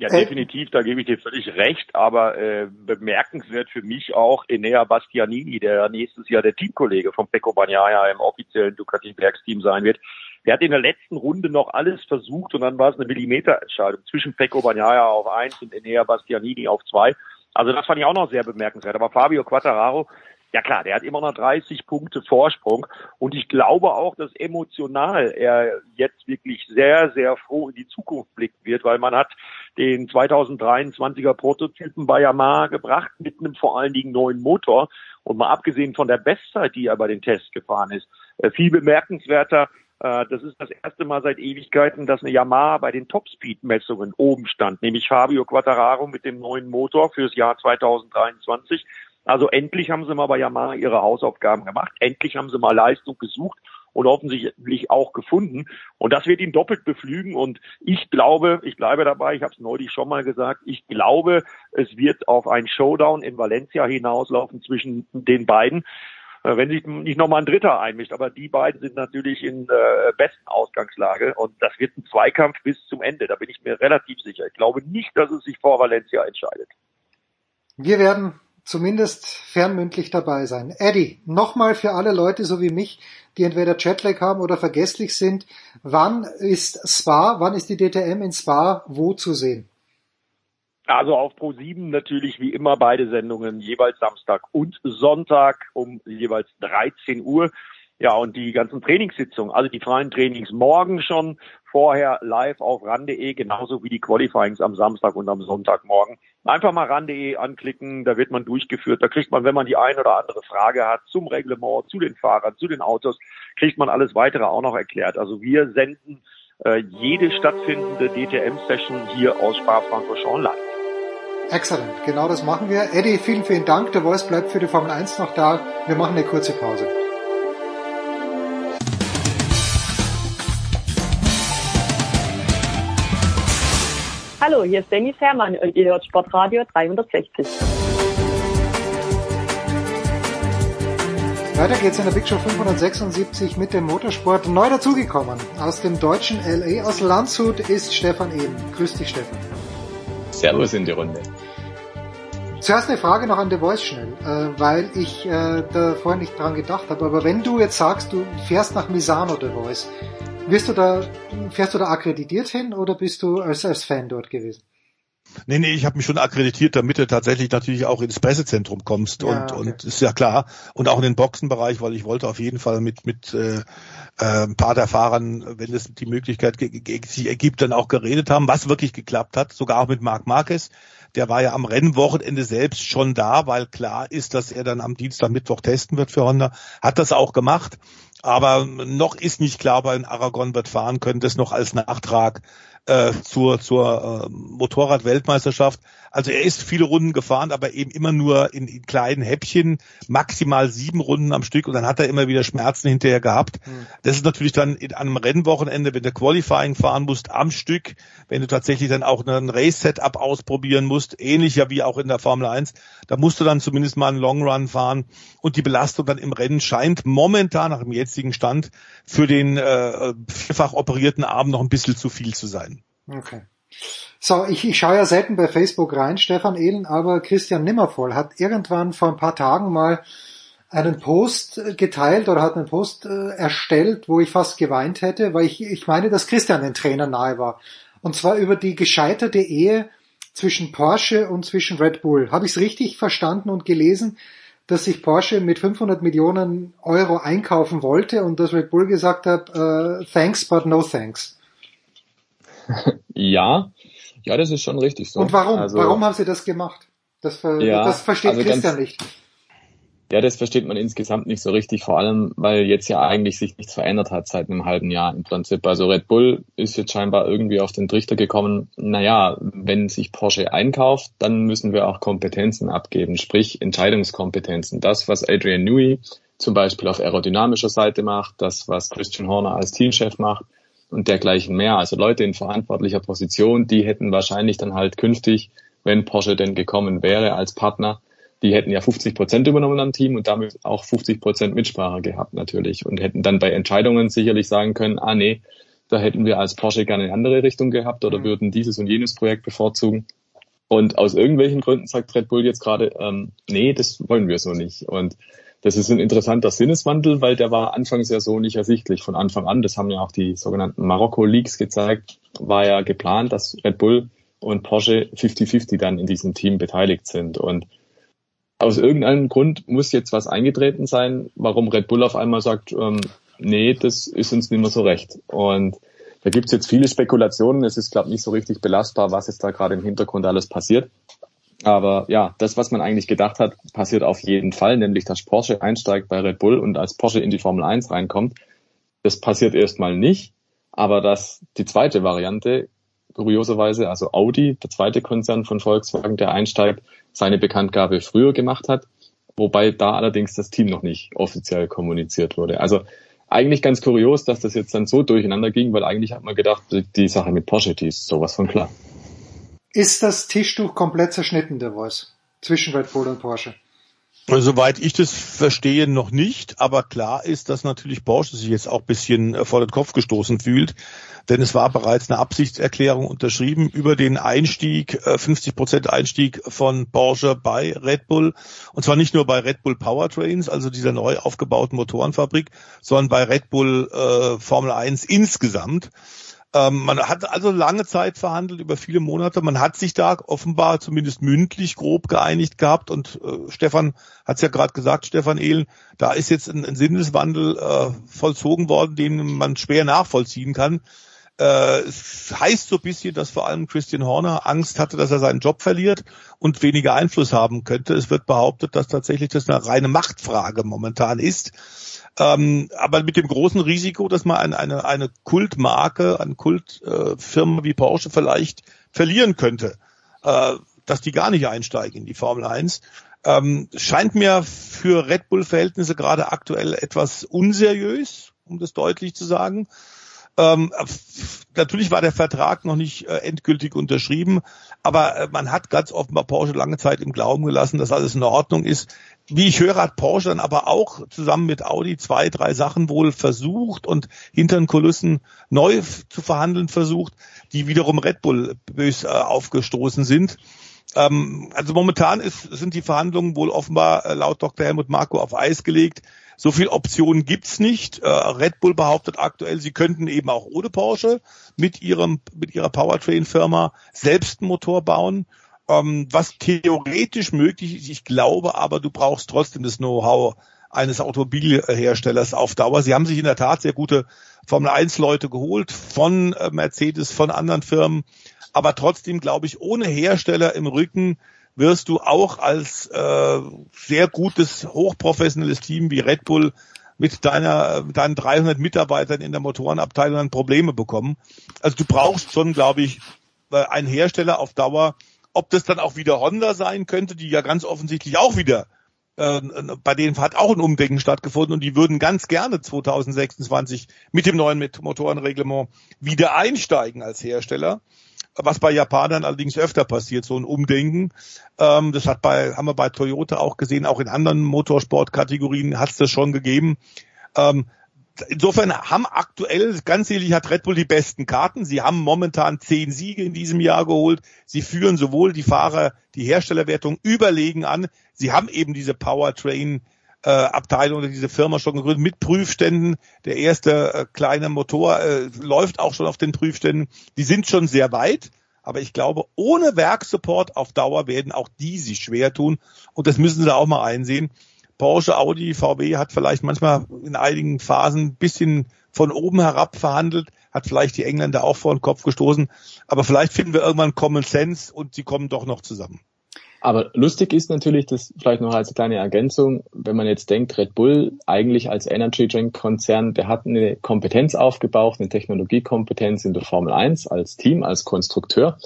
Ja, definitiv, da gebe ich dir völlig recht, aber äh, bemerkenswert für mich auch Enea Bastianini, der nächstes Jahr der Teamkollege von Pecco Bagnaia im offiziellen Ducati-Werksteam sein wird. Der hat in der letzten Runde noch alles versucht und dann war es eine Millimeterentscheidung zwischen Pecco Bagnaia auf eins und Enea Bastianini auf zwei. Also das fand ich auch noch sehr bemerkenswert. Aber Fabio Quattararo ja klar, der hat immer noch 30 Punkte Vorsprung. Und ich glaube auch, dass emotional er jetzt wirklich sehr, sehr froh in die Zukunft blicken wird, weil man hat den 2023er Prototypen bei Yamaha gebracht mit einem vor allen Dingen neuen Motor. Und mal abgesehen von der Bestzeit, die er bei den Tests gefahren ist, äh, viel bemerkenswerter äh, das ist das erste Mal seit Ewigkeiten, dass eine Yamaha bei den Topspeed-Messungen oben stand, nämlich Fabio Quattararo mit dem neuen Motor fürs Jahr 2023 also endlich haben sie mal bei Yamaha ihre Hausaufgaben gemacht. Endlich haben sie mal Leistung gesucht und offensichtlich auch gefunden. Und das wird ihn doppelt beflügen. Und ich glaube, ich bleibe dabei, ich habe es neulich schon mal gesagt, ich glaube, es wird auf ein Showdown in Valencia hinauslaufen zwischen den beiden äh, wenn sich nicht nochmal ein Dritter einmischt. Aber die beiden sind natürlich in äh, besten Ausgangslage und das wird ein Zweikampf bis zum Ende. Da bin ich mir relativ sicher. Ich glaube nicht, dass es sich vor Valencia entscheidet. Wir werden zumindest fernmündlich dabei sein. Eddie, nochmal für alle Leute so wie mich, die entweder Jetlag haben oder vergesslich sind, wann ist Spa, wann ist die DTM in Spa wo zu sehen? Also auf Pro7 natürlich wie immer beide Sendungen, jeweils Samstag und Sonntag um jeweils 13 Uhr. Ja, und die ganzen Trainingssitzungen, also die freien Trainings morgen schon, vorher live auf ran.de, genauso wie die Qualifyings am Samstag und am Sonntagmorgen. Einfach mal ran.de anklicken, da wird man durchgeführt. Da kriegt man, wenn man die ein oder andere Frage hat zum Reglement, zu den Fahrern, zu den Autos, kriegt man alles weitere auch noch erklärt. Also wir senden äh, jede stattfindende DTM-Session hier aus Spa-Francorchamps live. Excellent, genau das machen wir. Eddie, vielen, vielen Dank. Der Voice bleibt für die Formel 1 noch da. Wir machen eine kurze Pause. Hallo, hier ist Dennis Herrmann und ihr hört Sportradio 360. Weiter geht's in der Big Show 576 mit dem Motorsport. Neu dazugekommen aus dem deutschen LA, aus Landshut ist Stefan Eben. Grüß dich, Stefan. Servus in die Runde. Zuerst eine Frage noch an The Voice schnell, äh, weil ich äh, da vorher nicht dran gedacht habe. Aber wenn du jetzt sagst, du fährst nach Misano The Voice, wirst du da, fährst du da akkreditiert hin oder bist du als, als Fan dort gewesen? Nee, nee, ich habe mich schon akkreditiert, damit du tatsächlich natürlich auch ins Pressezentrum kommst ja, und okay. und ist ja klar und auch in den Boxenbereich, weil ich wollte auf jeden Fall mit mit äh, äh, ein paar der Fahrern, wenn es die Möglichkeit sich ergibt, dann auch geredet haben, was wirklich geklappt hat, sogar auch mit Marc Marquez. Der war ja am Rennwochenende selbst schon da, weil klar ist, dass er dann am Dienstag, Mittwoch testen wird für Honda. Hat das auch gemacht. Aber noch ist nicht klar, ob in Aragon wird fahren können. Das noch als Nachtrag äh, zur, zur äh, Motorrad-Weltmeisterschaft. Also er ist viele Runden gefahren, aber eben immer nur in, in, kleinen Häppchen, maximal sieben Runden am Stück und dann hat er immer wieder Schmerzen hinterher gehabt. Mhm. Das ist natürlich dann in einem Rennwochenende, wenn du Qualifying fahren musst am Stück, wenn du tatsächlich dann auch ein Race-Setup ausprobieren musst, ähnlicher wie auch in der Formel 1, da musst du dann zumindest mal einen Long Run fahren und die Belastung dann im Rennen scheint momentan nach dem jetzigen Stand für den äh, vierfach operierten Arm noch ein bisschen zu viel zu sein. Okay. So, ich, ich schaue ja selten bei Facebook rein, Stefan Ehlen, aber Christian Nimmervoll hat irgendwann vor ein paar Tagen mal einen Post geteilt oder hat einen Post äh, erstellt, wo ich fast geweint hätte, weil ich, ich meine, dass Christian den Trainer nahe war. Und zwar über die gescheiterte Ehe zwischen Porsche und zwischen Red Bull. Habe ich es richtig verstanden und gelesen, dass sich Porsche mit 500 Millionen Euro einkaufen wollte und dass Red Bull gesagt hat, uh, thanks but no thanks. Ja, ja, das ist schon richtig so. Und warum? Also, warum haben sie das gemacht? Das, ja, das versteht also Christian ganz, nicht. Ja, das versteht man insgesamt nicht so richtig, vor allem, weil jetzt ja eigentlich sich nichts verändert hat seit einem halben Jahr im Prinzip. Also Red Bull ist jetzt scheinbar irgendwie auf den Trichter gekommen, naja, wenn sich Porsche einkauft, dann müssen wir auch Kompetenzen abgeben, sprich Entscheidungskompetenzen. Das, was Adrian Newey zum Beispiel auf aerodynamischer Seite macht, das, was Christian Horner als Teamchef macht, und dergleichen mehr. Also Leute in verantwortlicher Position, die hätten wahrscheinlich dann halt künftig, wenn Porsche denn gekommen wäre als Partner, die hätten ja 50 Prozent übernommen am Team und damit auch 50 Prozent Mitsprache gehabt natürlich und hätten dann bei Entscheidungen sicherlich sagen können, ah nee, da hätten wir als Porsche gerne eine andere Richtung gehabt oder mhm. würden dieses und jenes Projekt bevorzugen. Und aus irgendwelchen Gründen sagt Red Bull jetzt gerade, ähm, nee, das wollen wir so nicht. Und das ist ein interessanter Sinneswandel, weil der war anfangs ja so nicht ersichtlich von Anfang an. Das haben ja auch die sogenannten Marokko-Leaks gezeigt. War ja geplant, dass Red Bull und Porsche 50-50 dann in diesem Team beteiligt sind. Und aus irgendeinem Grund muss jetzt was eingetreten sein, warum Red Bull auf einmal sagt, ähm, nee, das ist uns nicht mehr so recht. Und da gibt's jetzt viele Spekulationen. Es ist, glaube ich, nicht so richtig belastbar, was jetzt da gerade im Hintergrund alles passiert. Aber ja, das, was man eigentlich gedacht hat, passiert auf jeden Fall, nämlich dass Porsche einsteigt bei Red Bull und als Porsche in die Formel 1 reinkommt. Das passiert erstmal nicht, aber dass die zweite Variante, kurioserweise, also Audi, der zweite Konzern von Volkswagen, der einsteigt, seine Bekanntgabe früher gemacht hat, wobei da allerdings das Team noch nicht offiziell kommuniziert wurde. Also eigentlich ganz kurios, dass das jetzt dann so durcheinander ging, weil eigentlich hat man gedacht, die Sache mit Porsche, die ist sowas von klar. Ist das Tischtuch komplett zerschnitten, der Voice? Zwischen Red Bull und Porsche? Soweit ich das verstehe, noch nicht. Aber klar ist, dass natürlich Porsche sich jetzt auch ein bisschen äh, vor den Kopf gestoßen fühlt. Denn es war bereits eine Absichtserklärung unterschrieben über den Einstieg, 50 äh, Prozent Einstieg von Porsche bei Red Bull. Und zwar nicht nur bei Red Bull Powertrains, also dieser neu aufgebauten Motorenfabrik, sondern bei Red Bull äh, Formel 1 insgesamt. Ähm, man hat also lange Zeit verhandelt, über viele Monate. Man hat sich da offenbar zumindest mündlich grob geeinigt gehabt. Und äh, Stefan hat es ja gerade gesagt, Stefan Ehlen, da ist jetzt ein, ein Sinneswandel äh, vollzogen worden, den man schwer nachvollziehen kann. Äh, es heißt so ein bisschen, dass vor allem Christian Horner Angst hatte, dass er seinen Job verliert und weniger Einfluss haben könnte. Es wird behauptet, dass tatsächlich das eine reine Machtfrage momentan ist. Ähm, aber mit dem großen Risiko, dass man eine, eine, eine Kultmarke, eine Kultfirma äh, wie Porsche vielleicht verlieren könnte, äh, dass die gar nicht einsteigen in die Formel 1. Ähm, scheint mir für Red Bull-Verhältnisse gerade aktuell etwas unseriös, um das deutlich zu sagen. Ähm, natürlich war der Vertrag noch nicht äh, endgültig unterschrieben, aber äh, man hat ganz offenbar Porsche lange Zeit im Glauben gelassen, dass alles in Ordnung ist. Wie ich höre, hat Porsche dann aber auch zusammen mit Audi zwei, drei Sachen wohl versucht und hinter den Kulissen neu zu verhandeln versucht, die wiederum Red Bull bös äh, aufgestoßen sind. Ähm, also momentan ist, sind die Verhandlungen wohl offenbar äh, laut Dr. Helmut Marko auf Eis gelegt. So viel Optionen gibt's nicht. Äh, Red Bull behauptet aktuell, sie könnten eben auch ohne Porsche mit ihrem mit ihrer Powertrain-Firma selbst einen Motor bauen. Ähm, was theoretisch möglich ist, ich glaube aber, du brauchst trotzdem das Know-how eines Automobilherstellers auf Dauer. Sie haben sich in der Tat sehr gute Formel 1 Leute geholt von äh, Mercedes, von anderen Firmen. Aber trotzdem glaube ich, ohne Hersteller im Rücken wirst du auch als äh, sehr gutes, hochprofessionelles Team wie Red Bull mit deiner, deinen 300 Mitarbeitern in der Motorenabteilung dann Probleme bekommen. Also du brauchst schon, glaube ich, äh, einen Hersteller auf Dauer, ob das dann auch wieder Honda sein könnte, die ja ganz offensichtlich auch wieder äh, bei denen hat auch ein Umdenken stattgefunden und die würden ganz gerne 2026 mit dem neuen Motorenreglement wieder einsteigen als Hersteller. Was bei Japanern allerdings öfter passiert, so ein Umdenken. Ähm, das hat bei, haben wir bei Toyota auch gesehen, auch in anderen Motorsportkategorien hat es das schon gegeben. Ähm, insofern haben aktuell, ganz ehrlich, hat Red Bull die besten Karten. Sie haben momentan zehn Siege in diesem Jahr geholt. Sie führen sowohl die Fahrer, die Herstellerwertung überlegen an. Sie haben eben diese Powertrain äh, Abteilung oder diese Firma schon gegründet mit Prüfständen. Der erste äh, kleine Motor äh, läuft auch schon auf den Prüfständen. Die sind schon sehr weit. Aber ich glaube, ohne Werksupport auf Dauer werden auch die sich schwer tun. Und das müssen sie auch mal einsehen. Porsche, Audi, VW hat vielleicht manchmal in einigen Phasen ein bisschen von oben herab verhandelt, hat vielleicht die Engländer auch vor den Kopf gestoßen. Aber vielleicht finden wir irgendwann Common Sense und sie kommen doch noch zusammen. Aber lustig ist natürlich, das vielleicht noch als kleine Ergänzung, wenn man jetzt denkt, Red Bull eigentlich als Energy Drink Konzern, der hat eine Kompetenz aufgebaut, eine Technologiekompetenz in der Formel 1 als Team, als Konstrukteur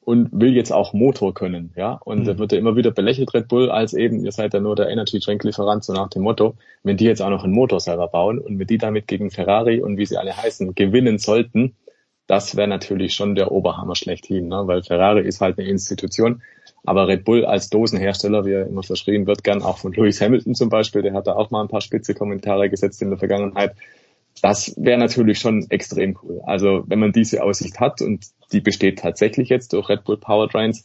und will jetzt auch Motor können, ja. Und mhm. da wird ja immer wieder belächelt, Red Bull, als eben, ihr seid ja nur der Energy Drink Lieferant, so nach dem Motto, wenn die jetzt auch noch einen Motor selber bauen und wenn die damit gegen Ferrari und wie sie alle heißen, gewinnen sollten, das wäre natürlich schon der Oberhammer schlechthin, ne? weil Ferrari ist halt eine Institution, aber Red Bull als Dosenhersteller, wie er immer verschrieben wird, gern auch von Lewis Hamilton zum Beispiel, der hat da auch mal ein paar spitze Kommentare gesetzt in der Vergangenheit, das wäre natürlich schon extrem cool. Also wenn man diese Aussicht hat und die besteht tatsächlich jetzt durch Red Bull Powertrains,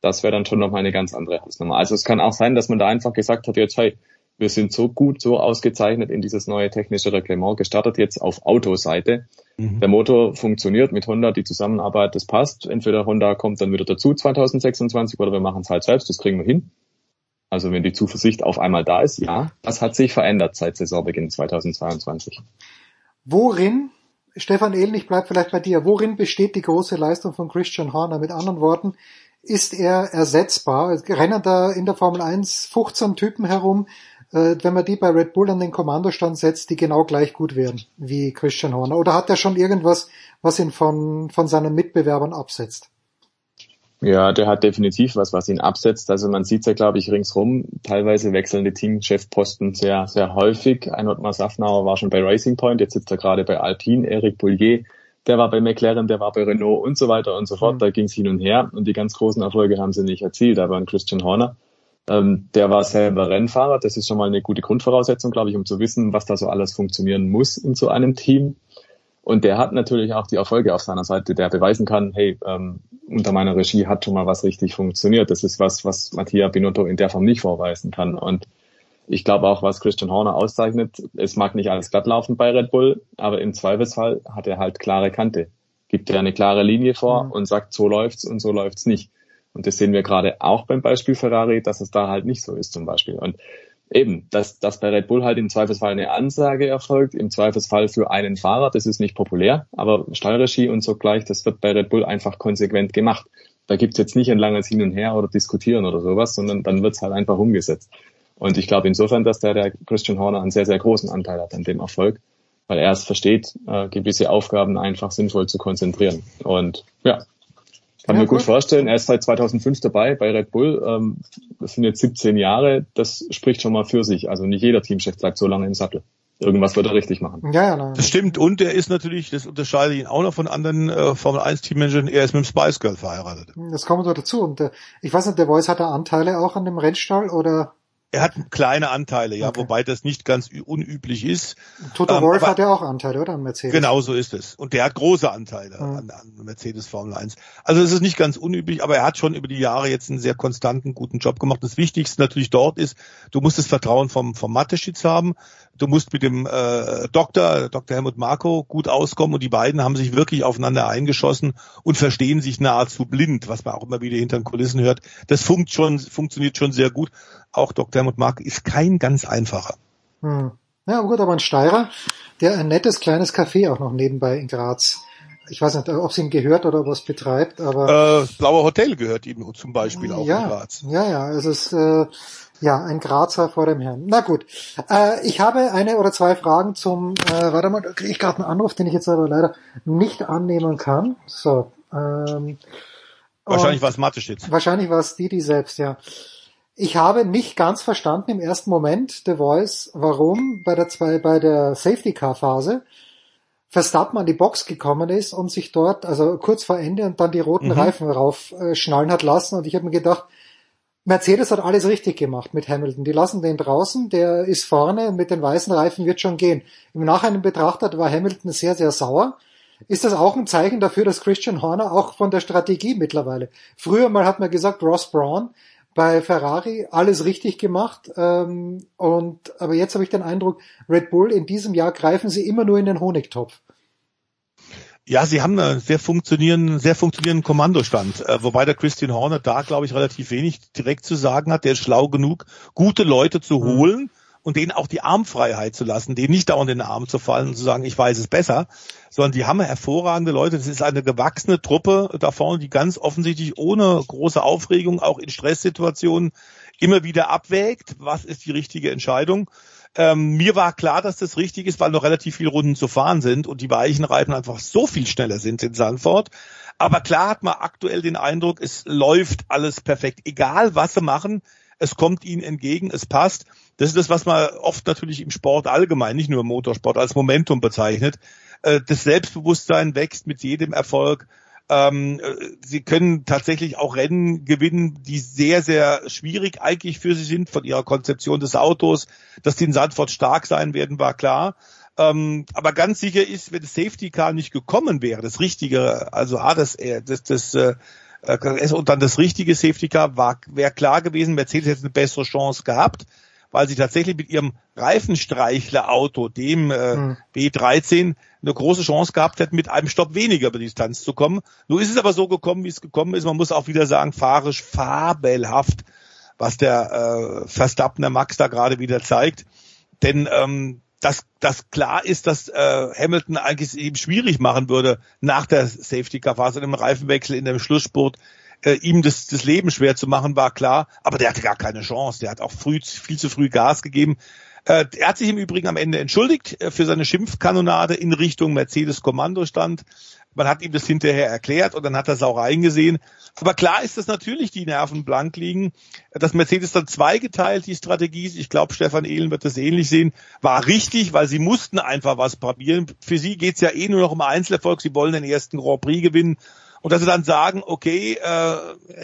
das wäre dann schon nochmal eine ganz andere Hausnummer. Also es kann auch sein, dass man da einfach gesagt hat, jetzt hey, wir sind so gut, so ausgezeichnet in dieses neue technische Reglement gestartet, jetzt auf Autoseite. Mhm. Der Motor funktioniert mit Honda, die Zusammenarbeit, das passt. Entweder Honda kommt dann wieder dazu 2026 oder wir machen es halt selbst, das kriegen wir hin. Also wenn die Zuversicht auf einmal da ist, ja, das hat sich verändert seit Saisonbeginn 2022. Worin, Stefan Ehlen, ich bleib vielleicht bei dir, worin besteht die große Leistung von Christian Horner? Mit anderen Worten, ist er ersetzbar? Rennen da in der Formel 1 15 Typen herum, wenn man die bei Red Bull an den Kommandostand setzt, die genau gleich gut wären wie Christian Horner? Oder hat er schon irgendwas, was ihn von, von seinen Mitbewerbern absetzt? Ja, der hat definitiv was, was ihn absetzt. Also man sieht ja, glaube ich, ringsrum. Teilweise wechselnde Teamchefposten sehr, sehr häufig. Ein Ottmar Safnauer war schon bei Racing Point, jetzt sitzt er gerade bei Alpine. Eric Boulier, der war bei McLaren, der war bei Renault und so weiter und so fort. Mhm. Da ging es hin und her und die ganz großen Erfolge haben sie nicht erzielt. Aber ein Christian Horner, ähm, der war selber Rennfahrer. Das ist schon mal eine gute Grundvoraussetzung, glaube ich, um zu wissen, was da so alles funktionieren muss in so einem Team. Und der hat natürlich auch die Erfolge auf seiner Seite, der beweisen kann, hey, ähm, unter meiner Regie hat schon mal was richtig funktioniert. Das ist was, was Mattia Binotto in der Form nicht vorweisen kann. Und ich glaube auch, was Christian Horner auszeichnet, es mag nicht alles glatt laufen bei Red Bull, aber im Zweifelsfall hat er halt klare Kante. Gibt er eine klare Linie vor mhm. und sagt, so läuft's und so läuft's nicht. Und das sehen wir gerade auch beim Beispiel Ferrari, dass es da halt nicht so ist zum Beispiel. Und eben, dass, dass bei Red Bull halt im Zweifelsfall eine Ansage erfolgt, im Zweifelsfall für einen Fahrer, das ist nicht populär, aber Steuerregie und so gleich, das wird bei Red Bull einfach konsequent gemacht. Da gibt's jetzt nicht ein langes Hin und Her oder Diskutieren oder sowas, sondern dann wird's halt einfach umgesetzt. Und ich glaube insofern, dass der, der Christian Horner einen sehr, sehr großen Anteil hat an dem Erfolg, weil er es versteht, äh, gewisse Aufgaben einfach sinnvoll zu konzentrieren. Und ja, kann ja, mir gut, vorstellen. Er ist seit 2005 dabei bei Red Bull. Ähm, das sind jetzt 17 Jahre. Das spricht schon mal für sich. Also nicht jeder Teamchef bleibt so lange im Sattel. Irgendwas wird er richtig machen. Ja, ja, nein. Das stimmt. Und er ist natürlich, das unterscheidet ihn auch noch von anderen äh, Formel 1 Teammanagern, er ist mit dem Spice Girl verheiratet. Das kommt noch dazu. Und äh, ich weiß nicht, der Voice hat er Anteile auch an dem Rennstall oder? Er hat kleine Anteile, ja, okay. wobei das nicht ganz unüblich ist. Toto ähm, Wolf hat ja auch Anteile, oder? An Mercedes. Genau so ist es. Und der hat große Anteile mhm. an, an, Mercedes Formel 1. Also es ist nicht ganz unüblich, aber er hat schon über die Jahre jetzt einen sehr konstanten, guten Job gemacht. Das Wichtigste natürlich dort ist, du musst das Vertrauen vom, vom Mateschitz haben. Du musst mit dem äh, Doktor, Dr. Helmut Marko, gut auskommen und die beiden haben sich wirklich aufeinander eingeschossen und verstehen sich nahezu blind, was man auch immer wieder hinter den Kulissen hört. Das funkt schon, funktioniert schon sehr gut. Auch Dr. Helmut Marko ist kein ganz einfacher. Hm. Ja, gut, aber ein Steirer, der ein nettes kleines Café auch noch nebenbei in Graz ich weiß nicht, ob es ihm gehört oder ob er es betreibt, aber. Äh, Blaue Hotel gehört ihm zum Beispiel auch ja, in Graz. Ja, ja, es äh, Ja, ein Grazer vor dem Herrn. Na gut. Äh, ich habe eine oder zwei Fragen zum, äh, warte mal, da kriege ich gerade einen Anruf, den ich jetzt aber leider nicht annehmen kann. So. Ähm, wahrscheinlich war es Mathe-Shit. Wahrscheinlich war es Didi selbst, ja. Ich habe nicht ganz verstanden im ersten Moment The Voice, warum bei der zwei, bei der Safety Car Phase Verstappen an die Box gekommen ist und sich dort, also kurz vor Ende und dann die roten mhm. Reifen raufschnallen hat lassen. Und ich habe mir gedacht, Mercedes hat alles richtig gemacht mit Hamilton. Die lassen den draußen, der ist vorne und mit den weißen Reifen wird schon gehen. Im Nachhinein betrachtet war Hamilton sehr, sehr sauer. Ist das auch ein Zeichen dafür, dass Christian Horner auch von der Strategie mittlerweile, früher mal hat man gesagt, Ross Braun bei Ferrari alles richtig gemacht, ähm, und aber jetzt habe ich den Eindruck, Red Bull in diesem Jahr greifen sie immer nur in den Honigtopf. Ja, sie haben einen sehr funktionierenden, sehr funktionierenden Kommandostand, äh, wobei der Christian Horner da, glaube ich, relativ wenig direkt zu sagen hat. Der ist schlau genug, gute Leute zu mhm. holen mhm. Und denen auch die Armfreiheit zu lassen, denen nicht dauernd in den Arm zu fallen und zu sagen, ich weiß es besser, sondern die haben hervorragende Leute. Das ist eine gewachsene Truppe da vorne, die ganz offensichtlich ohne große Aufregung auch in Stresssituationen immer wieder abwägt, was ist die richtige Entscheidung. Ähm, mir war klar, dass das richtig ist, weil noch relativ viele Runden zu fahren sind und die weichen Reifen einfach so viel schneller sind in Sandford. Aber klar hat man aktuell den Eindruck, es läuft alles perfekt. Egal was sie machen, es kommt ihnen entgegen, es passt. Das ist das, was man oft natürlich im Sport allgemein, nicht nur im Motorsport, als Momentum bezeichnet. Äh, das Selbstbewusstsein wächst mit jedem Erfolg. Ähm, äh, sie können tatsächlich auch Rennen gewinnen, die sehr, sehr schwierig eigentlich für sie sind von ihrer Konzeption des Autos. Dass die in Sandford stark sein werden, war klar. Ähm, aber ganz sicher ist, wenn das Safety Car nicht gekommen wäre, das richtige, also ah, das, äh, das, das äh, und dann das richtige Safety Car war, wäre klar gewesen, Mercedes hätte eine bessere Chance gehabt, weil sie tatsächlich mit ihrem Reifenstreichler-Auto, dem äh, mhm. B13, eine große Chance gehabt hätten, mit einem Stopp weniger über die Distanz zu kommen. Nur ist es aber so gekommen, wie es gekommen ist. Man muss auch wieder sagen, fahrisch fabelhaft, was der äh, Verstappen, Max da gerade wieder zeigt. Denn ähm, dass das klar ist, dass äh, Hamilton eigentlich eben schwierig machen würde nach der Safety Car Phase, im Reifenwechsel in dem Schlussspurt äh, ihm das, das Leben schwer zu machen, war klar. Aber der hatte gar keine Chance. Der hat auch früh, viel zu früh Gas gegeben. Äh, er hat sich im Übrigen am Ende entschuldigt äh, für seine Schimpfkanonade in Richtung Mercedes Kommandostand. Man hat ihm das hinterher erklärt und dann hat er es auch eingesehen. Aber klar ist, dass natürlich die Nerven blank liegen. Dass Mercedes dann zweigeteilt die Strategie ist, ich glaube, Stefan Ehlen wird das ähnlich sehen, war richtig, weil sie mussten einfach was probieren. Für sie geht's ja eh nur noch um Einzelerfolg. Sie wollen den ersten Grand Prix gewinnen. Und dass sie dann sagen, okay, äh,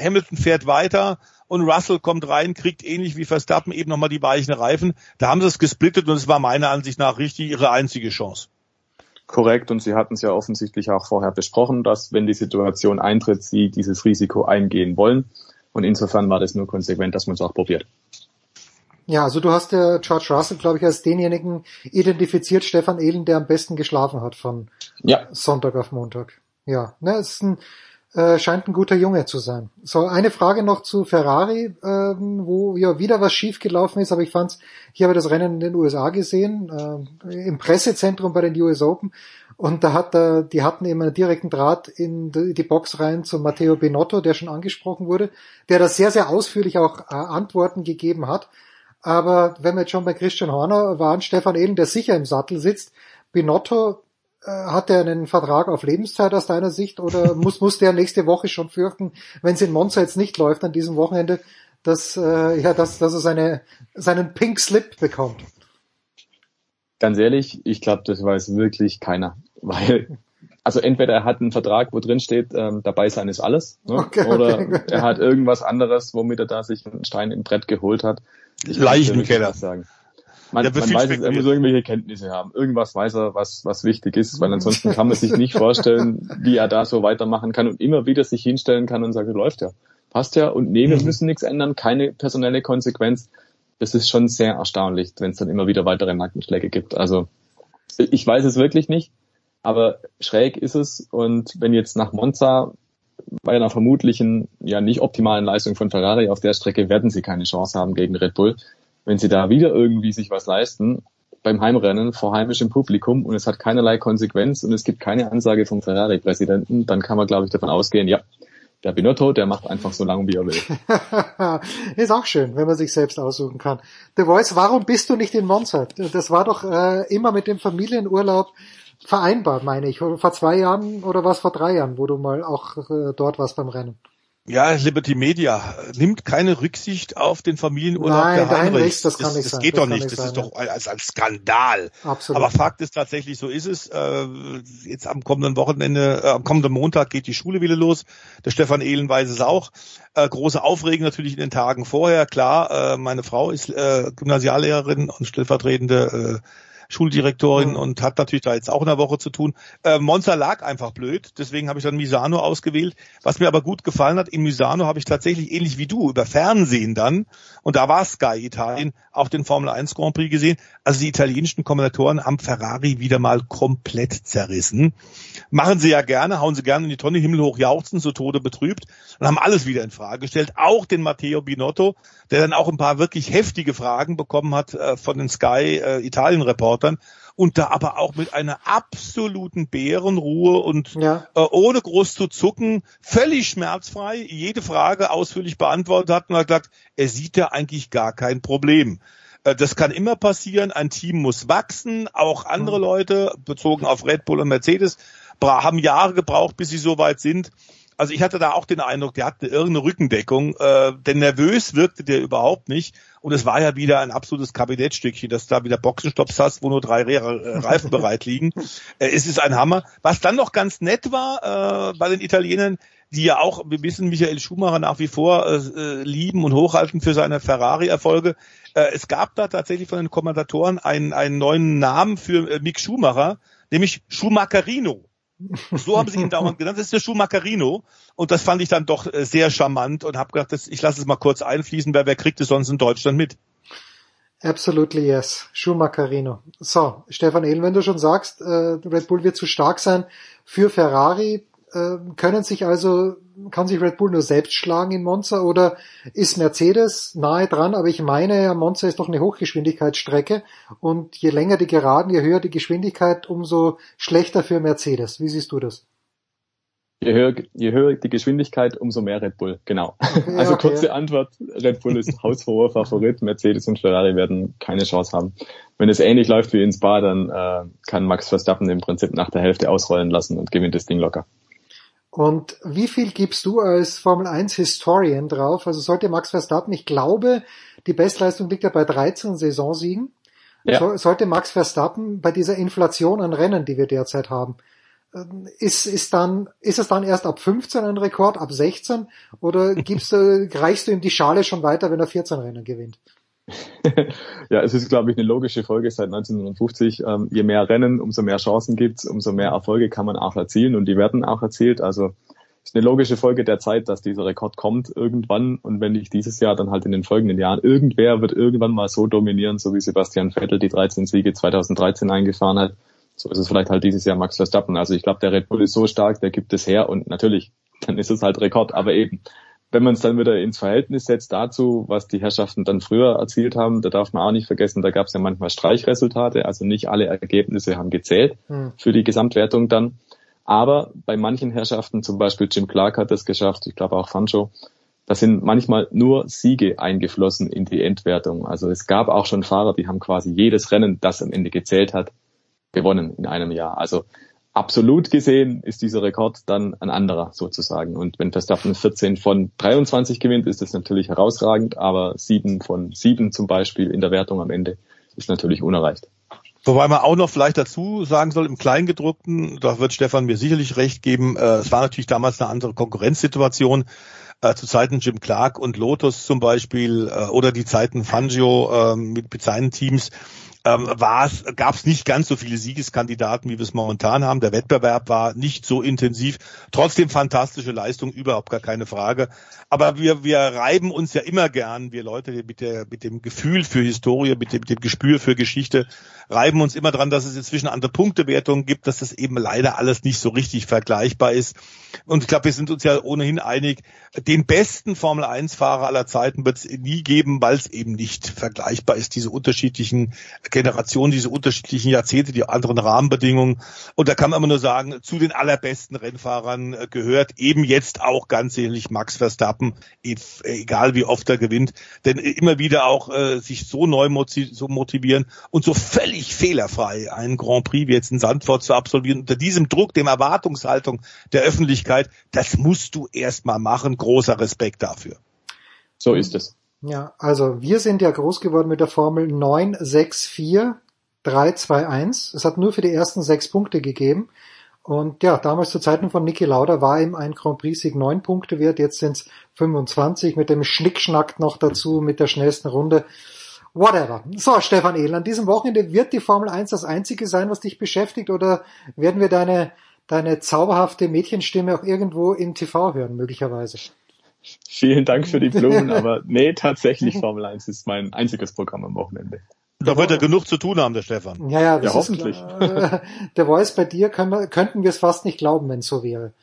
Hamilton fährt weiter und Russell kommt rein, kriegt ähnlich wie Verstappen eben nochmal die weichen Reifen. Da haben sie es gesplittet und es war meiner Ansicht nach richtig ihre einzige Chance. Korrekt, und Sie hatten es ja offensichtlich auch vorher besprochen, dass wenn die Situation eintritt, Sie dieses Risiko eingehen wollen. Und insofern war das nur konsequent, dass man es auch probiert. Ja, also du hast ja George Russell, glaube ich, als denjenigen identifiziert, Stefan Ehlen, der am besten geschlafen hat von ja. Sonntag auf Montag. Ja, ne, ist ein äh, scheint ein guter Junge zu sein. So, eine Frage noch zu Ferrari, ähm, wo ja wieder was schiefgelaufen ist, aber ich fand's, ich habe das Rennen in den USA gesehen, äh, im Pressezentrum bei den US Open und da hat er, die hatten eben einen direkten Draht in die Box rein zu Matteo Binotto, der schon angesprochen wurde, der da sehr, sehr ausführlich auch äh, Antworten gegeben hat. Aber wenn wir jetzt schon bei Christian Horner waren, Stefan Ehlen, der sicher im Sattel sitzt, Binotto äh, hat er einen Vertrag auf Lebenszeit aus deiner Sicht oder <laughs> muss, muss der nächste Woche schon fürchten, wenn es in Monza jetzt nicht läuft an diesem Wochenende, dass, äh, ja, dass, dass er seine, seinen Pink Slip bekommt? Ganz ehrlich, ich glaube, das weiß wirklich keiner. <laughs> Weil, also entweder er hat einen Vertrag, wo drin steht, ähm, dabei sein ist alles, ne? okay, oder okay, er hat irgendwas anderes, womit er da sich einen Stein im Brett geholt hat. Ich Leichenkeller. Sagen. Man, man weiß es, er muss irgendwelche Kenntnisse haben. Irgendwas weiß er, was, was wichtig ist, weil ansonsten kann man sich nicht vorstellen, <laughs> wie er da so weitermachen kann und immer wieder sich hinstellen kann und sagen, läuft ja, passt ja und nee, wir mhm. müssen nichts ändern, keine personelle Konsequenz. Das ist schon sehr erstaunlich, wenn es dann immer wieder weitere Nackenschläge gibt. Also ich weiß es wirklich nicht, aber schräg ist es und wenn jetzt nach Monza bei einer vermutlichen, ja nicht optimalen Leistung von Ferrari auf der Strecke werden sie keine Chance haben gegen Red Bull wenn sie da wieder irgendwie sich was leisten beim Heimrennen vor heimischem Publikum und es hat keinerlei Konsequenz und es gibt keine Ansage vom Ferrari-Präsidenten, dann kann man, glaube ich, davon ausgehen, ja, der Binotto, der macht einfach so lange, wie er will. <laughs> ist auch schön, wenn man sich selbst aussuchen kann. The Voice, warum bist du nicht in Monza? Das war doch äh, immer mit dem Familienurlaub vereinbart, meine ich. Vor zwei Jahren oder was vor drei Jahren, wo du mal auch äh, dort warst beim Rennen. Ja, Liberty Media nimmt keine Rücksicht auf den Familienurlaub Nein, der Heinrichs. Heinrichs das kann nicht das sein. geht das doch nicht. Das sein, ist doch ein, ein Skandal. Absolut. Aber Fakt ist tatsächlich, so ist es. Äh, jetzt am kommenden Wochenende, äh, am kommenden Montag geht die Schule wieder los. Der Stefan Ehlen weiß es auch. Äh, große Aufregung natürlich in den Tagen vorher. Klar, meine Frau ist Gymnasiallehrerin und stellvertretende Schuldirektorin und hat natürlich da jetzt auch in der Woche zu tun. Äh, Monza lag einfach blöd, deswegen habe ich dann Misano ausgewählt. Was mir aber gut gefallen hat, in Misano habe ich tatsächlich ähnlich wie du über Fernsehen dann, und da war Sky Italien, auch den Formel 1 Grand Prix gesehen. Also die italienischen Kommentatoren haben Ferrari wieder mal komplett zerrissen. Machen sie ja gerne, hauen sie gerne in die Tonne, Himmel hoch jauchzen, zu Tode betrübt und haben alles wieder in Frage gestellt. Auch den Matteo Binotto, der dann auch ein paar wirklich heftige Fragen bekommen hat äh, von den Sky äh, Italien Reportern und da aber auch mit einer absoluten Bärenruhe und ja. äh, ohne groß zu zucken, völlig schmerzfrei, jede Frage ausführlich beantwortet hat und hat gesagt, er sieht da eigentlich gar kein Problem. Äh, Das kann immer passieren. Ein Team muss wachsen. Auch andere Mhm. Leute, bezogen auf Red Bull und Mercedes, haben Jahre gebraucht, bis sie so weit sind. Also ich hatte da auch den Eindruck, der hat eine irgendeine Rückendeckung, äh, denn nervös wirkte der überhaupt nicht. Und es war ja wieder ein absolutes Kabinettstückchen, dass du da wieder Boxenstopps hast, wo nur drei Re äh, Reifen bereit liegen. Äh, es ist ein Hammer. Was dann noch ganz nett war äh, bei den Italienern, die ja auch, wir wissen, Michael Schumacher nach wie vor äh, äh, lieben und hochhalten für seine Ferrari-Erfolge. Äh, es gab da tatsächlich von den Kommentatoren einen, einen neuen Namen für äh, Mick Schumacher, nämlich Schumacherino. So haben sie ihn dauernd genannt. Das ist der Schumacherino. Und das fand ich dann doch äh, sehr charmant und habe gedacht, ich lasse es mal kurz einfließen, weil wer kriegt es sonst in Deutschland mit? Absolutely yes. Schumacherino. So, Stefan Ehlen, wenn du schon sagst, äh, Red Bull wird zu stark sein für Ferrari, können sich also, kann sich Red Bull nur selbst schlagen in Monza oder ist Mercedes nahe dran? Aber ich meine, Monza ist doch eine Hochgeschwindigkeitsstrecke und je länger die Geraden, je höher die Geschwindigkeit, umso schlechter für Mercedes. Wie siehst du das? Je höher, je höher die Geschwindigkeit, umso mehr Red Bull, genau. also okay. kurze Antwort, Red Bull ist <laughs> haushoher Favorit, Mercedes und Ferrari werden keine Chance haben. Wenn es ähnlich läuft wie in Spa, dann äh, kann Max Verstappen im Prinzip nach der Hälfte ausrollen lassen und gewinnt das Ding locker. Und wie viel gibst du als Formel 1 Historian drauf? Also sollte Max Verstappen, ich glaube, die Bestleistung liegt ja bei 13 Saisonsiegen. Ja. So, sollte Max Verstappen bei dieser Inflation an Rennen, die wir derzeit haben, ähm, ist, ist dann, ist es dann erst ab 15 ein Rekord, ab 16? Oder gibst du, <laughs> reichst du ihm die Schale schon weiter, wenn er 14 Rennen gewinnt? Ja, es ist, glaube ich, eine logische Folge seit 1950. Ähm, je mehr Rennen, umso mehr Chancen gibt's, umso mehr Erfolge kann man auch erzielen und die werden auch erzielt. Also ist eine logische Folge der Zeit, dass dieser Rekord kommt irgendwann und wenn nicht dieses Jahr, dann halt in den folgenden Jahren. Irgendwer wird irgendwann mal so dominieren, so wie Sebastian Vettel die 13 Siege 2013 eingefahren hat. So ist es vielleicht halt dieses Jahr Max Verstappen. Also ich glaube, der Red Bull ist so stark, der gibt es her und natürlich, dann ist es halt Rekord, aber eben wenn man es dann wieder ins Verhältnis setzt dazu, was die Herrschaften dann früher erzielt haben, da darf man auch nicht vergessen, da gab es ja manchmal Streichresultate, also nicht alle Ergebnisse haben gezählt Hm. für die Gesamtwertung dann. Aber bei manchen Herrschaften, zum Beispiel Jim Clark hat das geschafft, ich glaube auch Fancho, da sind manchmal nur Siege eingeflossen in die Endwertung. Also es gab auch schon Fahrer, die haben quasi jedes Rennen, das am Ende gezählt hat, gewonnen in einem Jahr. Also absolut gesehen ist dieser Rekord dann ein anderer sozusagen. Und wenn Verstappen 14 von 23 gewinnt, ist das natürlich herausragend, aber 7 von 7 zum Beispiel in der Wertung am Ende ist natürlich unerreicht. Wobei man auch noch vielleicht dazu sagen soll, im Kleingedruckten, da wird Stefan mir sicherlich recht geben, äh, es war natürlich damals eine andere Konkurrenzsituation. Äh, zu Zeiten Jim Clark und Lotus zum Beispiel äh, oder die Zeiten Fangio äh, mit, mit seinen Teams ähm, gab es nicht ganz so viele Siegeskandidaten, wie wir es momentan haben. Der Wettbewerb war nicht so intensiv. Trotzdem fantastische Leistung, überhaupt gar keine Frage. Aber wir, wir reiben uns ja immer gern, wir Leute mit, der, mit dem Gefühl für Historie, mit dem, mit dem Gespür für Geschichte, reiben uns immer dran, dass es inzwischen andere Punktewertungen gibt, dass das eben leider alles nicht so richtig vergleichbar ist. Und ich glaube, wir sind uns ja ohnehin einig, den besten Formel-1-Fahrer aller Zeiten wird es nie geben, weil es eben nicht vergleichbar ist, diese unterschiedlichen Generation, diese unterschiedlichen Jahrzehnte, die anderen Rahmenbedingungen. Und da kann man immer nur sagen, zu den allerbesten Rennfahrern äh, gehört eben jetzt auch ganz ähnlich Max Verstappen, e-, egal wie oft er gewinnt, denn immer wieder auch äh, sich so neu motivieren und so völlig fehlerfrei einen Grand Prix wie jetzt in Sandford zu absolvieren, unter diesem Druck, dem Erwartungshaltung der Öffentlichkeit, das musst du erst mal machen. Großer Respekt dafür. So ist es. Ja, also wir sind ja groß geworden mit der Formel 964321. Es hat nur für die ersten sechs Punkte gegeben. Und ja, damals zu Zeiten von Niki Lauda war ihm ein Grand Prix-Sieg neun Punkte wert. Jetzt sind es 25 mit dem Schnickschnack noch dazu, mit der schnellsten Runde. Whatever. So, Stefan Ehl, an diesem Wochenende wird die Formel 1 das einzige sein, was dich beschäftigt, oder werden wir deine, deine zauberhafte Mädchenstimme auch irgendwo im TV hören, möglicherweise? Vielen Dank für die <laughs> Blumen, aber nee, tatsächlich Formel 1 ist mein einziges Programm am Wochenende. Da wird er genug zu tun haben, der Stefan. Ja, ja, das ja hoffentlich. Ist, <laughs> der Voice bei dir können wir, könnten wir es fast nicht glauben, wenn es so wäre.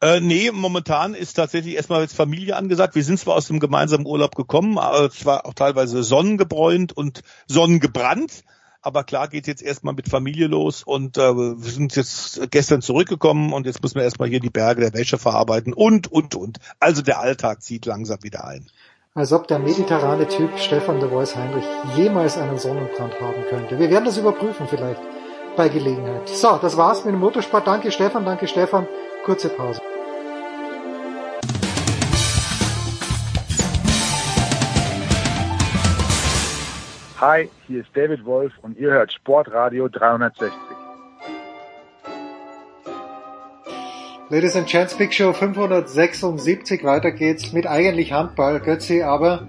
Äh, nee, momentan ist tatsächlich erstmal jetzt Familie angesagt. Wir sind zwar aus dem gemeinsamen Urlaub gekommen, aber zwar auch teilweise sonnengebräunt und sonnengebrannt. Aber klar geht jetzt erstmal mit Familie los und äh, wir sind jetzt gestern zurückgekommen und jetzt müssen wir erstmal hier die Berge der Wäsche verarbeiten und, und, und. Also der Alltag zieht langsam wieder ein. Als ob der mediterrane Typ Stefan de Vois Heinrich jemals einen Sonnenbrand haben könnte. Wir werden das überprüfen vielleicht bei Gelegenheit. So, das war's mit dem Motorsport. Danke Stefan, danke Stefan. Kurze Pause. Hi, hier ist David Wolf und ihr hört Sportradio 360. Ladies and Gents, Big Show 576, weiter geht's mit eigentlich Handball, Götzi, aber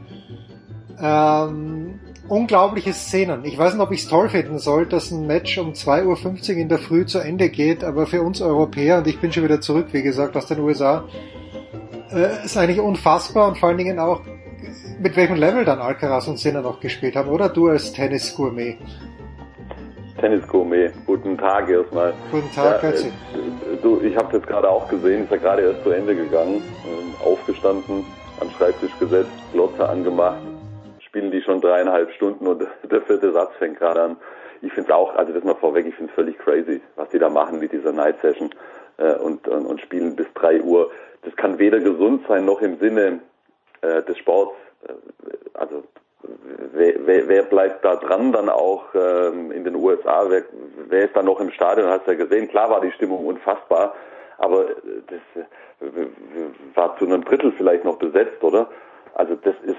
ähm, unglaubliche Szenen. Ich weiß nicht, ob ich es toll finden soll, dass ein Match um 2.50 Uhr in der Früh zu Ende geht, aber für uns Europäer, und ich bin schon wieder zurück, wie gesagt, aus den USA, äh, ist eigentlich unfassbar und vor allen Dingen auch mit welchem Level dann Alcaraz und Sinner noch gespielt haben, oder du als Tennis-Gourmet? Tennis-Gourmet, guten Tag erstmal. Guten Tag, ja, äh, du, Ich habe jetzt gerade auch gesehen, ist ja gerade erst zu Ende gegangen, äh, aufgestanden, am Schreibtisch gesetzt, Glotze angemacht, spielen die schon dreieinhalb Stunden und <laughs> der vierte Satz fängt gerade an. Ich finde es auch, also das mal vorweg, ich finde es völlig crazy, was die da machen mit dieser Night Session äh, und, und, und spielen bis drei Uhr. Das kann weder gesund sein noch im Sinne äh, des Sports also wer, wer, bleibt da dran dann auch ähm, in den USA? Wer, wer ist da noch im Stadion? Hast du ja gesehen, klar war die Stimmung unfassbar, aber das äh, war zu einem Drittel vielleicht noch besetzt, oder? Also das ist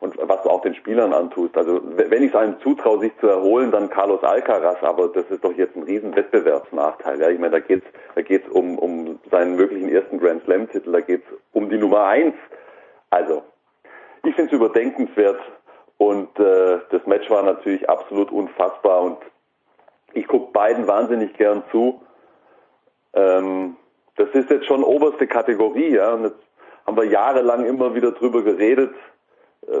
und was du auch den Spielern antust. Also wenn ich es einem zutraue, sich zu erholen, dann Carlos Alcaraz, aber das ist doch jetzt ein riesen Wettbewerbsnachteil. Ja? Ich meine, da geht's da geht's um, um seinen möglichen ersten Grand Slam-Titel, da geht's um die Nummer eins. Also ich finde es überdenkenswert und äh, das Match war natürlich absolut unfassbar und ich gucke beiden wahnsinnig gern zu. Ähm, das ist jetzt schon oberste Kategorie, ja. Und jetzt haben wir jahrelang immer wieder drüber geredet. Äh,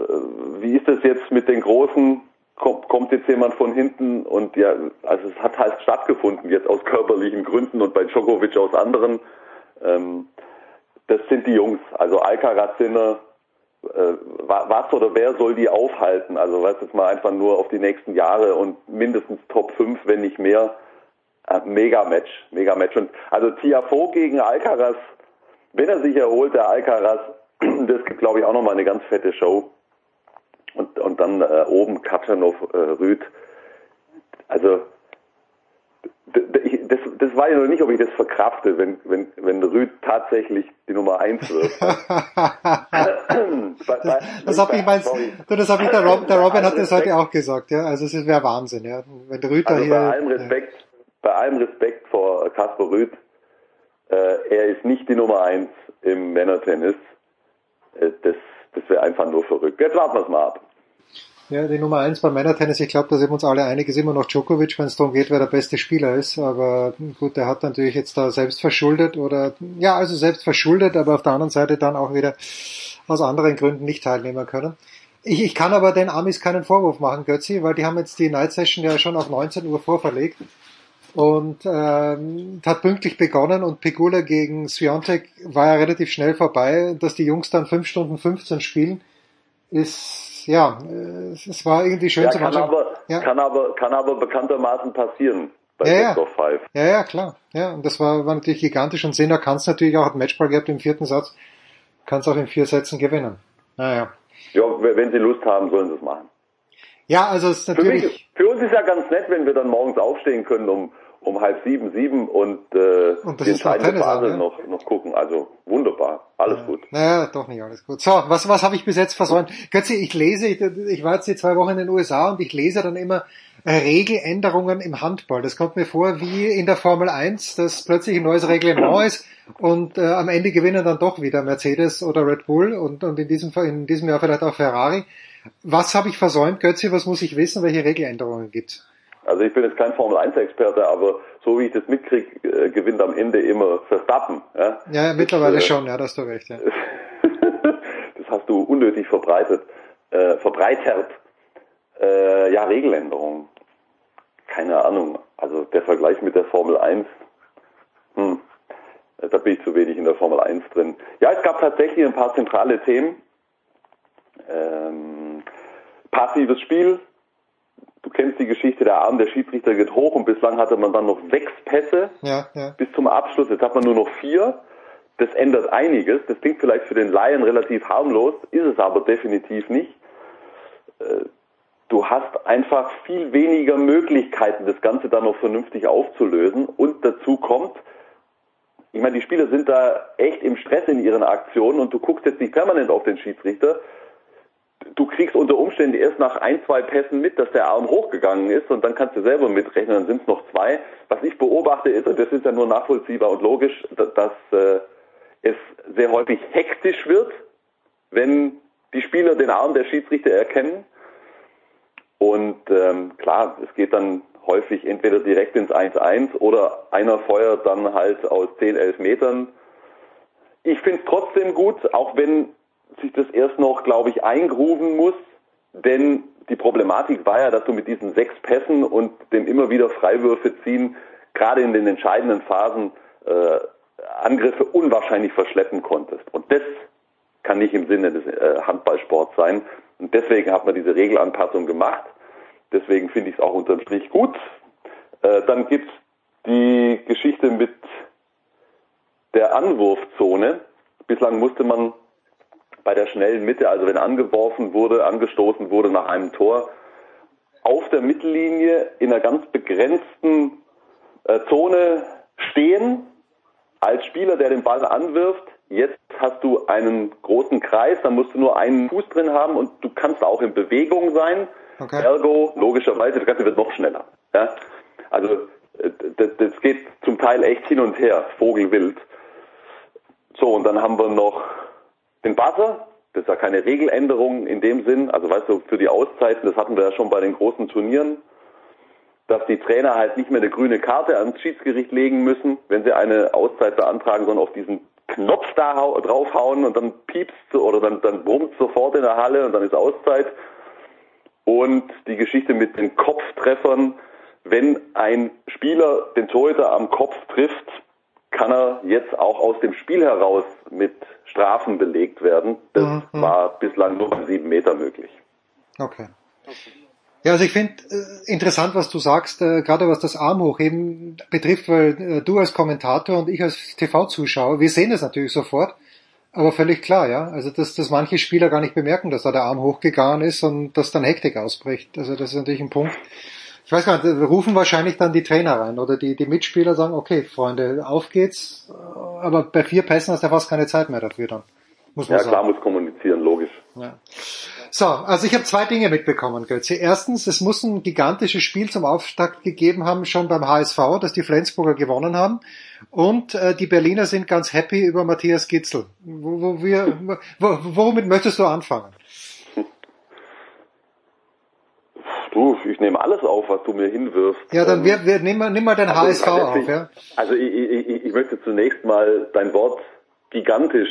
wie ist das jetzt mit den Großen? Kommt, kommt jetzt jemand von hinten? Und ja, also es hat halt stattgefunden, jetzt aus körperlichen Gründen und bei Djokovic aus anderen. Ähm, das sind die Jungs. Also Alcaraz Sinner, was oder wer soll die aufhalten? Also was jetzt mal einfach nur auf die nächsten Jahre und mindestens Top 5, wenn nicht mehr. Äh, mega Match, mega Match. Und also Tiafo gegen Alcaraz, wenn er sich erholt, der Alcaraz, <clears throat> das gibt glaube ich auch nochmal eine ganz fette Show. Und, und dann äh, oben Katschanov, äh, Rüd. Also das, das weiß ich noch nicht, ob ich das verkrafte, wenn, wenn, wenn Rüd tatsächlich die Nummer eins wird. <laughs> das habe ich meinst, du, das habe ich der, Rob, der Robin hat das heute auch gesagt, ja. Also es wäre Wahnsinn, ja. Wenn Rüd also hier. Bei allem Respekt, ja. bei allem Respekt vor Kasper Rüd, äh, er ist nicht die Nummer eins im Männertennis. Äh, das, das wäre einfach nur verrückt. Jetzt warten wir es mal ab. Ja, die Nummer eins beim Männertennis, ich glaube, da sind wir uns alle einig, ist immer noch Djokovic, wenn es darum geht, wer der beste Spieler ist. Aber gut, der hat natürlich jetzt da selbst verschuldet oder ja, also selbst verschuldet, aber auf der anderen Seite dann auch wieder aus anderen Gründen nicht teilnehmen können. Ich, ich kann aber den Amis keinen Vorwurf machen, Götzi, weil die haben jetzt die Night Session ja schon auf 19 Uhr vorverlegt und ähm, hat pünktlich begonnen und Pegula gegen Sviontek war ja relativ schnell vorbei. Dass die Jungs dann 5 Stunden 15 spielen, ist ja, es war irgendwie schön ja, zu kann aber, ja. kann aber, kann aber bekanntermaßen passieren bei ja, Best of Five. Ja, ja, klar. Ja, und das war, war natürlich gigantisch und Senna kann es natürlich auch, hat Matchball gehabt im vierten Satz, kann es auch in vier Sätzen gewinnen. Naja. Ja, wenn sie Lust haben, sollen sie es machen. Ja, also es ist natürlich. Für, mich, für uns ist ja ganz nett, wenn wir dann morgens aufstehen können um um halb sieben, sieben und, äh, und die entscheidende Phase ja? noch, noch gucken. Also wunderbar, alles ja. gut. Naja, doch nicht alles gut. So, was, was habe ich bis jetzt versäumt? Götze, ich lese, ich, ich war jetzt die zwei Wochen in den USA und ich lese dann immer Regeländerungen im Handball. Das kommt mir vor wie in der Formel 1, dass plötzlich ein neues Reglement ist und äh, am Ende gewinnen dann doch wieder Mercedes oder Red Bull und, und in, diesem, in diesem Jahr vielleicht auch Ferrari. Was habe ich versäumt, Götze? Was muss ich wissen? Welche Regeländerungen gibt also ich bin jetzt kein Formel-1-Experte, aber so wie ich das mitkriege, äh, gewinnt am Ende immer Verstappen. Ja, ja mittlerweile äh, schon, ja, das hast du recht. Ja. <laughs> das hast du unnötig verbreitet, äh, verbreitert. Äh, ja, Regeländerungen. Keine Ahnung. Also der Vergleich mit der Formel 1, hm, da bin ich zu wenig in der Formel 1 drin. Ja, es gab tatsächlich ein paar zentrale Themen. Ähm, passives Spiel, du kennst die Geschichte, der Arm der Schiedsrichter geht hoch und bislang hatte man dann noch sechs Pässe ja, ja. bis zum Abschluss. Jetzt hat man nur noch vier. Das ändert einiges. Das klingt vielleicht für den Laien relativ harmlos, ist es aber definitiv nicht. Äh, du hast einfach viel weniger Möglichkeiten, das Ganze dann noch vernünftig aufzulösen. Und dazu kommt, ich meine, die Spieler sind da echt im Stress in ihren Aktionen und du guckst jetzt nicht permanent auf den Schiedsrichter, du kriegst unter Umständen erst nach ein, zwei Pässen mit, dass der Arm hochgegangen ist und dann kannst du selber mitrechnen, dann sind es noch zwei. Was ich beobachte ist, und das ist ja nur nachvollziehbar und logisch, dass, äh, es sehr häufig hektisch wird, wenn die Spieler den Arm der Schiedsrichter erkennen. Und ähm, klar, es geht dann häufig entweder direkt ins 1-1 oder einer feuert dann halt aus 10, 11 Metern. Ich finde es trotzdem gut, auch wenn sich das erst noch, glaube ich, eingrufen muss, denn die Problematik war ja, dass du mit diesen sechs Pässen und dem immer wieder Freiwürfe ziehen, gerade in den entscheidenden Phasen äh, Angriffe unwahrscheinlich verschleppen konntest. Und das kann nicht im Sinne des äh, Handballsports sein. Und deswegen hat man diese Regelanpassung gemacht. Deswegen finde ich es auch unterm Strich gut. Äh, dann gibt's die Geschichte mit der Anwurfzone. Bislang musste man bei der schnellen Mitte, also wenn angeworfen wurde, angestoßen wurde nach einem Tor, auf der Mittellinie in einer ganz begrenzten äh, Zone stehen als Spieler, der den Ball anwirft. Jetzt hast du einen großen Kreis, da musst du nur einen Fuß drin haben und du kannst auch in Bewegung sein. Okay. Ergo, logischerweise, das Ganze wird noch schneller. Ja? Also äh, das, das geht zum Teil echt hin und her, vogelwild. So, und dann haben wir noch den Buzzer, das ist ja keine Regeländerung in dem Sinn, also weißt du, für die Auszeiten, das hatten wir ja schon bei den großen Turnieren, dass die Trainer halt nicht mehr eine grüne Karte ans Schiedsgericht legen müssen, wenn sie eine Auszeit beantragen, sondern auf diesen Knopf da draufhauen und dann piepst oder dann, dann brummt sofort in der Halle und dann ist Auszeit. Und die Geschichte mit den Kopftreffern, wenn ein Spieler den Torhüter am Kopf trifft, kann er jetzt auch aus dem Spiel heraus mit Strafen belegt werden. Das mhm. war bislang nur bei sieben Meter möglich. Okay. Ja, also ich finde äh, interessant, was du sagst, äh, gerade was das Armhochheben betrifft, weil äh, du als Kommentator und ich als TV-Zuschauer, wir sehen das natürlich sofort, aber völlig klar, ja. Also dass, dass manche Spieler gar nicht bemerken, dass da der Arm hochgegangen ist und dass dann Hektik ausbricht. Also das ist natürlich ein Punkt, ich weiß gar nicht, rufen wahrscheinlich dann die Trainer rein oder die, die Mitspieler sagen, okay, Freunde, auf geht's, aber bei vier Pässen hast du ja fast keine Zeit mehr dafür dann. Muss man ja, sagen. klar, muss kommunizieren, logisch. Ja. So, also ich habe zwei Dinge mitbekommen, Götze. Erstens, es muss ein gigantisches Spiel zum Auftakt gegeben haben, schon beim HSV, dass die Flensburger gewonnen haben. Und äh, die Berliner sind ganz happy über Matthias Gitzel. Wo, wo wir, wo, womit möchtest du anfangen? Du, ich nehme alles auf, was du mir hinwirfst. Ja, dann wir, wir, nimm, mal, nimm mal den also HSV auf. Ja? Also ich, ich, ich möchte zunächst mal dein Wort gigantisch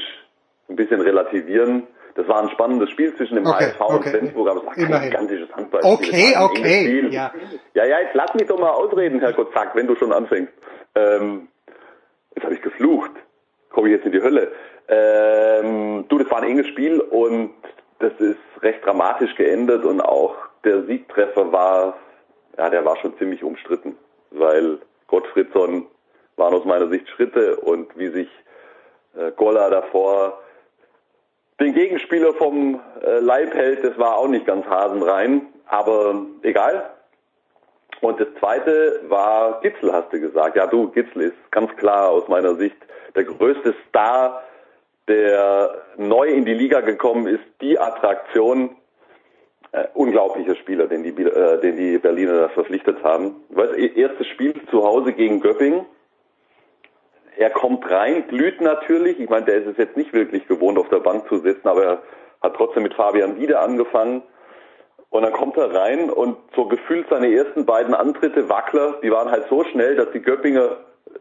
ein bisschen relativieren. Das war ein spannendes Spiel zwischen dem okay, HSV okay. und Flensburg, aber es war kein Immerhin. gigantisches Handballspiel. Okay, okay. Ja. ja, ja, jetzt lass mich doch mal ausreden, Herr Gottzack, wenn du schon anfängst. Ähm, jetzt habe ich geflucht. Komme ich jetzt in die Hölle. Ähm, du, das war ein enges Spiel und das ist recht dramatisch geendet und auch der Siegtreffer war, ja, der war schon ziemlich umstritten, weil Gottfriedsson waren aus meiner Sicht Schritte und wie sich äh, Golla davor den Gegenspieler vom äh, Leib hält, das war auch nicht ganz hasenrein, aber egal. Und das zweite war Gitzel, hast du gesagt. Ja, du, Gitzel ist ganz klar aus meiner Sicht der größte Star, der neu in die Liga gekommen ist, die Attraktion. Äh, unglaublicher Spieler, den die, äh, den die Berliner da verpflichtet haben. Weißt, erstes Spiel zu Hause gegen Göppingen er kommt rein, glüht natürlich. Ich meine, der ist es jetzt nicht wirklich gewohnt, auf der Bank zu sitzen, aber er hat trotzdem mit Fabian wieder angefangen. Und dann kommt er rein und so gefühlt seine ersten beiden Antritte, Wackler, die waren halt so schnell, dass die Göppinger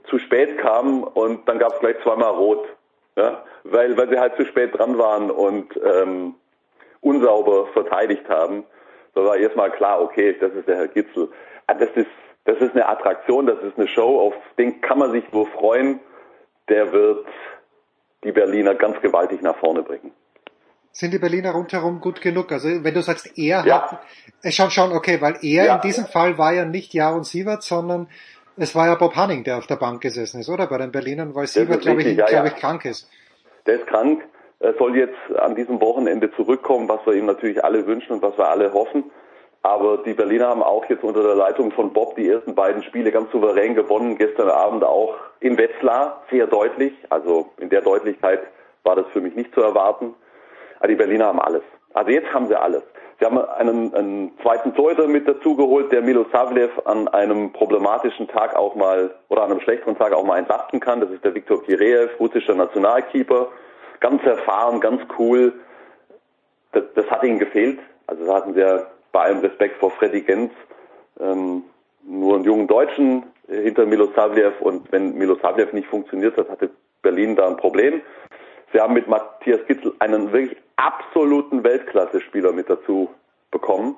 zu spät kamen und dann gab es gleich zweimal Rot. Ja? Weil, weil sie halt zu spät dran waren und ähm, unsauber verteidigt haben. Da war erstmal klar, okay, das ist der Herr Gitzel. Ah, das ist das ist eine Attraktion, das ist eine Show, auf den kann man sich nur freuen. Der wird die Berliner ganz gewaltig nach vorne bringen. Sind die Berliner rundherum gut genug? Also wenn du sagst, er ja. hat, äh, schon, schon, okay, weil er ja. in diesem Fall war ja nicht Jaron Sievert, sondern es war ja Bob Hanning, der auf der Bank gesessen ist, oder? Bei den Berlinern, weil Sievert, glaube ich, ja, glaub ich, krank ist. Der ist krank, soll jetzt an diesem Wochenende zurückkommen, was wir ihm natürlich alle wünschen und was wir alle hoffen. Aber die Berliner haben auch jetzt unter der Leitung von Bob die ersten beiden Spiele ganz souverän gewonnen. Gestern Abend auch in Wetzlar sehr deutlich. Also in der Deutlichkeit war das für mich nicht zu erwarten. Aber die Berliner haben alles. Also jetzt haben sie alles. Sie haben einen, einen zweiten Torhüter mit dazugeholt, der Milo Savlev an einem problematischen Tag auch mal oder an einem schlechteren Tag auch mal entlasten kann. Das ist der Viktor Kireev, russischer Nationalkeeper. Ganz erfahren, ganz cool. Das, das hat ihnen gefehlt. Also da hatten sie ja bei allem Respekt vor Freddy Gens, ähm, nur einen jungen Deutschen hinter Milosavljev und wenn Milosavljev nicht funktioniert hat, hatte Berlin da ein Problem. Sie haben mit Matthias Gitzel einen wirklich absoluten Weltklasse-Spieler mit dazu bekommen.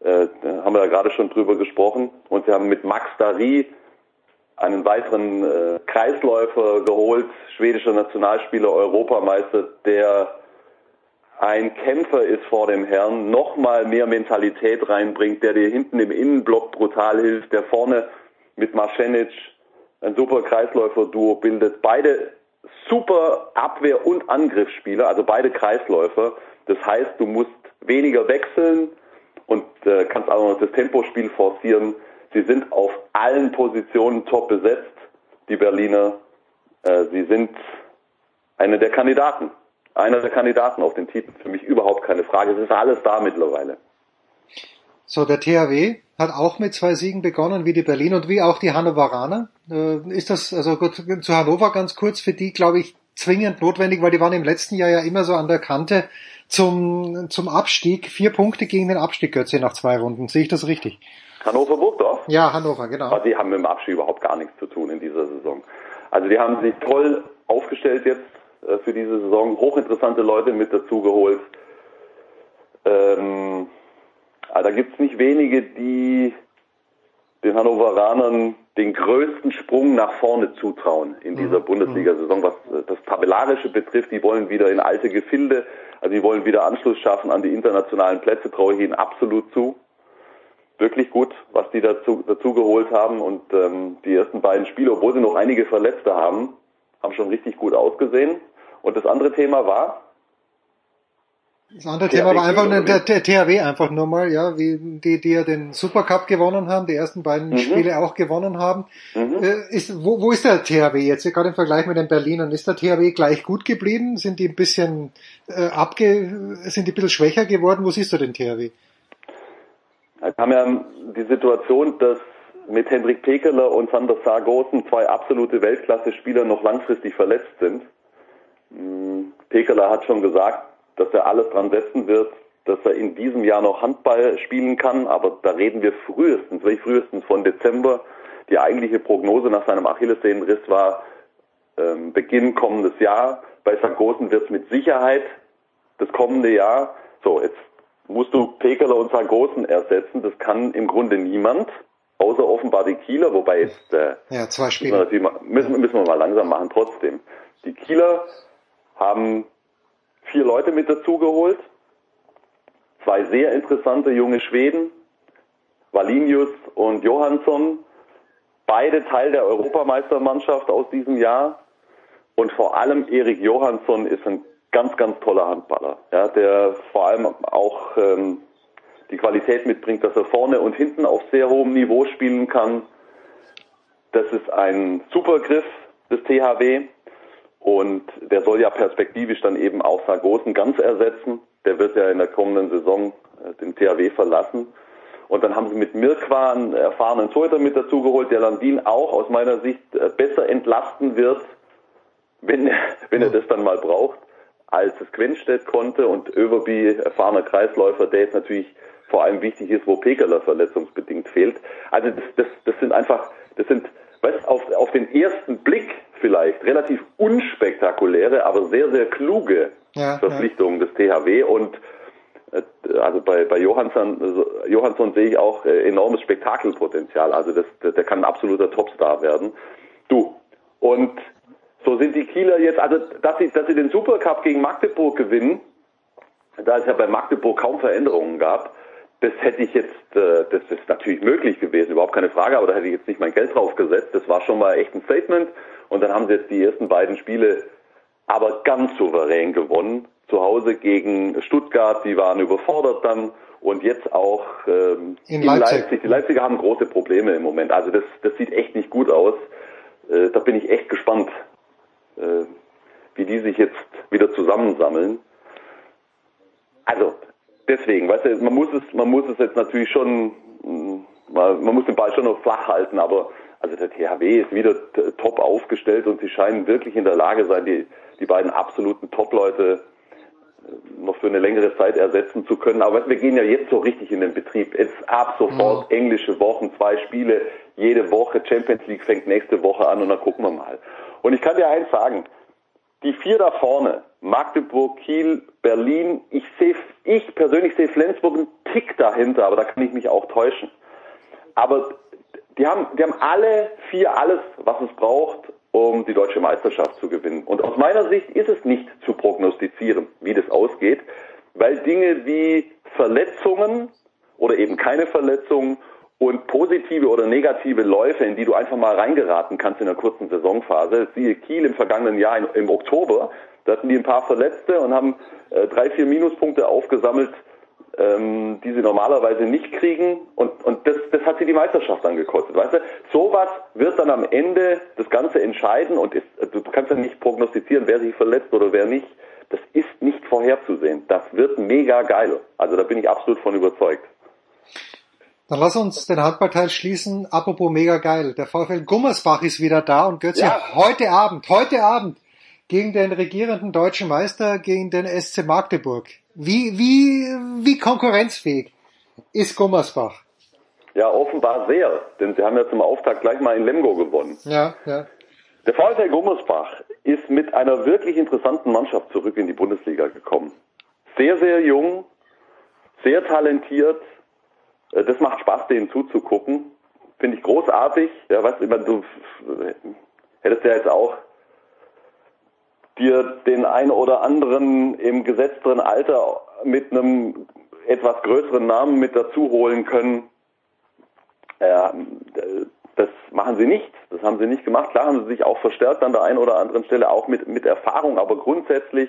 Äh, da haben wir ja gerade schon drüber gesprochen. Und sie haben mit Max Dari einen weiteren äh, Kreisläufer geholt, schwedischer Nationalspieler, Europameister, der ein Kämpfer ist vor dem Herrn, nochmal mehr Mentalität reinbringt, der dir hinten im Innenblock brutal hilft, der vorne mit Marcenic ein super Kreisläufer-Duo bildet. Beide super Abwehr- und Angriffsspieler, also beide Kreisläufer. Das heißt, du musst weniger wechseln und äh, kannst auch noch das Tempospiel forcieren. Sie sind auf allen Positionen top besetzt, die Berliner. Äh, sie sind eine der Kandidaten einer der Kandidaten auf den Titel. Für mich überhaupt keine Frage. Es ist alles da mittlerweile. So, der THW hat auch mit zwei Siegen begonnen, wie die Berlin und wie auch die Hannoveraner. Äh, ist das, also gut, zu Hannover ganz kurz, für die, glaube ich, zwingend notwendig, weil die waren im letzten Jahr ja immer so an der Kante zum, zum Abstieg. Vier Punkte gegen den Abstieg, Götze, nach zwei Runden. Sehe ich das richtig? Hannover Burgdorf? Ja, Hannover, genau. Aber die haben mit dem Abstieg überhaupt gar nichts zu tun in dieser Saison. Also die haben sich toll aufgestellt jetzt äh, für diese Saison. Hochinteressante Leute mit dazugeholt. Ähm, da gibt es nicht wenige, die den Hannoveranern den größten Sprung nach vorne zutrauen in dieser mhm. Bundesliga-Saison, was äh, das Tabellarische betrifft. Die wollen wieder in alte Gefilde, also die wollen wieder Anschluss schaffen an die internationalen Plätze, traue ich ihnen absolut zu. Wirklich gut, was die dazu, dazu geholt haben und ähm, die ersten beiden Spiele, obwohl sie noch einige Verletzte haben, haben schon richtig gut ausgesehen. Und das andere Thema war? Das andere THW Thema war einfach nur der, der THW einfach nur mal, ja, wie die, die ja den Supercup gewonnen haben, die ersten beiden mhm. Spiele auch gewonnen haben. Mhm. Äh, ist, wo, wo ist der THW jetzt, gerade im Vergleich mit den Berlinern? Ist der THW gleich gut geblieben? Sind die ein bisschen äh, abge, sind die ein bisschen schwächer geworden? Wo siehst du den THW? Wir haben ja die Situation, dass mit Hendrik Pekeler und Sander Sargosen zwei absolute Weltklasse-Spieler noch langfristig verletzt sind. Hm, Pekeler hat schon gesagt, dass er alles dran setzen wird, dass er in diesem Jahr noch Handball spielen kann, aber da reden wir frühestens, wirklich frühestens von Dezember. Die eigentliche Prognose nach seinem Achillessehnenriss war ähm, Beginn kommendes Jahr. Bei Sargosen wird es mit Sicherheit das kommende Jahr. So, jetzt musst du Pekeler und Sargosen ersetzen. Das kann im Grunde niemand, außer offenbar die Kieler, wobei jetzt äh, ja, zwei Spiele. Müssen, müssen wir mal langsam machen trotzdem. Die Kieler haben vier Leute mit dazugeholt. zwei sehr interessante junge Schweden, Valinius und Johansson, beide Teil der Europameistermannschaft aus diesem Jahr. Und vor allem Erik Johansson ist ein ganz, ganz toller Handballer, ja, der vor allem auch ähm, die Qualität mitbringt, dass er vorne und hinten auf sehr hohem Niveau spielen kann. Das ist ein Supergriff des THW und der soll ja perspektivisch dann eben auch Sargosen ganz ersetzen. Der wird ja in der kommenden Saison äh, den THW verlassen. Und dann haben sie mit Mirkwa einen erfahrenen Torhüter mit dazugeholt, der Landin auch aus meiner Sicht äh, besser entlasten wird, wenn, wenn er das dann mal braucht, als es Quenstedt konnte. Und Överby, erfahrener Kreisläufer, der jetzt natürlich vor allem wichtig ist, wo Pekeler verletzungsbedingt fehlt. Also das, das, das sind einfach, das sind, weißt, auf, auf den ersten Blick vielleicht relativ unspektakuläre, aber sehr, sehr kluge ja, Verpflichtungen ja. des THW und äh, also bei, bei Johansson, also Johansson sehe ich auch äh, enormes Spektakelpotenzial. Also das, der kann ein absoluter Topstar werden. Du. Und so sind die Kieler jetzt, also dass sie, dass sie den Supercup gegen Magdeburg gewinnen, da es ja bei Magdeburg kaum Veränderungen gab, das hätte ich jetzt, äh, das ist natürlich möglich gewesen, überhaupt keine Frage, aber da hätte ich jetzt nicht mein Geld drauf gesetzt. Das war schon mal echt ein Statement. Und dann haben sie jetzt die ersten beiden Spiele aber ganz souverän gewonnen. Zu Hause gegen Stuttgart, die waren überfordert dann und jetzt auch ähm, in, in Leipzig. Leipzig. Die Leipziger haben große Probleme im Moment. Also das, das sieht echt nicht gut aus. Äh, da bin ich echt gespannt, äh, wie die sich jetzt wieder zusammensammeln. Also deswegen, weißt du, man muss es, man muss es jetzt natürlich schon, mm, man muss den Ball schon noch flach halten, aber also der THW ist wieder top aufgestellt und sie scheinen wirklich in der Lage sein, die, die beiden absoluten Top-Leute äh, noch für eine längere Zeit ersetzen zu können. Aber wir gehen ja jetzt so richtig in den Betrieb. Jetzt ab sofort englische Wochen, zwei Spiele jede Woche. Champions League fängt nächste Woche an und dann gucken wir mal. Und ich kann dir eins sagen, die vier da vorne, Magdeburg, Kiel, Berlin, ich sehe, ich persönlich sehe Flensburg einen Tick dahinter, aber da kann ich mich auch täuschen. Aber die haben, die haben alle vier alles, was es braucht, um die deutsche Meisterschaft zu gewinnen. Und aus meiner Sicht ist es nicht zu prognostizieren, wie das ausgeht, weil Dinge wie Verletzungen oder eben keine Verletzungen und positive oder negative Läufe, in die du einfach mal reingeraten kannst in einer kurzen Saisonphase. Siehe Kiel im vergangenen Jahr im, im Oktober, da hatten die ein paar Verletzte und haben äh, drei, vier Minuspunkte aufgesammelt, ähm, die sie normalerweise nicht kriegen. Und, und das, das hat sie die Meisterschaft dann gekostet. Weißt du, sowas wird dann am Ende das Ganze entscheiden und ist, du kannst ja nicht prognostizieren, wer sich verletzt oder wer nicht. Das ist nicht vorherzusehen. Das wird mega geil. Also da bin ich absolut von überzeugt. Dann lass uns den Handballteil schließen. Apropos mega geil. Der VfL Gummersbach ist wieder da und Götze, ja. heute Abend, heute Abend gegen den regierenden deutschen Meister, gegen den SC Magdeburg. Wie, wie, wie konkurrenzfähig ist Gummersbach? Ja, offenbar sehr, denn sie haben ja zum Auftakt gleich mal in Lemgo gewonnen. Ja, ja. Der VfL Gummersbach ist mit einer wirklich interessanten Mannschaft zurück in die Bundesliga gekommen. Sehr, sehr jung, sehr talentiert, das macht Spaß, denen zuzugucken. Finde ich großartig. Ja, weißt du, du hättest ja jetzt auch dir den ein oder anderen im gesetzteren Alter mit einem etwas größeren Namen mit dazu holen können. Ja, das machen sie nicht. Das haben sie nicht gemacht. Klar haben sie sich auch verstärkt an der einen oder anderen Stelle, auch mit, mit Erfahrung, aber grundsätzlich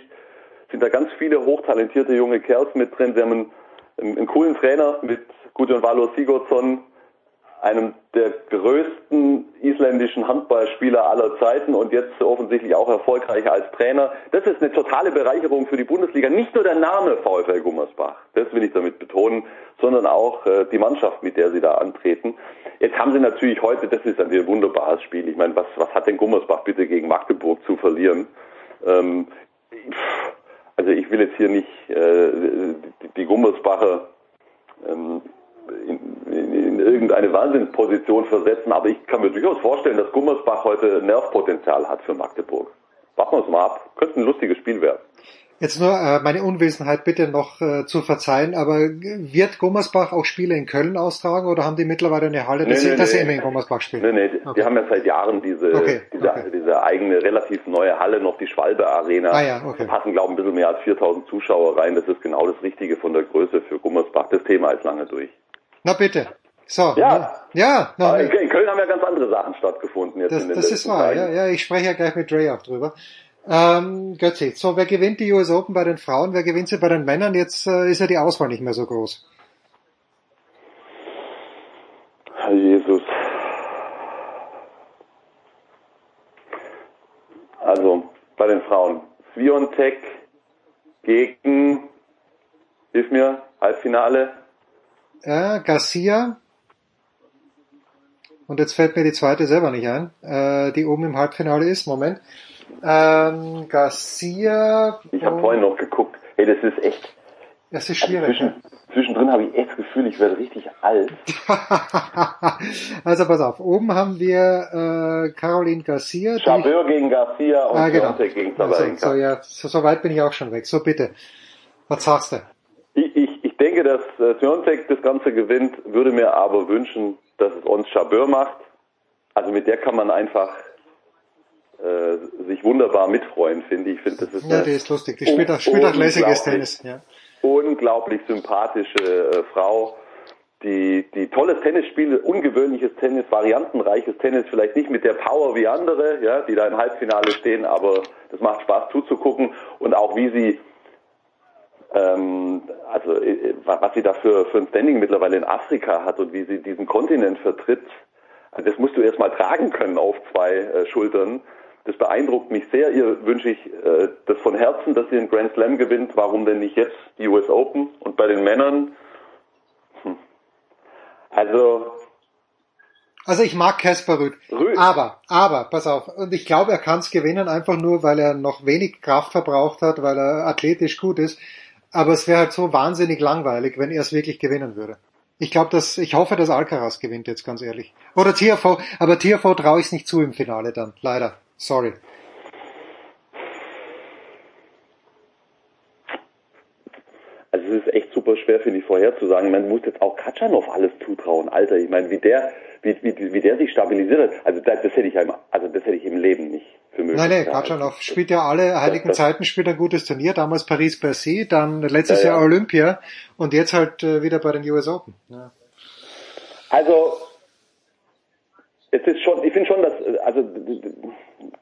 sind da ganz viele hochtalentierte junge Kerls mit drin. Sie haben einen, einen, einen coolen Trainer mit Gudjon Valo Sigurdsson, einem der größten isländischen Handballspieler aller Zeiten und jetzt offensichtlich auch erfolgreicher als Trainer. Das ist eine totale Bereicherung für die Bundesliga. Nicht nur der Name VfL Gummersbach, das will ich damit betonen, sondern auch äh, die Mannschaft, mit der sie da antreten. Jetzt haben sie natürlich heute, das ist ein wunderbares Spiel. Ich meine, was, was hat denn Gummersbach bitte gegen Magdeburg zu verlieren? Ähm, also ich will jetzt hier nicht äh, die, die Gummersbacher ähm, in, in, in irgendeine Wahnsinnsposition versetzen, aber ich kann mir durchaus vorstellen, dass Gummersbach heute Nervpotenzial hat für Magdeburg. Warten wir uns mal ab. Könnte ein lustiges Spiel werden. Jetzt nur äh, meine Unwissenheit bitte noch äh, zu verzeihen, aber wird Gummersbach auch Spiele in Köln austragen oder haben die mittlerweile eine Halle, dass, nee, sie, nee, dass nee. sie immer in Gummersbach spielen? Nee, nee, okay. die haben ja seit Jahren diese, okay, diese, okay. diese eigene, relativ neue Halle, noch die Schwalbe Arena. Ah, ja, okay. Da passen, glaube ich, ein bisschen mehr als 4000 Zuschauer rein. Das ist genau das Richtige von der Größe für Gummersbach. Das Thema ist lange durch. Na bitte. So. Ja. Ja. Na, in, in Köln haben ja ganz andere Sachen stattgefunden jetzt das, in den Das ist wahr, ja, ja. Ich spreche ja gleich mit Dre auch drüber. Ähm, Götzi, so wer gewinnt die US Open bei den Frauen, wer gewinnt sie bei den Männern? Jetzt äh, ist ja die Auswahl nicht mehr so groß. Herr Jesus. Also bei den Frauen. Sviontek gegen, hilf mir, Halbfinale. Ja, Garcia. Und jetzt fällt mir die zweite selber nicht ein, äh, die oben im Halbfinale ist. Moment. Ähm, Garcia. Ich habe vorhin noch geguckt. Hey, das ist echt. Das ist schwierig. Also zwischen, zwischendrin habe ich echt das Gefühl, ich werde richtig alt. <laughs> also pass auf. Oben haben wir äh, Caroline Garcia. Chabeur gegen Garcia und ah, genau. gegen also, so, ja, so, so weit bin ich auch schon weg. So bitte. Was sagst du? Ich, ich denke, dass äh, Siontek das Ganze gewinnt, würde mir aber wünschen, dass es uns Chabeur macht. Also mit der kann man einfach äh, sich wunderbar mitfreuen, finde ich. Ich finde, das ist ja, die ist lustig. Die spielt auch, spielt auch lässiges Tennis. Ja. Unglaublich sympathische äh, Frau, die, die tolles Tennis spielt, ungewöhnliches Tennis, variantenreiches Tennis, vielleicht nicht mit der Power wie andere, ja, die da im Halbfinale stehen, aber das macht Spaß zuzugucken und auch wie sie ähm, also was sie da für, für ein Standing mittlerweile in Afrika hat und wie sie diesen Kontinent vertritt, also das musst du erstmal tragen können auf zwei äh, Schultern. Das beeindruckt mich sehr. Ihr wünsche ich äh, das von Herzen, dass sie den Grand Slam gewinnt. Warum denn nicht jetzt die US Open? Und bei den Männern, hm. also also ich mag Casper Rüd. Rüd. Aber, aber, pass auf, und ich glaube, er kann es gewinnen, einfach nur, weil er noch wenig Kraft verbraucht hat, weil er athletisch gut ist. Aber es wäre halt so wahnsinnig langweilig, wenn er es wirklich gewinnen würde. Ich glaube, dass ich hoffe, dass Alcaraz gewinnt jetzt ganz ehrlich. Oder TFO, aber TFO traue ich es nicht zu im Finale dann, leider. Sorry. Also es ist echt super schwer, finde ich, vorherzusagen. Man muss jetzt auch Katschanov alles zutrauen, Alter. Ich meine, wie der, wie, wie, wie der sich stabilisiert hat, also das, das hätte ich einmal, also das hätte ich im Leben nicht für möglich. Nein, nein, Katschanov spielt ja alle heiligen das, Zeiten, spielt ein gutes Turnier, damals Paris-Bercy, dann letztes ja, Jahr Olympia und jetzt halt äh, wieder bei den US Open. Ja. Also es ist schon, ich finde schon, dass also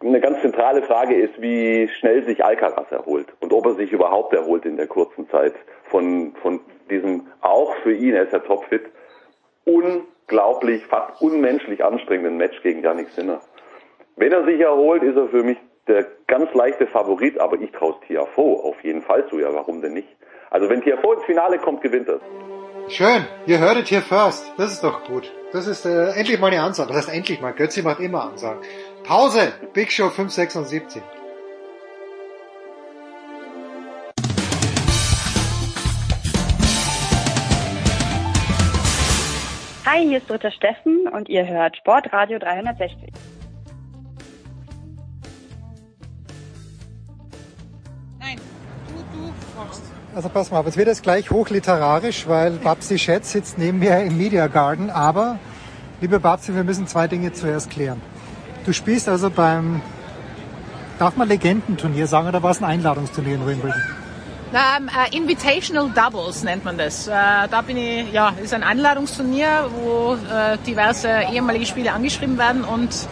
eine ganz zentrale Frage ist, wie schnell sich Alcaraz erholt und ob er sich überhaupt erholt in der kurzen Zeit von von diesem auch für ihn, er ist ja topfit, unglaublich, fast unmenschlich anstrengenden Match gegen Yannick Sinner. Wenn er sich erholt, ist er für mich der ganz leichte Favorit, aber ich traue Tiafo auf jeden Fall zu, ja, warum denn nicht? Also wenn Tiafo ins Finale kommt, gewinnt er. Schön, ihr hört es hier first. Das ist doch gut. Das ist äh, endlich mal eine Ansage. Das heißt endlich mal. Götzi macht immer Ansagen. Pause. Big Show 576. Hi, hier ist Dritter Steffen und ihr hört Sportradio 360. Also pass mal auf, jetzt wird es gleich hochliterarisch, weil Babsi Schätz sitzt neben mir im Media Garden. Aber, liebe Babsi, wir müssen zwei Dinge zuerst klären. Du spielst also beim, darf man Legendenturnier sagen, oder war es ein Einladungsturnier in Wimbledon? Um, uh, Invitational Doubles nennt man das. Uh, da bin ich, ja, ist ein Einladungsturnier, wo uh, diverse ehemalige Spieler angeschrieben werden und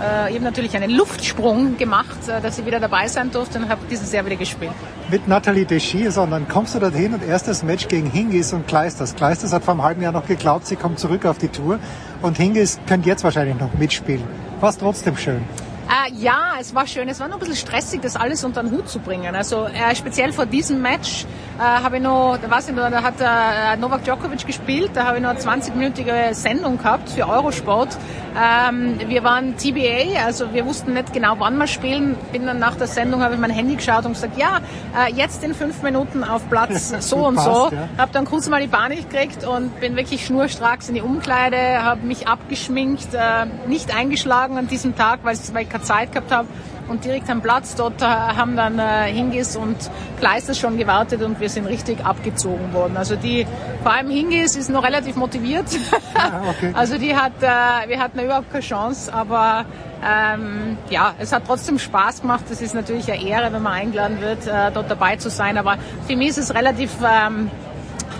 ich habe natürlich einen Luftsprung gemacht, dass ich wieder dabei sein durfte und habe dieses Jahr wieder gespielt. Mit Nathalie Deschy, sondern kommst du dorthin und erstes Match gegen Hingis und Kleisters. Kleisters hat vor einem halben Jahr noch geglaubt, sie kommt zurück auf die Tour und Hingis könnte jetzt wahrscheinlich noch mitspielen. War es trotzdem schön? Äh, ja, es war schön. Es war noch ein bisschen stressig, das alles unter den Hut zu bringen. Also äh, speziell vor diesem Match äh, habe ich noch, da weiß ich noch, da hat äh, Novak Djokovic gespielt, da habe ich noch eine 20-minütige Sendung gehabt für Eurosport. Ähm, wir waren TBA, also wir wussten nicht genau, wann wir spielen. Bin dann nach der Sendung, habe ich mein Handy geschaut und gesagt, ja, äh, jetzt in fünf Minuten auf Platz <laughs> so und passt, so. Ja. Habe dann kurz mal die Panik gekriegt und bin wirklich schnurstracks in die Umkleide, habe mich abgeschminkt, äh, nicht eingeschlagen an diesem Tag, weil ich keine Zeit gehabt habe und direkt am Platz dort haben dann äh, Hingis und Kleisters schon gewartet und wir sind richtig abgezogen worden. Also die, vor allem Hingis ist noch relativ motiviert. Ah, okay. <laughs> also die hat, äh, wir hatten überhaupt keine Chance, aber ähm, ja, es hat trotzdem Spaß gemacht. Es ist natürlich eine Ehre, wenn man eingeladen wird, äh, dort dabei zu sein. Aber für mich ist es relativ ähm,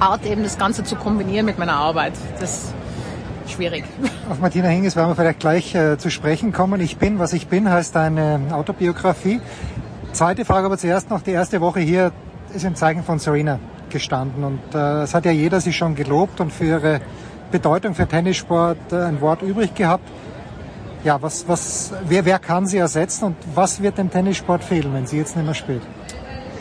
hart, eben das Ganze zu kombinieren mit meiner Arbeit. Das schwierig. Auf Martina Hingis werden wir vielleicht gleich äh, zu sprechen kommen. Ich bin, was ich bin, heißt eine Autobiografie. Zweite Frage aber zuerst noch. Die erste Woche hier ist im Zeichen von Serena gestanden und äh, es hat ja jeder sie schon gelobt und für ihre Bedeutung für Tennissport äh, ein Wort übrig gehabt. Ja, was, was, wer, wer kann sie ersetzen und was wird dem Tennissport fehlen, wenn sie jetzt nicht mehr spielt?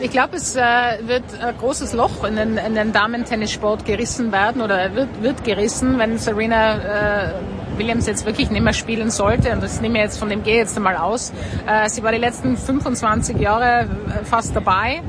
Ich glaube, es äh, wird ein großes Loch in den, in den Damen-Tennissport gerissen werden oder wird, wird gerissen, wenn Serena äh, Williams jetzt wirklich nicht mehr spielen sollte. Und das nehme ich jetzt von dem gehe jetzt einmal aus. Äh, sie war die letzten 25 Jahre äh, fast dabei.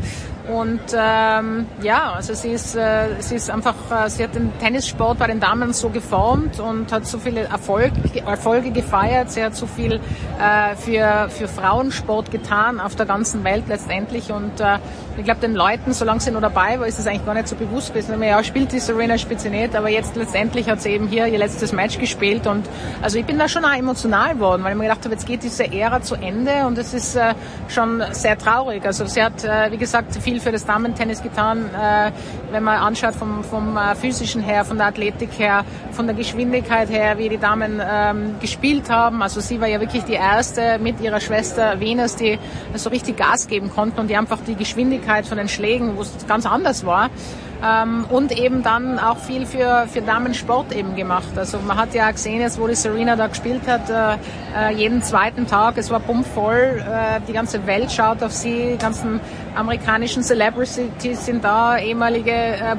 Und ähm, ja, also sie ist, äh, sie ist einfach, äh, sie hat den Tennissport bei den Damen so geformt und hat so viele Erfolg, Erfolge gefeiert. Sie hat so viel äh, für, für Frauensport getan auf der ganzen Welt letztendlich. Und äh, ich glaube, den Leuten, solange sie noch dabei war, ist es eigentlich gar nicht so bewusst gewesen. Ja, spielt die Serena, spielt aber jetzt letztendlich hat sie eben hier ihr letztes Match gespielt. Und also ich bin da schon auch emotional geworden, weil ich mir gedacht habe, jetzt geht diese Ära zu Ende und es ist äh, schon sehr traurig. Also sie hat, äh, wie gesagt, viel viel für das Damentennis getan, äh, wenn man anschaut vom, vom äh, physischen her, von der Athletik her, von der Geschwindigkeit her, wie die Damen ähm, gespielt haben. Also sie war ja wirklich die erste mit ihrer Schwester Venus, die so richtig Gas geben konnten und die einfach die Geschwindigkeit von den Schlägen, wo es ganz anders war, ähm, und eben dann auch viel für, für Damensport eben gemacht. Also man hat ja gesehen, jetzt wo die Serena da gespielt hat, äh, äh, jeden zweiten Tag, es war pumpvoll, äh, die ganze Welt schaut auf sie, die ganzen amerikanischen Celebrities sind da, ehemalige äh,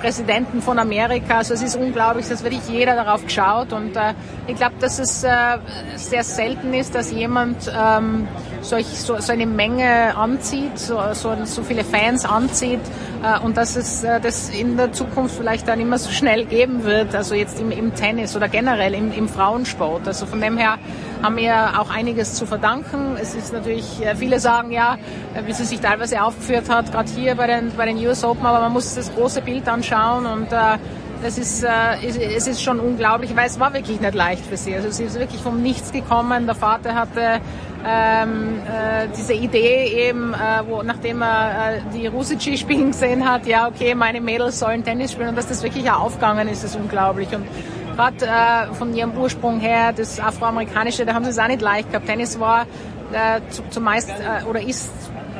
Präsidenten von Amerika. Also es ist unglaublich, dass wirklich jeder darauf geschaut und äh, ich glaube, dass es äh, sehr selten ist, dass jemand ähm, solch, so, so eine Menge anzieht, so, so, so viele Fans anzieht äh, und dass es äh, das in der Zukunft vielleicht dann immer so schnell geben wird, also jetzt im, im Tennis oder generell im, im Frauensport. Also von dem her haben wir auch einiges zu verdanken. Es ist natürlich, äh, viele sagen ja, äh, wie sie sich teilweise aufgeführt hat, gerade hier bei den, bei den US Open, aber man muss das große Bild anschauen und äh, das ist, äh, es ist schon unglaublich, weil es war wirklich nicht leicht für sie. Also sie ist wirklich vom Nichts gekommen. Der Vater hatte ähm, äh, diese Idee eben, äh, wo, nachdem er äh, die Rusici spielen gesehen hat, ja okay, meine Mädels sollen Tennis spielen und dass das wirklich auch aufgegangen ist, ist unglaublich. Und gerade äh, von ihrem Ursprung her, das Afroamerikanische, da haben sie es auch nicht leicht gehabt. Tennis war äh, zumeist äh, oder ist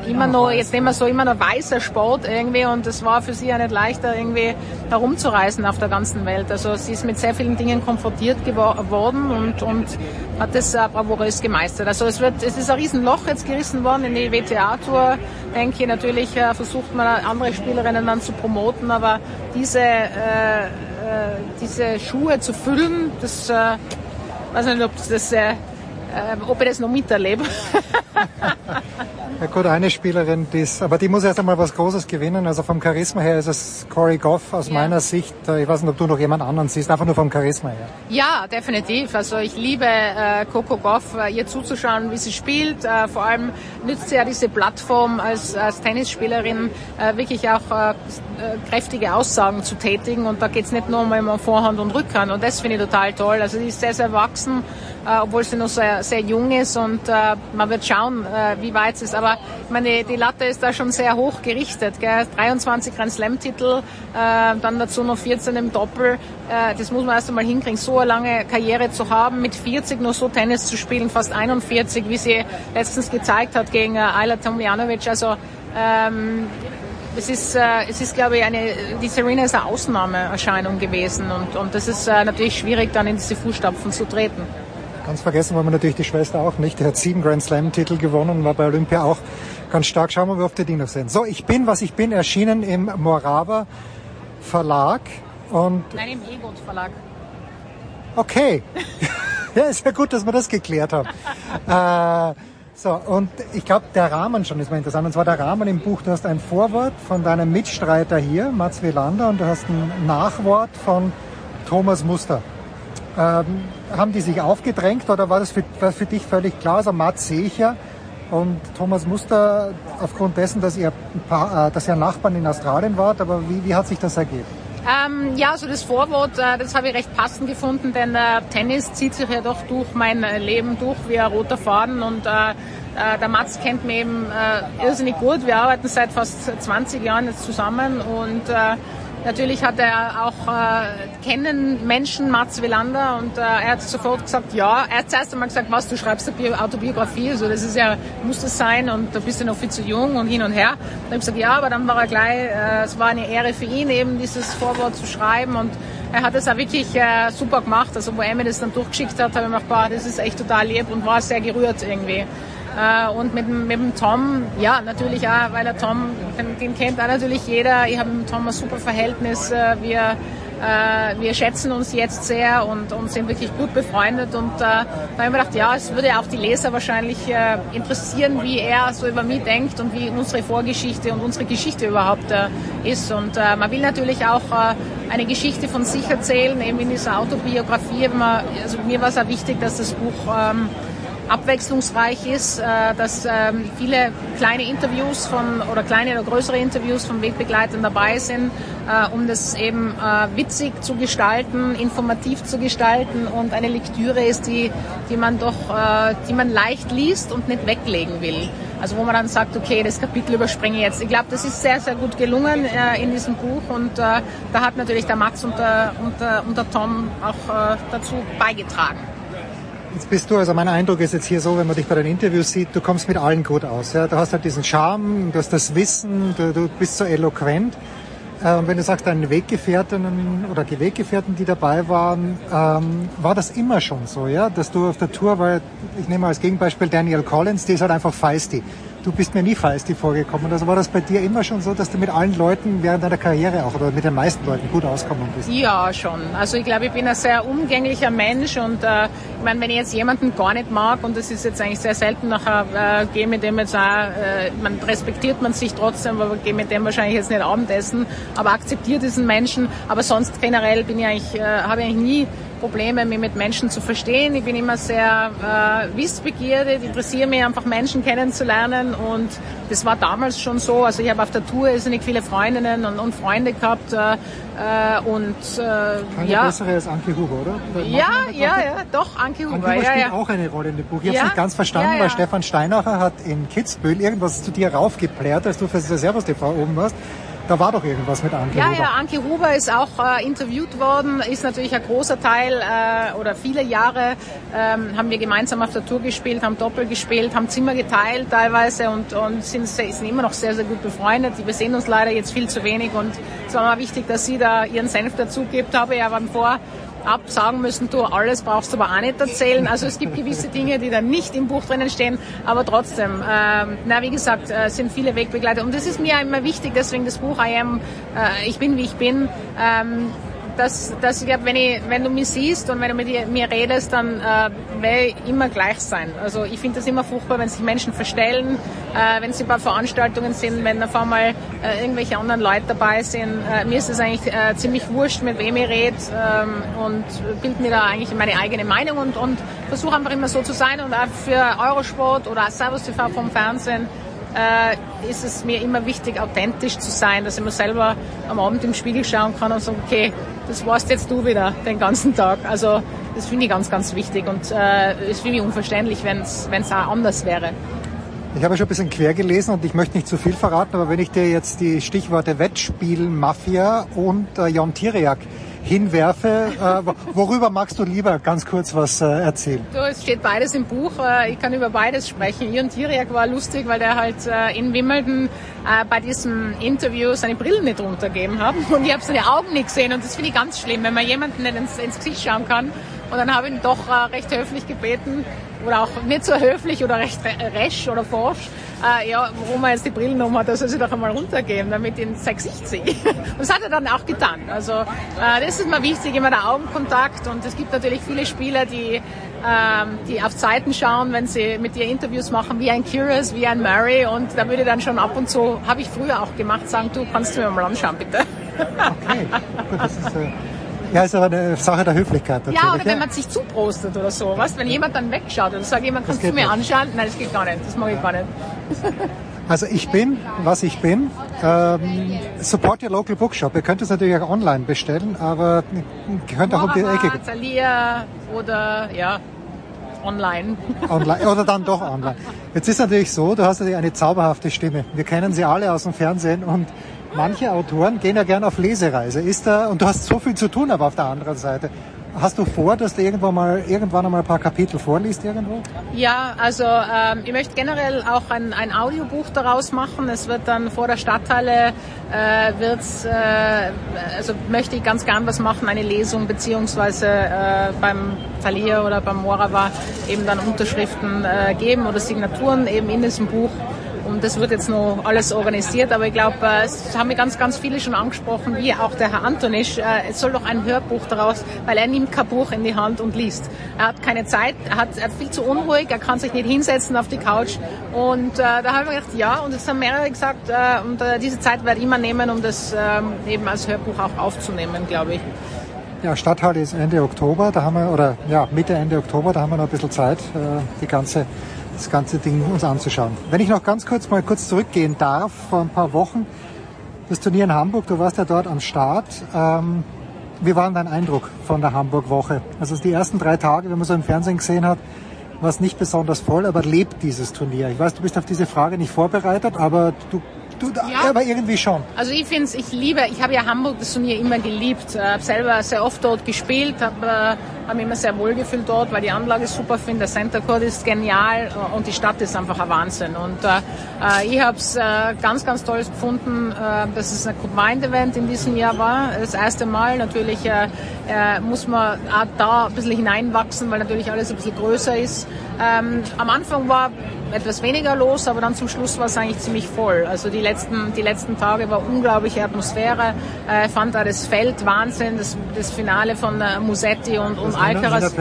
immer noch, jetzt nehmen wir so immer noch weißer Sport irgendwie und es war für sie ja nicht leichter irgendwie herumzureisen auf der ganzen Welt. Also sie ist mit sehr vielen Dingen konfrontiert geworden und, und hat das äh, bravourös gemeistert. Also es wird, es ist ein Riesenloch jetzt gerissen worden in die WTA-Tour. Denke ich, natürlich äh, versucht man andere Spielerinnen dann zu promoten, aber diese, äh, äh, diese Schuhe zu füllen, das, äh, weiß nicht, ob das, äh, äh ob ich das noch miterlebe. <laughs> Ja gut, eine Spielerin, die ist, aber die muss erst einmal was Großes gewinnen. Also vom Charisma her ist es Corey Goff aus ja. meiner Sicht. Äh, ich weiß nicht, ob du noch jemand anderen siehst, einfach nur vom Charisma her. Ja, definitiv. Also ich liebe äh, Coco Goff, äh, ihr zuzuschauen, wie sie spielt. Äh, vor allem nützt sie ja diese Plattform als, als Tennisspielerin äh, wirklich auch äh, kräftige Aussagen zu tätigen. Und da geht's nicht nur um Vorhand und Rückhand. Und das finde ich total toll. Also sie ist sehr, sehr wachsen, äh, obwohl sie noch sehr, sehr jung ist. Und äh, man wird schauen, äh, wie weit es ist. Aber ich meine, die Latte ist da schon sehr hoch gerichtet. Gell? 23 Grand Slam-Titel, äh, dann dazu noch 14 im Doppel. Äh, das muss man erst einmal hinkriegen, so eine lange Karriere zu haben, mit 40 nur so Tennis zu spielen, fast 41, wie sie letztens gezeigt hat gegen äh, Ayla Tomljanovic. Also ähm, es ist, äh, es ist, glaube ich, eine, die Serena ist eine Ausnahmeerscheinung gewesen und, und das ist äh, natürlich schwierig, dann in diese Fußstapfen zu treten. Ganz vergessen wollen wir natürlich die Schwester auch nicht. Die hat sieben Grand Slam Titel gewonnen, war bei Olympia auch ganz stark. Schauen wir, wie oft die noch sehen. So, ich bin, was ich bin, erschienen im Morava Verlag und... Nein, im Egot Verlag. Okay. <laughs> ja, ist ja gut, dass wir das geklärt haben. äh, so, und ich glaube, der Rahmen schon ist mal interessant. Und zwar der Rahmen im Buch. Du hast ein Vorwort von deinem Mitstreiter hier, Mats Wielander, und du hast ein Nachwort von Thomas Muster. Ähm, haben die sich aufgedrängt oder war das für, war für dich völlig klar? Also Mats sehe ich ja, Und Thomas Muster, aufgrund dessen, dass ihr, äh, dass ihr Nachbarn in Australien wart, aber wie, wie hat sich das ergeben? Ähm, ja, so das Vorwort, äh, das habe ich recht passend gefunden, denn äh, Tennis zieht sich ja doch durch mein äh, Leben durch wie ein roter Faden und äh, äh der Mats kennt mich eben äh, irrsinnig gut. Wir arbeiten seit fast 20 Jahren jetzt zusammen und Natürlich hat er auch äh, kennen Menschen Mats Wilander und äh, er hat sofort gesagt, ja. Er hat zuerst einmal gesagt, was, du schreibst eine Autobiografie, also das ist ja, muss das sein und du bist ja noch viel zu jung und hin und her. Dann habe ich gesagt, ja, aber dann war er gleich, äh, es war eine Ehre für ihn eben dieses Vorwort zu schreiben und er hat es auch wirklich äh, super gemacht. Also wo er mir das dann durchgeschickt hat, habe ich mir gedacht, boah, das ist echt total lieb und war sehr gerührt irgendwie. Äh, und mit, mit dem Tom, ja, natürlich auch, weil der Tom, den, den kennt auch natürlich jeder. Ich habe mit dem Tom ein super Verhältnis. Äh, wir, äh, wir schätzen uns jetzt sehr und, und sind wirklich gut befreundet. Und äh, da habe ich mir gedacht, ja, es würde auch die Leser wahrscheinlich äh, interessieren, wie er so über mich denkt und wie unsere Vorgeschichte und unsere Geschichte überhaupt äh, ist. Und äh, man will natürlich auch äh, eine Geschichte von sich erzählen, eben in dieser Autobiografie. Man, also mir war es auch wichtig, dass das Buch ähm, abwechslungsreich ist, äh, dass ähm, viele kleine Interviews von oder kleine oder größere Interviews von Wegbegleitern dabei sind, äh, um das eben äh, witzig zu gestalten, informativ zu gestalten und eine Lektüre ist, die, die man doch, die man leicht liest und nicht weglegen will. Also wo man dann sagt, okay, das Kapitel überspringe ich jetzt. Ich glaube, das ist sehr, sehr gut gelungen in diesem Buch und da hat natürlich der Max und der, und der, und der Tom auch dazu beigetragen. Jetzt bist du, also mein Eindruck ist jetzt hier so, wenn man dich bei den Interviews sieht, du kommst mit allen gut aus. Ja? Du hast halt diesen Charme, du hast das Wissen, du, du bist so eloquent. Und wenn du sagst, deine Weggefährtinnen oder die Weggefährten, die dabei waren, ähm, war das immer schon so, ja? Dass du auf der Tour, weil ich nehme als Gegenbeispiel Daniel Collins, die ist halt einfach feisty du bist mir nie feisty vorgekommen. Also war das bei dir immer schon so, dass du mit allen Leuten während deiner Karriere auch oder mit den meisten Leuten gut auskommen bist? Ja, schon. Also ich glaube, ich bin ein sehr umgänglicher Mensch und äh, ich meine, wenn ich jetzt jemanden gar nicht mag und das ist jetzt eigentlich sehr selten, nachher äh, gehe mit dem jetzt auch, äh, man respektiert man sich trotzdem, aber gehe mit dem wahrscheinlich jetzt nicht Abendessen, aber akzeptiert diesen Menschen. Aber sonst generell bin ich eigentlich, äh, habe ich eigentlich nie Probleme, mich mit Menschen zu verstehen. Ich bin immer sehr äh, wissbegierig, interessiere mich einfach Menschen kennenzulernen und das war damals schon so. Also ich habe auf der Tour irrsinnig viele Freundinnen und, und Freunde gehabt äh, äh und äh, Keine ja. bessere als Anke Huber, oder? Ja, ja, ja, doch, Anke Huber. Anke Huber ja, spielt ja. auch eine Rolle in dem Buch. Ich ja? habe nicht ganz verstanden, ja. weil Stefan Steinacher hat in Kitzbühel irgendwas zu dir raufgeplärt, als du für Servus TV oben warst. Da war doch irgendwas mit Anke ja, Huber. Ja, Anke Huber ist auch äh, interviewt worden, ist natürlich ein großer Teil äh, oder viele Jahre ähm, haben wir gemeinsam auf der Tour gespielt, haben Doppel gespielt, haben Zimmer geteilt teilweise und, und sind, sind immer noch sehr, sehr gut befreundet. Wir sehen uns leider jetzt viel zu wenig und es war mal wichtig, dass sie da ihren Senf dazu gibt. Habe ja beim Vor absagen müssen, du alles brauchst du aber auch nicht erzählen. Also es gibt gewisse Dinge, die dann nicht im Buch drinnen stehen, aber trotzdem, ähm, na wie gesagt, äh, sind viele Wegbegleiter und das ist mir immer wichtig, deswegen das Buch I am, äh, ich bin wie ich bin. Ähm, dass, dass ich glaube, wenn, ich, wenn du mich siehst und wenn du mit mir redest, dann äh, werde ich immer gleich sein. Also ich finde das immer furchtbar, wenn sich Menschen verstellen, äh, wenn sie bei Veranstaltungen sind, wenn auf einmal äh, irgendwelche anderen Leute dabei sind. Äh, mir ist es eigentlich äh, ziemlich wurscht, mit wem ich rede ähm, und bild mir da eigentlich meine eigene Meinung und, und versuche einfach immer so zu sein und auch für Eurosport oder Servus TV vom Fernsehen äh, ist es mir immer wichtig, authentisch zu sein, dass ich mir selber am Abend im Spiegel schauen kann und sagen, okay, das warst jetzt du wieder den ganzen Tag. Also das finde ich ganz, ganz wichtig und äh, ist für mich unverständlich, wenn es auch anders wäre. Ich habe schon ein bisschen quer gelesen und ich möchte nicht zu viel verraten, aber wenn ich dir jetzt die Stichworte Wettspiel, Mafia und äh, Jon Tiriak hinwerfe. Äh, worüber magst du lieber ganz kurz was äh, erzählen? Du, es steht beides im Buch. Äh, ich kann über beides sprechen. Ian Tiriak war lustig, weil der halt äh, in Wimbledon äh, bei diesem Interview seine Brillen nicht runtergegeben hat und ich habe seine Augen nicht gesehen und das finde ich ganz schlimm, wenn man jemanden nicht ins, ins Gesicht schauen kann. Und dann habe ich ihn doch äh, recht höflich gebeten, oder auch nicht so höflich oder recht resch oder forsch, äh, ja, warum er jetzt die Brillen um hat, dass er sie doch einmal runtergeben, damit ich sein Gesicht sehe. Und das hat er dann auch getan. Also äh, das ist mir wichtig, immer der Augenkontakt und es gibt natürlich viele Spieler, die ähm, die auf Zeiten schauen, wenn sie mit dir Interviews machen, wie ein Curious, wie ein Murray und da würde dann schon ab und zu, habe ich früher auch gemacht, sagen, du kannst du mir mal anschauen, bitte. Okay, gut, das ist, äh Ja, ist aber eine Sache der Höflichkeit. Ja, oder wenn man sich zuprostet oder so, was? Wenn jemand dann wegschaut und sagt jemand, kannst du mir nicht. anschauen? Nein, das geht gar nicht, das mag ich gar nicht. <laughs> Also ich bin, was ich bin, ähm, support your local bookshop. Ihr könnt es natürlich auch online bestellen, aber ihr könnt auch um die Ecke. Thalia oder ja, online. <laughs> online. Oder dann doch online. Jetzt ist natürlich so, du hast natürlich eine zauberhafte Stimme. Wir kennen sie alle aus dem Fernsehen und manche Autoren gehen ja gerne auf Lesereise. Ist da, und du hast so viel zu tun, aber auf der anderen Seite. Hast du vor, dass du irgendwann mal irgendwann einmal ein paar Kapitel vorliest irgendwo? Ja, also ähm, ich möchte generell auch ein, ein Audiobuch daraus machen. Es wird dann vor der Stadthalle äh, wird's, äh, also möchte ich ganz gern was machen, eine Lesung beziehungsweise äh, beim Thalia oder beim Morava eben dann Unterschriften äh, geben oder Signaturen eben in diesem Buch. Und das wird jetzt noch alles organisiert, aber ich glaube, äh, es haben mir ganz, ganz viele schon angesprochen, wie auch der Herr Antonisch. Äh, es soll doch ein Hörbuch daraus, weil er nimmt kein Buch in die Hand und liest. Er hat keine Zeit, er hat, er hat viel zu unruhig, er kann sich nicht hinsetzen auf die Couch. Und äh, da haben wir gedacht, ja, und es haben mehrere gesagt, äh, und äh, diese Zeit werde ich immer nehmen, um das äh, eben als Hörbuch auch aufzunehmen, glaube ich. Ja, Stadthalle ist Ende Oktober, da haben wir, oder ja, Mitte, Ende Oktober, da haben wir noch ein bisschen Zeit, äh, die ganze das ganze Ding uns anzuschauen. Wenn ich noch ganz kurz mal kurz zurückgehen darf, vor ein paar Wochen, das Turnier in Hamburg, du warst ja dort am Start. Ähm, wie war denn dein Eindruck von der Hamburg-Woche? Also die ersten drei Tage, wenn man so im Fernsehen gesehen hat, war es nicht besonders voll, aber lebt dieses Turnier? Ich weiß, du bist auf diese Frage nicht vorbereitet, aber du Du, ja. aber irgendwie schon. Also ich finde ich liebe, ich habe ja Hamburg das Turnier immer geliebt. Ich habe selber sehr oft dort gespielt, habe äh, hab mich immer sehr wohl dort, weil die Anlage super finde, der Center Court ist genial äh, und die Stadt ist einfach ein Wahnsinn. Und äh, äh ich habe es äh, ganz, ganz toll gefunden, äh, dass es ein Combined-Event in diesem Jahr war. Das erste Mal natürlich äh, muss man auch da ein bisschen hineinwachsen, weil natürlich alles ein bisschen größer ist. Ähm, am Anfang war etwas weniger los, aber dann zum Schluss war es eigentlich ziemlich voll. Also die letzten, die letzten Tage war unglaubliche Atmosphäre. Äh, fand da das Feld Wahnsinn, das, das Finale von Musetti und, und Alcaraz.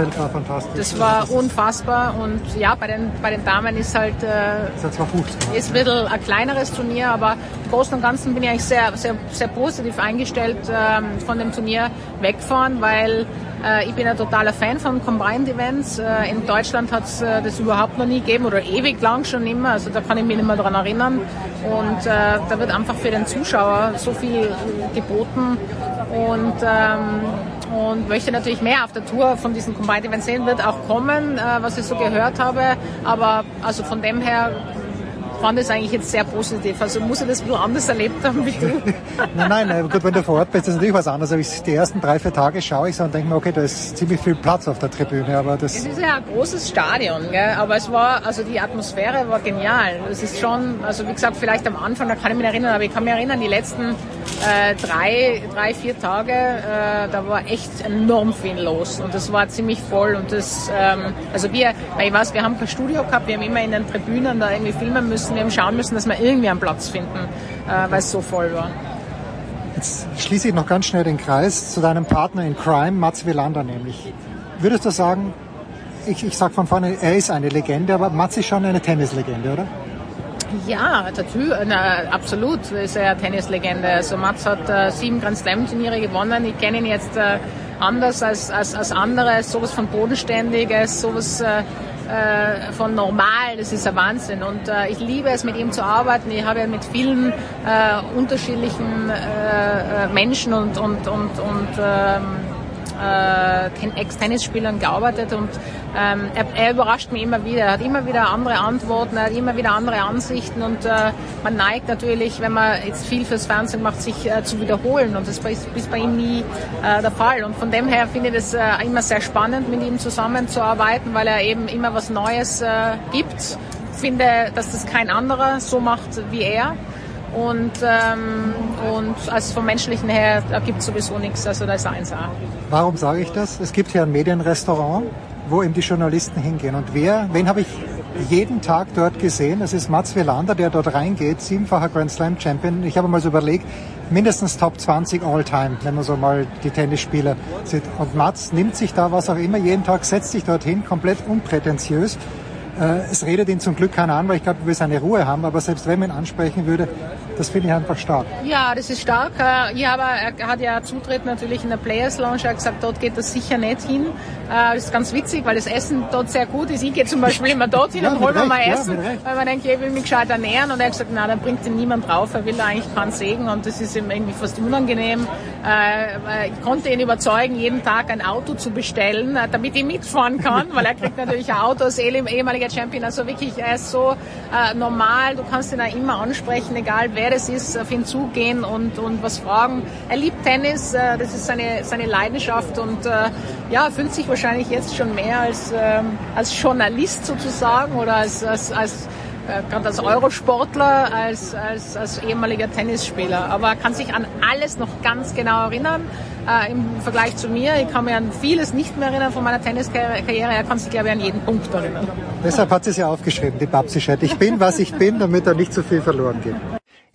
Das war unfassbar und ja, bei den, bei den Damen ist halt, äh, ist, halt ist ein bisschen ein kleineres Turnier, aber im Großen und Ganzen bin ich eigentlich sehr, sehr, sehr positiv eingestellt ähm, von dem Turnier wegfahren, weil äh, ich bin ein totaler Fan von Combined Events. Äh, in Deutschland hat es äh, das überhaupt noch nie gegeben oder ewig lang schon immer. Also da kann ich mich nicht mehr daran erinnern. Und da wird einfach für den Zuschauer so viel geboten. Und ähm, und möchte natürlich mehr auf der Tour von diesen Combined Events sehen, wird auch kommen, was ich so gehört habe. Aber also von dem her fand es eigentlich jetzt sehr positiv. Also muss ich das ein bisschen anders erlebt haben wie du. <laughs> nein, nein, nein, gut, wenn du vor Ort bist, ist natürlich was anderes. Aber ich, die ersten drei, vier Tage schaue ich so und denke mir, okay, da ist ziemlich viel Platz auf der Tribüne. Aber das es ist ja ein großes Stadion, gell? aber es war, also die Atmosphäre war genial. Es ist schon, also wie gesagt, vielleicht am Anfang, da kann ich mich erinnern, aber ich kann mich erinnern, die letzten äh, drei, drei, vier Tage, äh, da war echt enorm viel los und das war ziemlich voll und das, ähm, also wir, ich weiß, wir haben kein Studio gehabt, wir haben immer in den Tribünen da irgendwie filmen müssen müssen, wir haben schauen müssen, dass wir irgendwie einen Platz finden, äh, weil es so voll war. Jetzt schließe ich noch ganz schnell den Kreis zu deinem Partner in Crime, Mats Wilander nämlich. Würdest du sagen, ich, ich sage von vorne, er ist eine Legende, aber Mats ist schon eine Tennislegende, oder? Ja, natürlich, na, absolut ist er eine Tennislegende. Also Mats hat äh, sieben Grand Slam Turniere gewonnen. Ich kenne ihn jetzt äh, anders als, als, als andere, sowas von bodenständig, ist sowas äh, äh, von normal, das ist ein Wahnsinn. Und äh, ich liebe es, mit ihm zu arbeiten. Ich habe ja mit vielen äh, unterschiedlichen äh, äh Menschen und, und, und, und ähm, äh, Ex-Tennisspielern gearbeitet und ähm, er, er, überrascht mich immer wieder. Er hat immer wieder andere Antworten, er hat immer wieder andere Ansichten und äh, man neigt natürlich, wenn man jetzt viel fürs Fernsehen macht, sich äh, zu wiederholen und das ist, ist bei ihm nie äh, der Fall. Und von dem her finde ich es äh, immer sehr spannend, mit ihm zusammenzuarbeiten, weil er eben immer was Neues äh, gibt. Ich finde, dass das kein anderer so macht wie er. Und, ähm, und also vom Menschlichen her, da gibt es sowieso nichts, also da ist eins A. Warum sage ich das? Es gibt hier ein Medienrestaurant, wo eben die Journalisten hingehen. Und wer, wen habe ich jeden Tag dort gesehen? Das ist Mats Wilander, der dort reingeht, siebenfacher Grand Slam Champion. Ich habe mal so überlegt, mindestens Top 20 All-Time, wenn man so mal die Tennisspieler sieht. Und Mats nimmt sich da was auch immer jeden Tag, setzt sich dorthin, komplett unprätentiös es redet ihn zum Glück keiner an, weil ich glaube, wir seine Ruhe haben. Aber selbst wenn man ihn ansprechen würde, das finde ich einfach stark. Ja, das ist stark. Äh, ja, aber er hat ja Zutritt natürlich in der Players Lounge. Er hat gesagt, dort geht das sicher nicht hin. Äh, das ist ganz witzig, weil das Essen dort sehr gut ist. Ich gehe zum Beispiel immer dort hin <laughs> ja, und hole mir mal Essen, ja, weil man denkt, ich will mich gescheit ernähren. Und er hat gesagt, na, dann bringt ihn niemand drauf. Er will da eigentlich keinen Segen und das ist ihm irgendwie fast unangenehm. Ich konnte ihn überzeugen, jeden Tag ein Auto zu bestellen, damit ich mitfahren kann, weil er kriegt natürlich ein Auto als ehemaliger Champion. Also wirklich, er ist so äh, normal. Du kannst ihn auch immer ansprechen, egal wer das ist, auf ihn zugehen und, und was fragen. Er liebt Tennis, äh, das ist seine, seine Leidenschaft und äh, ja, fühlt sich wahrscheinlich jetzt schon mehr als, ähm, als Journalist sozusagen oder als, als, als äh, gerade als Eurosportler, als, als, als ehemaliger Tennisspieler. Aber er kann sich an alles noch ganz genau erinnern äh, im Vergleich zu mir. Ich kann mir an vieles nicht mehr erinnern von meiner Tenniskarriere. Er kann sich, glaube ich, an jeden Punkt erinnern. Deshalb hat sie es ja aufgeschrieben, die Babsi-Chat. Ich bin, was ich bin, damit da nicht so viel verloren geht.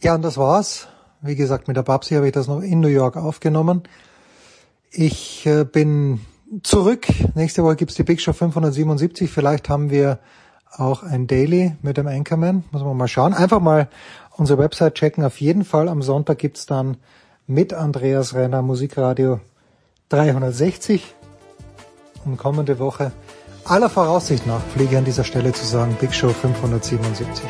Ja, und das war's. Wie gesagt, mit der Babsi habe ich das noch in New York aufgenommen. Ich äh, bin zurück. Nächste Woche gibt's die Big Show 577. Vielleicht haben wir auch ein Daily mit dem Anchorman. Muss man mal schauen. Einfach mal unsere Website checken. Auf jeden Fall am Sonntag gibt's dann mit Andreas Renner Musikradio 360. Und kommende Woche aller Voraussicht nach fliege an dieser Stelle zu sagen Big Show 577.